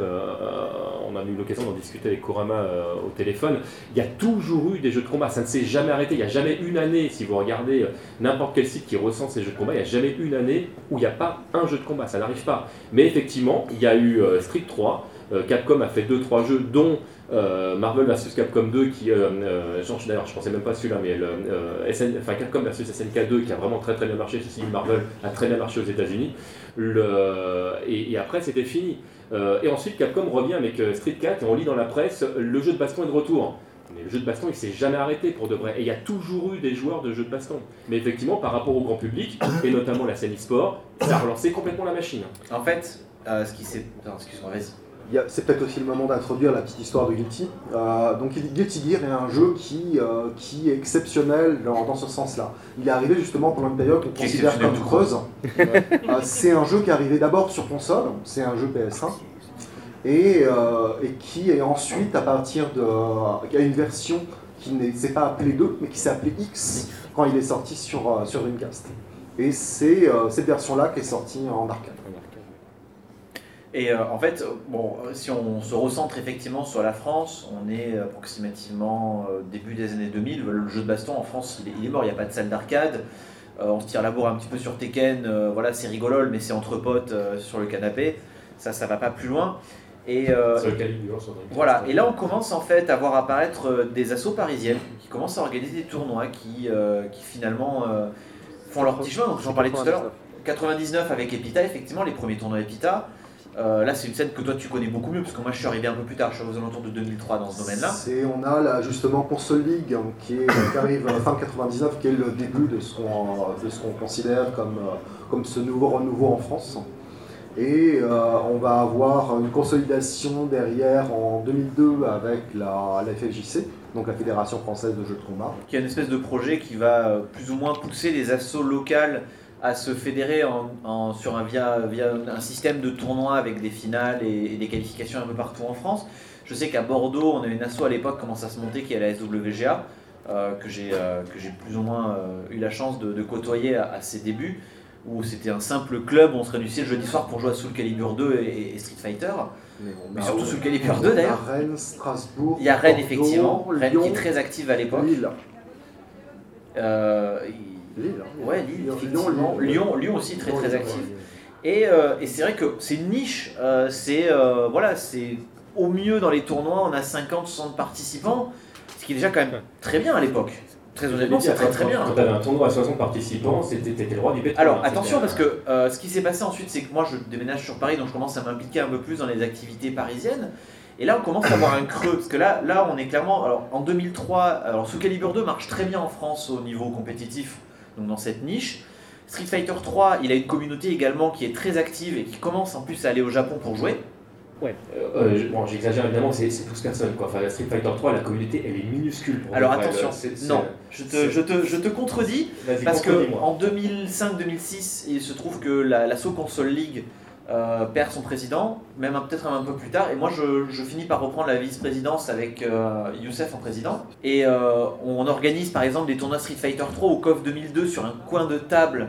on a eu l'occasion d'en discuter avec Kurama au téléphone. Il y a toujours eu des jeux de combat, ça ne s'est jamais arrêté. Il n'y a jamais une année, si vous regardez euh, n'importe quel site qui recense ces jeux de combat, il n'y a jamais une année où il n'y a pas un jeu de combat. Ça n'arrive pas. Mais effectivement, il y a eu euh, Street 3. Euh, Capcom a fait 2-3 jeux, dont Marvel vs Capcom 2, qui, d'ailleurs, je pensais même pas celui-là, mais Capcom vs SNK 2, qui a vraiment très très bien marché. Ceci, Marvel a très bien marché aux États-Unis. Et, après, c'était fini. et ensuite, Capcom revient avec Street 4, et on lit dans la presse le jeu de baston est de retour. Mais le jeu de baston, il s'est jamais arrêté pour de vrai. Et il y a toujours eu des joueurs de jeux de baston. Mais effectivement, par rapport au grand public, et notamment la scène e-sport, ça a relancé complètement la machine.
En fait, euh, ce qui s'est. Excuse-moi, vas-y.
C'est peut-être aussi le moment d'introduire la petite histoire de Guilty. Euh, donc Guilty Gear est un jeu qui, euh, qui est exceptionnel dans, ce sens-là. Il est arrivé justement pendant une période qu'on considère comme creuse. c'est un jeu qui est arrivé d'abord sur console, c'est un jeu PS1 et, euh, et, qui est ensuite à partir de. Il y a une version qui ne s'est pas appelée 2, mais qui s'est appelée X quand il est sorti sur, euh, sur Dreamcast. Et c'est euh, cette version-là qui est sortie en arcade.
Et euh, en fait, bon, si on se recentre effectivement sur la France, on est approximativement euh, début des années 2000. Le jeu de baston en France, il est, mort, il n'y a pas de salle d'arcade. Euh, on se tire la bourre un petit peu sur Tekken, voilà, c'est rigolol, mais c'est entre potes sur le canapé. Ça, ça va pas plus loin. Et, voilà. Et là, on commence en fait à voir apparaître des assauts parisiennes qui commencent à organiser des tournois qui, qui finalement font leur petit chemin. Donc, j'en parlais tout à l'heure. 99 avec Epita, effectivement, les premiers tournois Epita. Euh, là, c'est une scène que toi tu connais beaucoup mieux, parce que moi je suis arrivé un peu plus tard, je suis aux alentours de 2003 dans ce domaine-là.
On a là, justement Console League hein, qui, est, qui, arrive fin 99, qui est le début de ce qu'on considère comme, euh, comme ce nouveau renouveau en France. Et euh, on va avoir une consolidation derrière en 2002 avec la, la FFJC, donc la Fédération Française de Jeux de Combat.
Qui est une espèce de projet qui va plus ou moins pousser les assauts locales à se fédérer en, sur un, via, via un système de tournois avec des finales et, des qualifications un peu partout en France. Je sais qu'à Bordeaux, on a une asso à l'époque commence à se monter qui est la SWGA, euh, que j'ai euh, que j'ai plus ou moins euh, eu la chance de, côtoyer à, ses débuts, où c'était un simple club, où on se réunissait le jeudi soir pour jouer à Soul Calibur 2 et, Street Fighter. Mais, surtout Soul Calibur 2 d'ailleurs.
Il y a Rennes, Strasbourg.
Il y a Rennes effectivement, Rennes qui est très active à l'époque. Lille.
Lille.
Hein. Ouais, Lille, Lyon, Lyon, Lyon, aussi très très actif. Et, euh, et c'est vrai que c'est une niche, euh, c'est euh, voilà, c'est au mieux dans les tournois, on a 50-60 participants, ce qui est déjà quand même très bien à l'époque. Très honnêtement, c'est très très bien.
Quand tu avais un tournoi à 60 participants, c'était le roi du pétrole.
Alors attention, parce que ce qui s'est passé ensuite, c'est que moi je déménage sur Paris, donc je commence à m'impliquer un peu plus dans les activités parisiennes. Et là, on commence à avoir un creux, parce que là, là, on est clairement. Alors, en 2003, alors, ce calibre 2 marche très bien en France au niveau compétitif donc dans cette niche. Street Fighter 3, il a une communauté également qui est très active et qui commence en plus à aller au Japon pour jouer.
Ouais. Euh, euh, bon, j'exagère évidemment, c'est 12 personnes. Quoi. Enfin, Street Fighter 3, la communauté, elle est minuscule.
Alors attention, non, je te, je, te, je te, contredis, parce qu'en 2005-2006, il se trouve que l'assaut Console League euh, perd son président, même peut-être un peu plus tard. Et moi, je, finis par reprendre la vice-présidence avec euh, Youssef en président. Et euh, on organise par exemple des tournois Street Fighter 3 au COF 2002 sur un coin de table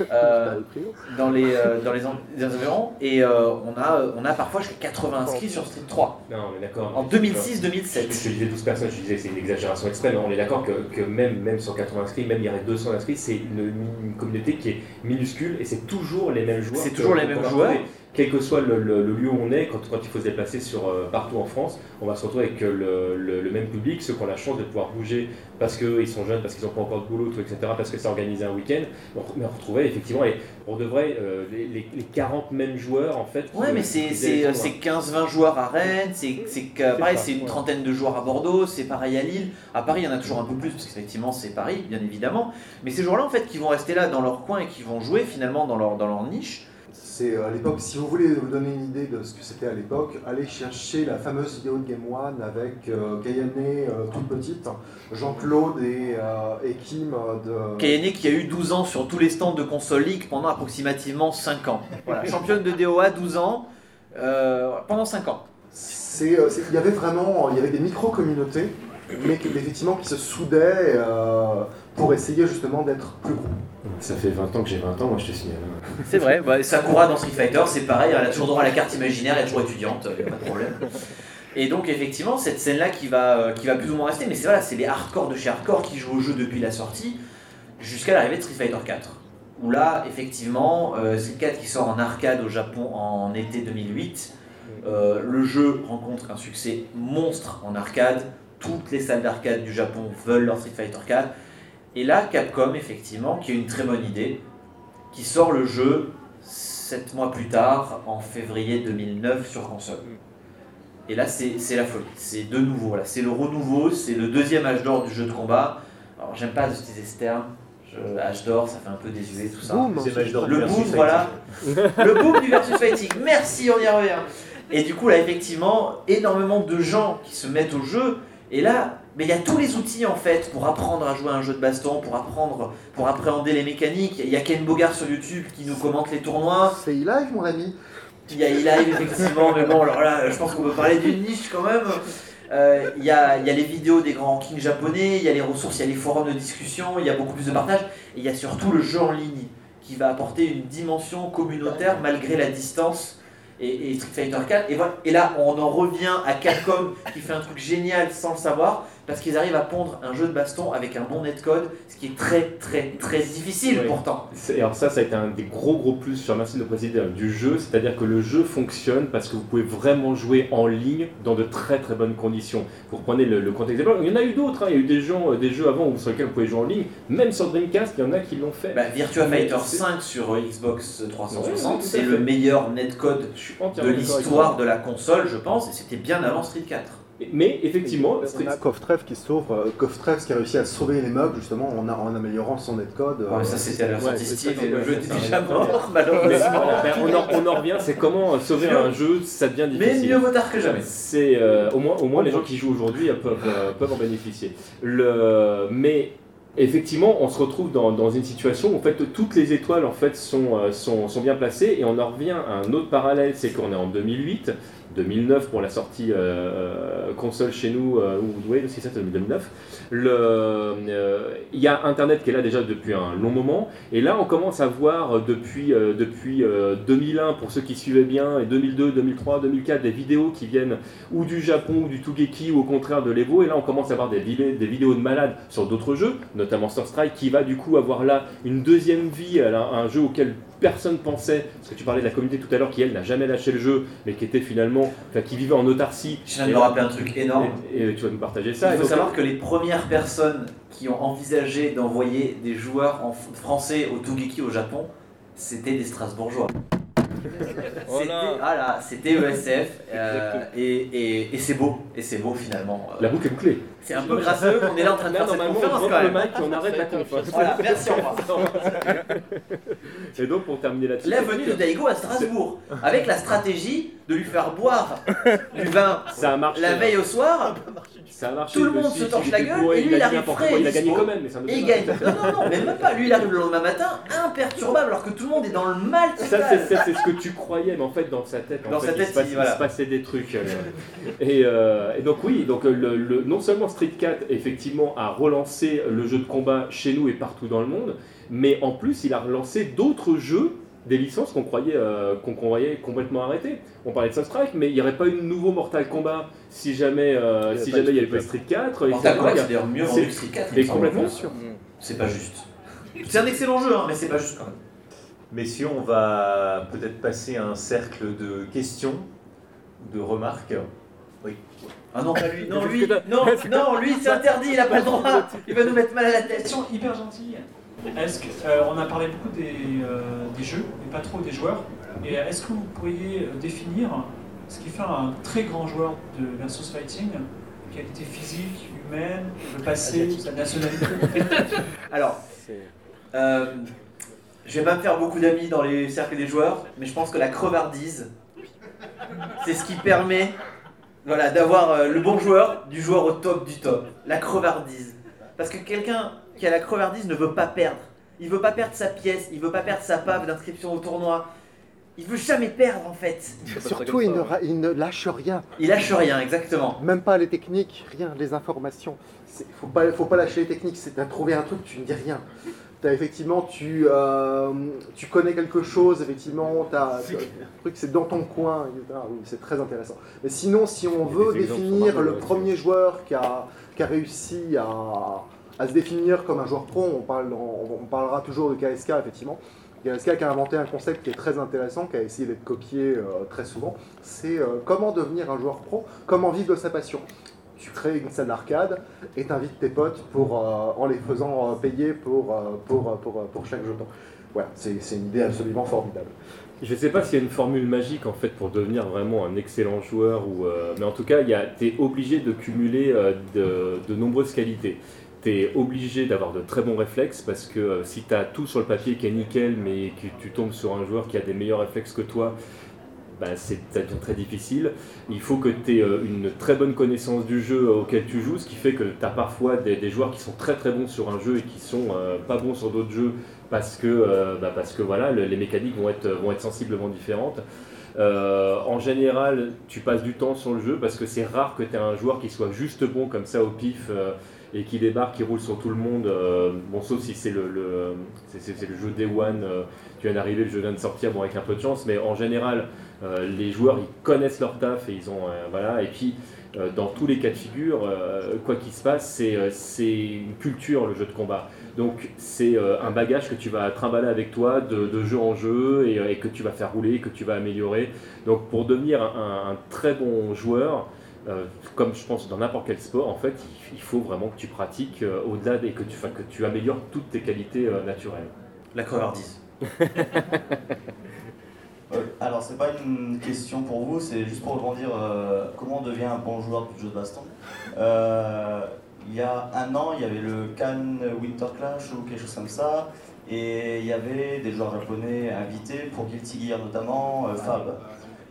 dans, les, euh, dans les, environs. Et euh, on, a, on a parfois jusqu'à 80 inscrits sur Street 3.
Non, mais d'accord.
En 2006-2007.
Je, disais 12 personnes, je disais c'est une exagération extrême, mais on est d'accord que, que, même, même sur 80 inscrits, même il y aurait 200 inscrits, c'est une, communauté qui est minuscule et c'est toujours les mêmes joueurs.
C'est toujours les mêmes joueurs
quel que soit le, lieu où on est, quand, quand, il faut se déplacer sur, euh, partout en France, on va se retrouver avec euh, le, même public, ceux qui ont la chance de pouvoir bouger parce qu'ils sont jeunes, parce qu'ils n'ont pas encore de boulot, etc., parce que c'est organisé un week-end. Mais on retrouvait effectivement, et on devrait, euh, les, 40 mêmes joueurs en fait.
Ouais, mais c'est 15-20 joueurs à Rennes, c'est pareil, c'est une trentaine de joueurs à Bordeaux, c'est pareil à Lille. À Paris, il y en a toujours un peu plus, parce qu'effectivement, c'est Paris, bien évidemment. Mais ces joueurs-là, en fait, qui vont rester là dans leur coin et qui vont jouer finalement dans leur, dans leur niche
c'est euh, à l'époque, si vous voulez vous donner une idée de ce que c'était à l'époque, allez chercher la fameuse vidéo de Game One avec euh, Kayane euh, toute petite, Jean-Claude et, et, Kim de.
Kayane qui a eu 12 ans sur tous les stands de console League pendant approximativement 5 ans. Voilà, championne de DOA, 12 ans, pendant 5 ans.
il y avait vraiment il y avait des micro-communautés, mais effectivement qui se soudaient pour essayer justement d'être plus gros.
Ça fait 20 ans que j'ai 20 ans, moi je te signale.
C'est vrai, bah, Sakura dans Street Fighter, c'est pareil, elle a toujours droit à la carte imaginaire, elle est toujours étudiante, il a pas de problème. Et donc effectivement, cette scène-là qui va, euh, qui va plus ou moins rester, mais c'est voilà, c'est les hardcore de chez hardcore qui jouent au jeu depuis la sortie, jusqu'à l'arrivée de Street Fighter 4. Où là, effectivement, euh, Street 4 qui sort en arcade au Japon en été 2008, euh, le jeu rencontre un succès monstre en arcade, toutes les salles d'arcade du Japon veulent leur Street Fighter 4, et là, Capcom, effectivement, qui a une très bonne idée, qui sort le jeu 7 mois plus tard, en février 2009, sur console. Et là, c'est la folie. C'est de nouveau. C'est le renouveau, c'est le deuxième âge d'or du jeu de combat. Alors, j'aime pas utiliser ce terme. âge d'or, ça fait un peu désuet, tout ça. le boom, voilà. le boom du versus fighting. Merci, on y revient. Et du coup, là, effectivement, énormément de gens qui se mettent au jeu. Et là, mais il y a tous les outils en fait pour apprendre à jouer à un jeu de baston, pour apprendre, pour appréhender les mécaniques. Il y a Ken Bogart sur YouTube qui nous commente les tournois.
C'est e-live mon ami.
Il y a e-live effectivement, mais bon alors là je pense qu'on peut parler d'une niche quand même. Euh, il, y a, il y, a, les vidéos des grands kings japonais, il y a les ressources, il y a les forums de discussion, il y a beaucoup plus de partage, et il y a surtout le jeu en ligne qui va apporter une dimension communautaire malgré la distance et, Street Fighter 4. Et, voilà. et là, on en revient à Capcom qui fait un truc génial sans le savoir parce qu'ils arrivent à pondre un jeu de baston avec un bon netcode, ce qui est très très très difficile pourtant.
Alors ça, ça a été un des gros gros plus sur merci de président du jeu, c'est-à-dire que le jeu fonctionne parce que vous pouvez vraiment jouer en ligne dans de très très bonnes conditions. Vous reprenez le, contexte il y en a eu d'autres, hein. il y a eu des, gens, euh, des jeux avant sur lesquels vous pouvez jouer en ligne, même sur Dreamcast, il y en a qui l'ont fait.
Bah, Virtua Fighter 5 sur euh, Xbox 360, c'est le meilleur netcode de l'histoire de la console, je pense, et c'était bien avant Street 4.
Mais effectivement,
on a Koftrev qui sauve, euh, qui a réussi à sauver les meubles justement en, en améliorant son netcode.
Ouais, ça c'était à la sortie Steam et le jeu était déjà mort malheureusement.
Ben, on, en, on, en, revient, c'est comment sauver un jeu, ça devient difficile.
Mais mieux vaut tard que jamais.
C'est euh, au moins, au moins les gens qui jouent aujourd'hui peuvent, euh, peuvent en bénéficier. Le, mais effectivement, on se retrouve dans, dans, une situation où en fait, toutes les étoiles en fait, sont, sont, sont bien placées et on en revient à un autre parallèle, c'est qu'on est en 2008. 2009 pour la sortie euh, euh, console chez nous, euh, ou c'est ça, 2009. Il y a Internet qui est là déjà depuis un long moment, et là on commence à voir depuis, depuis 2001, pour ceux qui suivaient bien, et 2002, 2003, 2004, des vidéos qui viennent ou du Japon, ou du Tougeki, ou au contraire de l'Evo, et là on commence à avoir des, des vidéos de malades sur d'autres jeux, notamment Star Strike, qui va du coup avoir là une deuxième vie, un jeu auquel personne pensait, parce que tu parlais de la communauté tout à l'heure qui elle n'a jamais lâché le jeu, mais qui était finalement, enfin, qui vivait en autarcie.
Je viens de me rappeler un truc énorme.
Et, tu vas nous partager ça.
Il faut savoir que les premières personnes qui ont envisagé d'envoyer des joueurs en français au Tugeki au Japon, c'était des Strasbourgeois. C'était ESF euh, et, et, c'est beau, et c'est beau finalement.
La boucle est bouclée.
C'est un peu grâce à eux qu'on est là en train de faire cette conférence quand même.
Le on arrête la conférence.
Voilà, merci, au revoir.
et donc pour terminer là-dessus.
La venue de Daigo à Strasbourg, avec la stratégie de lui faire boire du vin
ça a
la veille au soir.
Ça a marché.
Tout le monde se torche la gueule et lui il arrive frais.
Il a gagné quand même, mais ça
Et il gagne. Non, non, non, mais même pas. Lui il arrive le lendemain matin, imperturbable, alors que tout le monde est dans le mal.
Ça, c'est ce que tu croyais, mais en fait, dans sa tête,
dans sa tête,
il, se passait des trucs. Euh. Euh, et, donc, oui, donc, le, non seulement Street 4, effectivement, a relancé le jeu de combat chez nous et partout dans le monde, mais en plus, il a relancé d'autres jeux des licences qu'on croyait, euh, qu'on croyait complètement arrêtées. On parlait de Sunstrike, mais il n'y aurait pas eu de nouveau Mortal Kombat si jamais, euh, si jamais il n'y avait pas Street 4.
Mortal Kombat, c'est d'ailleurs mieux vendu que Street 4.
Mais complètement sûr.
C'est pas juste. C'est un excellent jeu, hein, mais c'est pas juste quand même.
Messieurs, on va peut-être passer à un cercle de questions, de remarques.
Oui. Ah non, pas lui. Non, lui, non, non, lui, c'est interdit, il a pas le droit. Il va nous mettre mal à la tête.
Question hyper gentille. Est-ce qu'on euh, a parlé beaucoup des, euh, des, jeux, mais pas trop des joueurs. Et est-ce que vous pourriez euh, définir ce qui fait un très grand joueur de versus fighting Qualité physique, humaine, le passé, sa nationalité?
Alors, euh, je vais pas me faire beaucoup d'amis dans les cercles des joueurs, mais je pense que la crevardise, c'est ce qui permet voilà, d'avoir le bon joueur du joueur au top du top. La crevardise. Parce que quelqu'un qui a la crevardise ne veut pas perdre. Il veut pas perdre sa pièce, il veut pas perdre sa pave d'inscription au tournoi. Il veut jamais perdre en fait.
Surtout, il ne, il ne, lâche rien.
Il lâche rien, exactement.
Même pas les techniques, rien, les informations. Il faut pas, faut pas lâcher les techniques. C'est à trouver un truc, tu ne dis rien. As, effectivement, tu, euh, tu connais quelque chose, effectivement, as, truc, c'est dans ton coin, Oui, c'est très intéressant. Mais sinon, si on veut définir le premier joueur qui a, qui a réussi à à se définir comme un joueur pro. On, parle, on, parlera toujours de KSK, effectivement. KSK qui a inventé un concept qui est très intéressant, qui a essayé d'être copié euh, très souvent. C'est euh, comment devenir un joueur pro, comment vivre de sa passion. Tu crées une salle d'arcade et t'invites tes potes pour, euh, en les faisant payer pour, pour, pour, pour, chaque jeton. Voilà, c'est une idée absolument formidable.
Je ne sais pas s'il y a une formule magique en fait pour devenir vraiment un excellent joueur, ou, mais en tout cas, tu es obligé de cumuler de, nombreuses qualités tu es obligé d'avoir de très bons réflexes parce que euh, si tu as tout sur le papier qui est nickel mais que tu tombes sur un joueur qui a des meilleurs réflexes que toi, bah, c'est très difficile. Il faut que tu aies euh, une très bonne connaissance du jeu auquel tu joues, ce qui fait que tu as parfois des, joueurs qui sont très très bons sur un jeu et qui sont euh, pas bons sur d'autres jeux parce que, bah, parce que voilà, les mécaniques vont être, vont être sensiblement différentes. en général, tu passes du temps sur le jeu parce que c'est rare que tu aies un joueur qui soit juste bon comme ça au pif et qui débarque, qui roule sur tout le monde. euh, bon, sauf si c'est le, le, c'est, le jeu Day One, euh, tu viens d'arriver, le jeu vient de sortir, bon, avec un peu de chance, mais en général, euh, les joueurs ils connaissent leur taf et ils ont. euh, voilà, et puis euh, dans tous les cas de figure, euh, quoi qu'il se passe, c'est, euh, c'est une culture le jeu de combat. Donc c'est euh, un bagage que tu vas trimballer avec toi de, de jeu en jeu et, euh, et que tu vas faire rouler, que tu vas améliorer. Donc pour devenir un, un très bon joueur, euh, comme je pense dans n'importe quel sport, en fait, il, il faut vraiment que tu pratiques euh, au-delà et que tu, que tu améliores toutes tes qualités euh, naturelles.
La crevardise.
Euh, Alors, c'est pas une question pour vous, c'est juste pour rebondir euh, comment on devient un bon joueur de jeu de baston. Euh, il y a un an, il y avait le Cannes Winter Clash ou quelque chose comme ça, et il y avait des joueurs japonais invités pour Guilty Gear notamment, euh, Fab.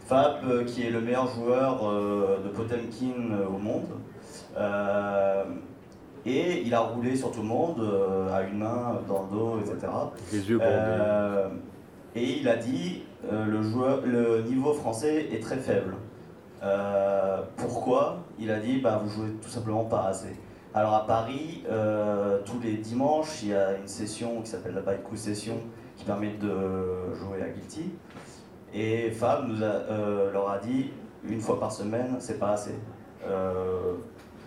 Fab, euh, qui est le meilleur joueur euh, de Potemkin euh, au monde. Euh, et il a roulé sur tout le monde, euh, à une main, dans le dos, etc.
Les yeux bandés.
Euh, et il a dit euh, le, joueur, le niveau français est très faible. Euh, pourquoi Il a dit bah, vous jouez tout simplement pas assez. Alors à Paris, euh, tous les dimanches, il y a une session qui s'appelle la Baikou Session qui permet de jouer à Guilty. Et Fab nous a, leur a dit une fois par semaine, c'est pas assez.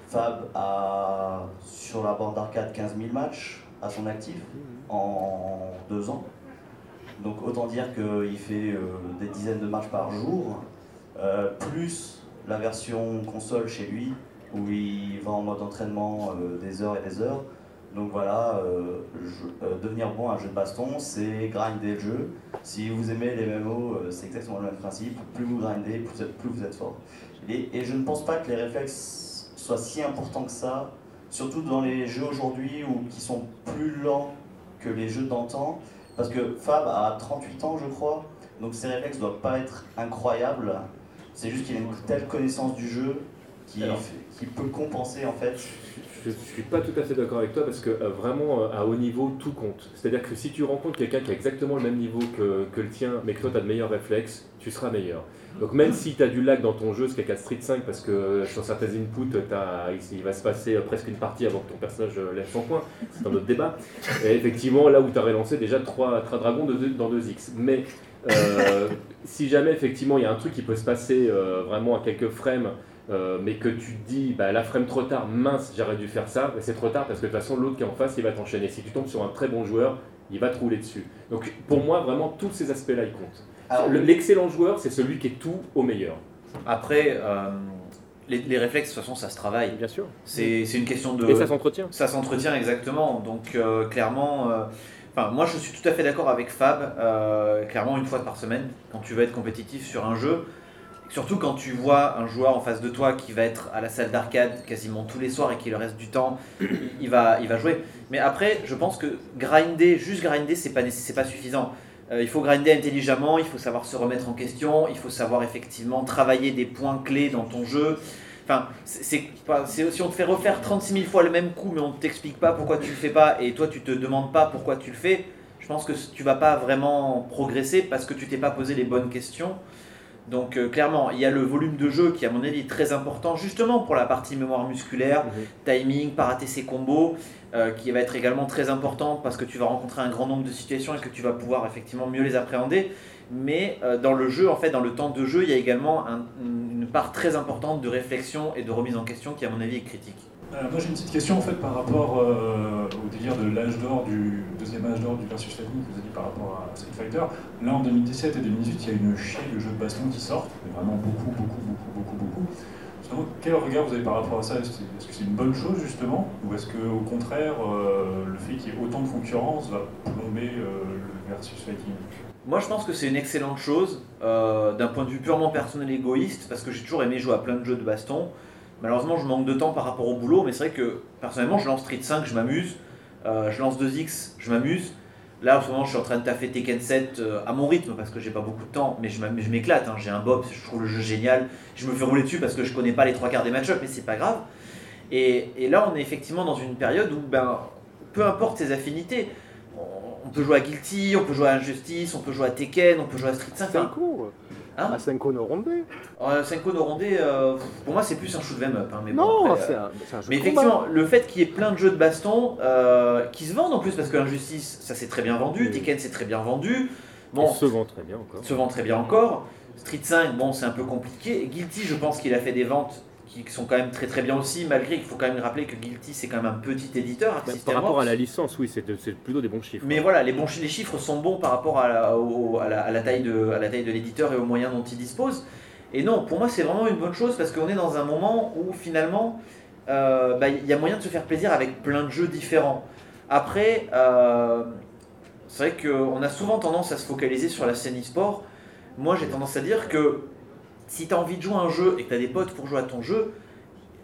Fab a sur la bande d'arcade 15 000 matchs à son actif en deux ans. Donc autant dire qu'il fait euh, des dizaines de matchs par jour, euh, plus la version console chez lui, où il va en mode entraînement euh, des heures et des heures. Donc voilà, devenir bon à un jeu de baston, c'est grinder le jeu. Si vous aimez les MMO, c'est exactement le même principe. Plus vous grindez, plus vous êtes, fort. Et, et je ne pense pas que les réflexes soient si importants que ça, surtout dans les jeux aujourd'hui ou qui sont plus lents que les jeux d'antan. Parce que Fab a 38 ans, je crois, donc ses réflexes ne doivent pas être incroyables. C'est juste qu'il a une telle connaissance du jeu qui,
Alors.
qui peut compenser en fait.
Je ne suis pas tout à fait d'accord avec toi parce que euh, vraiment euh, à haut niveau tout compte. C'est-à-dire que si tu rencontres quelqu'un qui a exactement le même niveau que, le tien mais que toi tu as de meilleurs réflexes, tu seras meilleur. Donc même si tu as du lag dans ton jeu, ce qui est qu'à Street 5 parce que euh, sur certains inputs il, va se passer presque une partie avant que ton personnage lève son point, c'est un autre débat. Et effectivement là où tu as relancé déjà 3, dragons de deux- dans 2x. Mais si jamais effectivement il y a un truc qui peut se passer vraiment à quelques frames euh, mais que tu te dis, bah, la frame trop tard, mince, j'aurais dû faire ça, mais c'est trop tard parce que de toute façon, l'autre qui est en face, il va t'enchaîner. Si tu tombes sur un très bon joueur, il va te rouler dessus. Donc pour moi, vraiment, tous ces aspects-là, ils comptent. L'excellent joueur, c'est celui qui est tout au meilleur.
Après, euh, les, les réflexes, de toute façon, ça se travaille.
Bien sûr.
C'est une question de.
Et ça s'entretient.
Ça s'entretient exactement. Donc euh, clairement, euh, enfin moi je suis tout à fait d'accord avec Fab. euh, clairement une fois par semaine, quand tu veux être compétitif sur un jeu, surtout quand tu vois un joueur en face de toi qui va être à la salle d'arcade quasiment tous les soirs et qui le reste du temps, il- va, il va jouer. Mais après, je pense que grinder, juste grinder, c'est pas pas suffisant. Euh, il faut grinder intelligemment, il faut savoir se remettre en question, il faut savoir effectivement travailler des points clés dans ton jeu. Enfin, c'est- si on te fait refaire 36 000 fois le même coup, mais on ne t'explique pas pourquoi tu le fais pas, et toi tu te demandes pas pourquoi tu le fais, je pense que tu vas pas vraiment progresser parce que tu t'es pas posé les bonnes questions. Donc euh, clairement, il y a le volume de jeu qui à mon avis est très important justement pour la partie mémoire musculaire, timing, pas rater ses combos, euh, qui va être également très important parce que tu vas rencontrer un grand nombre de situations et que tu vas pouvoir effectivement mieux les appréhender. Mais euh, dans le jeu, en fait, dans le temps de jeu, il y a également un- une part très importante de réflexion et de remise en question qui, à mon avis, est critique.
Euh, moi j'ai une petite question en fait par rapport euh, au délire de l'âge d'or du deuxième âge d'or du versus fighting que vous avez dit par rapport à Street Fighter. Là en 2017 et 2018 il y a une chier de jeux de baston qui sortent, vraiment beaucoup, beaucoup, beaucoup, beaucoup, beaucoup. Quel regard vous avez par rapport à ça? Est-ce que c'est une bonne chose justement? Ou est-ce que au contraire euh, le fait qu'il y ait autant de concurrence va plomber le versus fighting
Moi, je pense que c'est une excellente chose d'un point de vue purement personnel et égoïste parce que j'ai toujours aimé jouer à plein de jeux de baston. Malheureusement, je manque de temps par rapport au boulot, mais c'est vrai que personnellement, je lance Street 5, je m'amuse. Euh, je lance 2X, je m'amuse. Là, en ce moment, je suis en train de taffer Tekken 7 euh, à mon rythme parce que j'ai pas beaucoup de temps, mais je m'éclate. hein. J'ai un bob, je trouve le jeu génial. Je me fais rouler dessus parce que je connais pas les trois quarts des match-ups, mais c'est pas grave. Et, et là, on est effectivement dans une période où, ben, peu importe ses affinités, on, on peut jouer à Guilty, on peut jouer à Injustice, on peut jouer à Tekken, on peut jouer à Street 5.
C'est un
enfin,
cours.
Hein
À Senko no Ronde
Euh, Senko no Ronde, euh, pour moi c'est plus un shoot 'em up. hein, mais
Non, c'est
euh,
un, c'est un jeu
Mais
de combat.
effectivement, le fait qu'il y ait plein de jeux de baston euh, qui se vendent en plus, parce que Injustice, ça s'est très bien vendu, Tekken c'est très bien vendu, bon,
On se vend très bien encore.
se vend très bien encore. Street 5, bon, c'est un peu compliqué. Guilty, je pense qu'il a fait des ventes qui sont quand même très très bien aussi, malgré qu'il faut quand même rappeler que Guilty c'est quand même un petit éditeur.
Par rapport à la licence, oui, c'est c'est plutôt des bons chiffres.
Mais voilà, les, bons, les chiffres sont bons par rapport à la, au- à la- à la taille de, à la taille de l'éditeur et aux moyens dont il dispose. Et non, pour moi, c'est vraiment une bonne chose parce qu'on est dans un moment où finalement, euh, bah, il y a moyen de se faire plaisir avec plein de jeux différents. Après, euh, c'est vrai qu'on a souvent tendance à se focaliser sur la scène e-sport. Moi, j'ai tendance à dire que si tu as envie de jouer à un jeu et que tu as des potes pour jouer à ton jeu,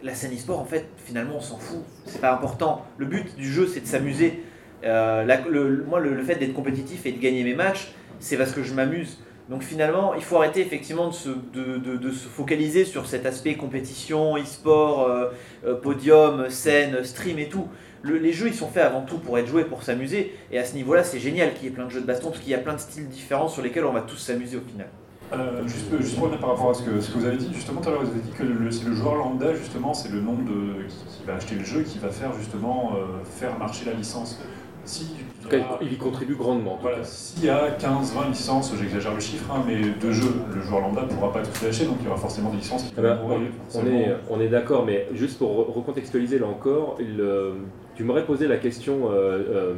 la scène e-sport, en fait, finalement, on s'en fout. C'est pas important. Le but du jeu, c'est de s'amuser. Euh, le- moi, le, fait d'être compétitif et de gagner mes matchs, c'est parce que je m'amuse. Donc finalement, il faut arrêter effectivement de se, focaliser sur cet aspect compétition, e-sport, euh, euh, podium, scène, stream et tout. Le- les jeux, ils sont faits avant tout pour être joués, pour s'amuser. Et à ce niveau-là, c'est génial qu'il y ait plein de jeux de baston, parce qu'il y a plein de styles différents sur lesquels on va tous s'amuser au final.
Euh, juste, juste pour revenir par rapport à ce que, ce que vous avez dit, justement, tout à l'heure, vous avez dit que c'est le joueur lambda, justement, c'est le nombre de, qui, qui va acheter le jeu qui va faire, justement, euh, faire marcher la licence. Si,
En tout cas, il y contribue grandement. en tout
voilà, s'il y a 15-20 licences, j'exagère le chiffre, hein, mais de jeux, le joueur lambda ne pourra pas tous les acheter, donc il y aura forcément des licences qui
Ah bah,
mourir,
on, est, on est d'accord, mais juste pour re- recontextualiser là encore, le- tu m'aurais posé la question euh, euh,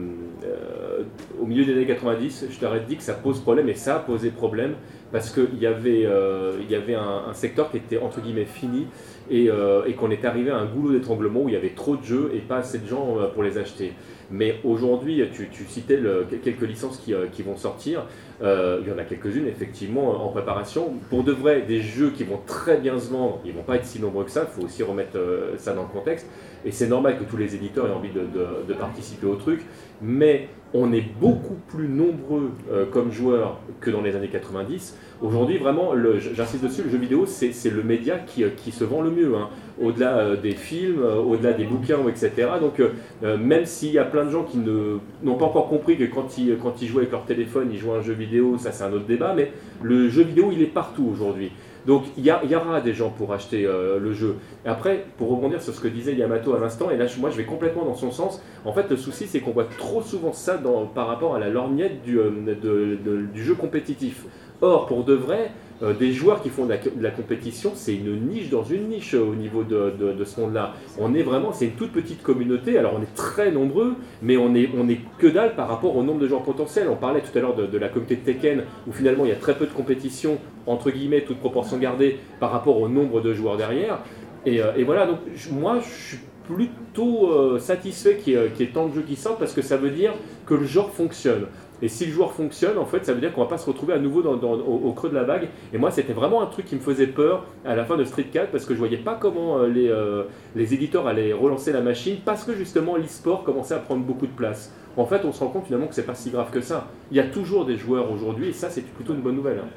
euh, au milieu des années 90, je t'aurais dit que ça pose problème, et ça a posé problème, parce qu'il y avait, euh, y avait un, secteur qui était entre guillemets fini, et, euh, et qu'on est arrivé à un goulot d'étranglement où il y avait trop de jeux et pas assez de gens euh, pour les acheter. Mais aujourd'hui, tu, citais quelques licences qui, vont sortir. Il y en a quelques-unes effectivement en préparation. Pour de vrai, des jeux qui vont très bien se vendre, ils vont pas être si nombreux que ça. Il faut aussi remettre ça dans le contexte. Et c'est normal que tous les éditeurs aient envie de- de participer au truc. Mais on est beaucoup plus nombreux euh, comme joueurs que dans les années 90. Aujourd'hui, vraiment, j'insiste dessus, le jeu vidéo, c'est le média qui, euh, qui se vend le mieux. hein. Au-delà euh, des films, au-delà des bouquins, etc. Donc, même s'il y a plein de gens qui n'ont pas encore compris que quand ils, quand ils jouent avec leur téléphone, ils jouent à un jeu vidéo, ça c'est un autre débat, mais le jeu vidéo, il est partout aujourd'hui. Donc il y, aura des gens pour acheter euh, le jeu. Et après, pour rebondir sur ce que disait Yamato à l'instant, et là moi je vais complètement dans son sens, en fait le souci c'est qu'on voit trop souvent ça par rapport à la lorgnette du, euh, du jeu compétitif. Or, pour de vrai, euh, des joueurs qui font de la, compétition, c'est une niche dans une niche euh, au niveau de, ce monde-là. On est vraiment, c'est une toute petite communauté, alors on est très nombreux, mais on est, on est que dalle par rapport au nombre de joueurs potentiels. On parlait tout à l'heure de, la communauté de Tekken, où finalement il y a très peu de compétition, entre guillemets, toute proportion gardée, par rapport au nombre de joueurs derrière. Et, euh, voilà, donc moi je suis plutôt satisfait qu'il y, qu'il y ait tant de jeux qui sortent, parce que ça veut dire que le genre fonctionne. Et si le joueur fonctionne, en fait, ça veut dire qu'on va pas se retrouver à nouveau au, creux de la vague. Et moi, c'était vraiment un truc qui me faisait peur à la fin de Street 4 parce que je voyais pas comment euh, les, euh, les éditeurs allaient relancer la machine parce que justement l'e-sport commençait à prendre beaucoup de place. En fait, on se rend compte finalement que c'est pas si grave que ça. Il y a toujours des joueurs aujourd'hui et ça, c'est plutôt une bonne nouvelle. hein.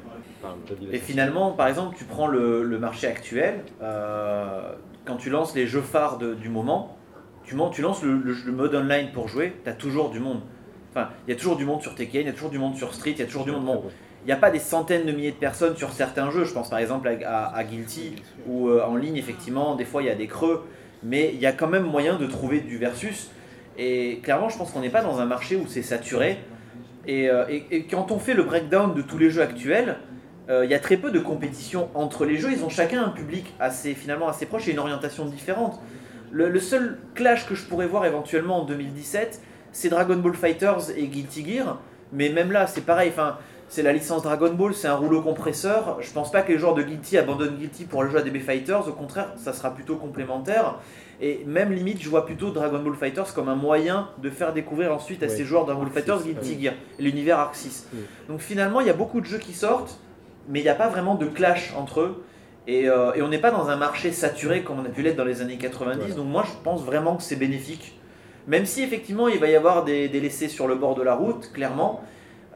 Et finalement, par exemple, tu prends le, le marché actuel, euh, quand tu lances les jeux phares du moment, tu, tu lances le, le- le mode online pour jouer, tu as toujours du monde. Enfin, il y a toujours du monde sur Tekken, il y a toujours du monde sur Street, il y a toujours du monde. Bon, il n'y a pas des centaines de milliers de personnes sur certains jeux. Je pense par exemple à, à- à Guilty, où euh, en ligne, effectivement, des fois il y a des creux, mais il y a quand même moyen de trouver du versus. Et clairement, je pense qu'on n'est pas dans un marché où c'est saturé. Et, euh, et- et quand on fait le breakdown de tous les jeux actuels, euh, il y a très peu de compétition entre les jeux. Ils ont chacun un public assez, finalement assez proche et une orientation différente. Le, le seul clash que je pourrais voir éventuellement en 2017, c'est Dragon Ball Fighters et Guilty Gear. Mais même là, c'est pareil. Enfin, c'est la licence Dragon Ball, c'est un rouleau compresseur. Je pense pas que les joueurs de Guilty abandonnent Guilty pour le jeu à DB Fighters. Au contraire, ça sera plutôt complémentaire. Et même limite, je vois plutôt Dragon Ball Fighters comme un moyen de faire découvrir ensuite à
Ouais.
ces joueurs Dragon Ball Fighters Guilty. Gear, l'univers Arc 6. Donc finalement, il y a beaucoup de jeux qui sortent, mais il n'y a pas vraiment de clash entre eux. Et, euh, et on n'est pas dans un marché saturé comme on a pu l'être dans les années 90.
Voilà.
Donc moi, je pense vraiment que c'est bénéfique. Même si effectivement, il va y avoir des, des laissés sur le bord de la route, clairement.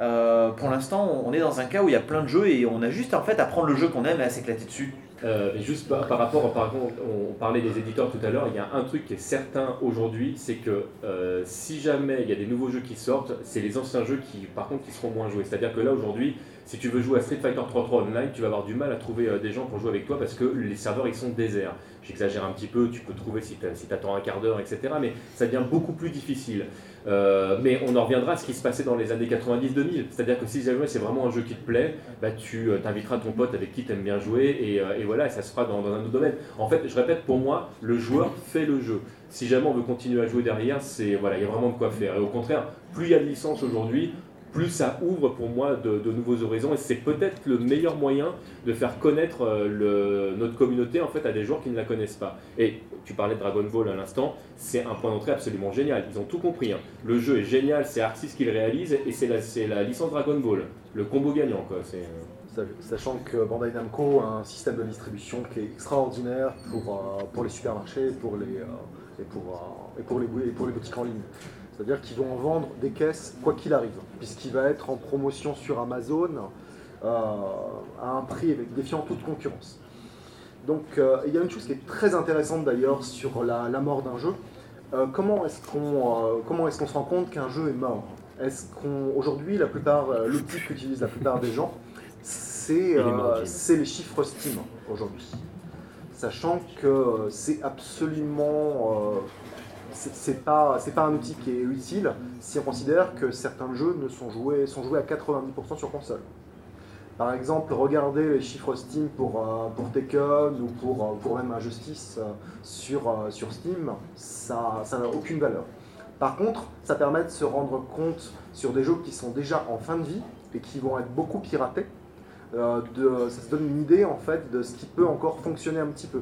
euh, pour l'instant, on est dans un cas où il y a plein de jeux et on a juste en fait à prendre le jeu qu'on aime et à s'éclater dessus.
Euh, juste par, rapport, par exemple, on parlait des éditeurs tout à l'heure, il y a un truc qui est certain aujourd'hui, c'est que euh, si jamais il y a des nouveaux jeux qui sortent, c'est les anciens jeux qui, par contre, qui seront moins joués. C'est-à-dire que là aujourd'hui, si tu veux jouer à Street Fighter 3 3 online, tu vas avoir du mal à trouver euh, des gens pour jouer avec toi parce que les serveurs ils sont déserts. J'exagère un petit peu, tu peux trouver si tu attends un quart d'heure, etc. Mais ça devient beaucoup plus difficile. Euh, mais on en reviendra à ce qui se passait dans les années 90-2000. C'est-à-dire que si jamais c'est vraiment un jeu qui te plaît, bah, tu euh, t'inviteras ton pote avec qui tu aimes bien jouer et, voilà, ça se fera dans, un autre domaine. En fait, je répète, pour moi, le joueur fait le jeu. Si jamais on veut continuer à jouer derrière, c'est voilà, il y a vraiment de quoi faire. Et au contraire, plus il y a de licences aujourd'hui, plus ça ouvre pour moi de, nouveaux horizons et c'est peut-être le meilleur moyen de faire connaître euh, notre communauté en fait à des joueurs qui ne la connaissent pas. Et tu parlais de Dragon Ball à l'instant, c'est un point d'entrée absolument génial. Ils ont tout compris. Hein. Le jeu est génial, c'est Arxis qui le réalise et c'est la, licence Dragon Ball, le combo gagnant quoi.
Euh, sachant que Bandai Namco a un système de distribution qui est extraordinaire pour, euh, les supermarchés pour les, pour, les, et pour les boutiques en ligne. C'est-à-dire qu'ils vont en vendre des caisses quoi qu'il arrive, puisqu'il va être en promotion sur Amazon euh, à un prix défiant toute concurrence. Donc euh, il y a une chose qui est très intéressante d'ailleurs sur la, mort d'un jeu. Euh, comment est-ce qu'on comment est-ce qu'on se rend compte qu'un jeu est mort? Est-ce qu'on aujourd'hui la plupart l'outil qu'utilisent la plupart des gens c'est les chiffres Steam aujourd'hui, sachant que c'est absolument c'est pas, pas un outil qui est utile si on considère que certains jeux sont joués, à 90% sur console. Par exemple, regardez les chiffres Steam pour, euh, Tekken ou pour, euh, pour même Injustice euh, sur, sur Steam, ça n'a aucune valeur. Par contre, ça permet de se rendre compte sur des jeux qui sont déjà en fin de vie et qui vont être beaucoup piratés. ça se donne une idée en fait de ce qui peut encore fonctionner un petit peu.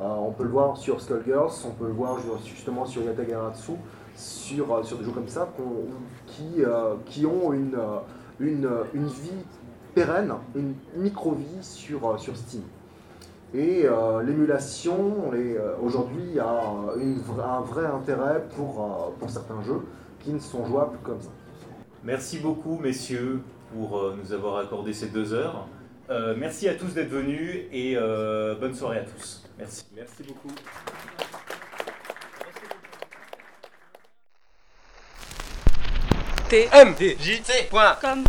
Euh, on peut le voir sur Skullgirls, on peut le voir justement sur Yatagaratsu, sur, euh, sur des jeux comme ça qui, euh, qui ont une, une, une, vie pérenne, une micro-vie sur, sur Steam. Et l'émulation, aujourd'hui, a un vrai intérêt pour, pour certains jeux qui ne sont jouables comme ça.
Merci beaucoup, messieurs, pour nous avoir accordé ces deux heures. merci à tous d'être venus et bonne soirée à tous. Merci. Merci beaucoup. tmdjc.com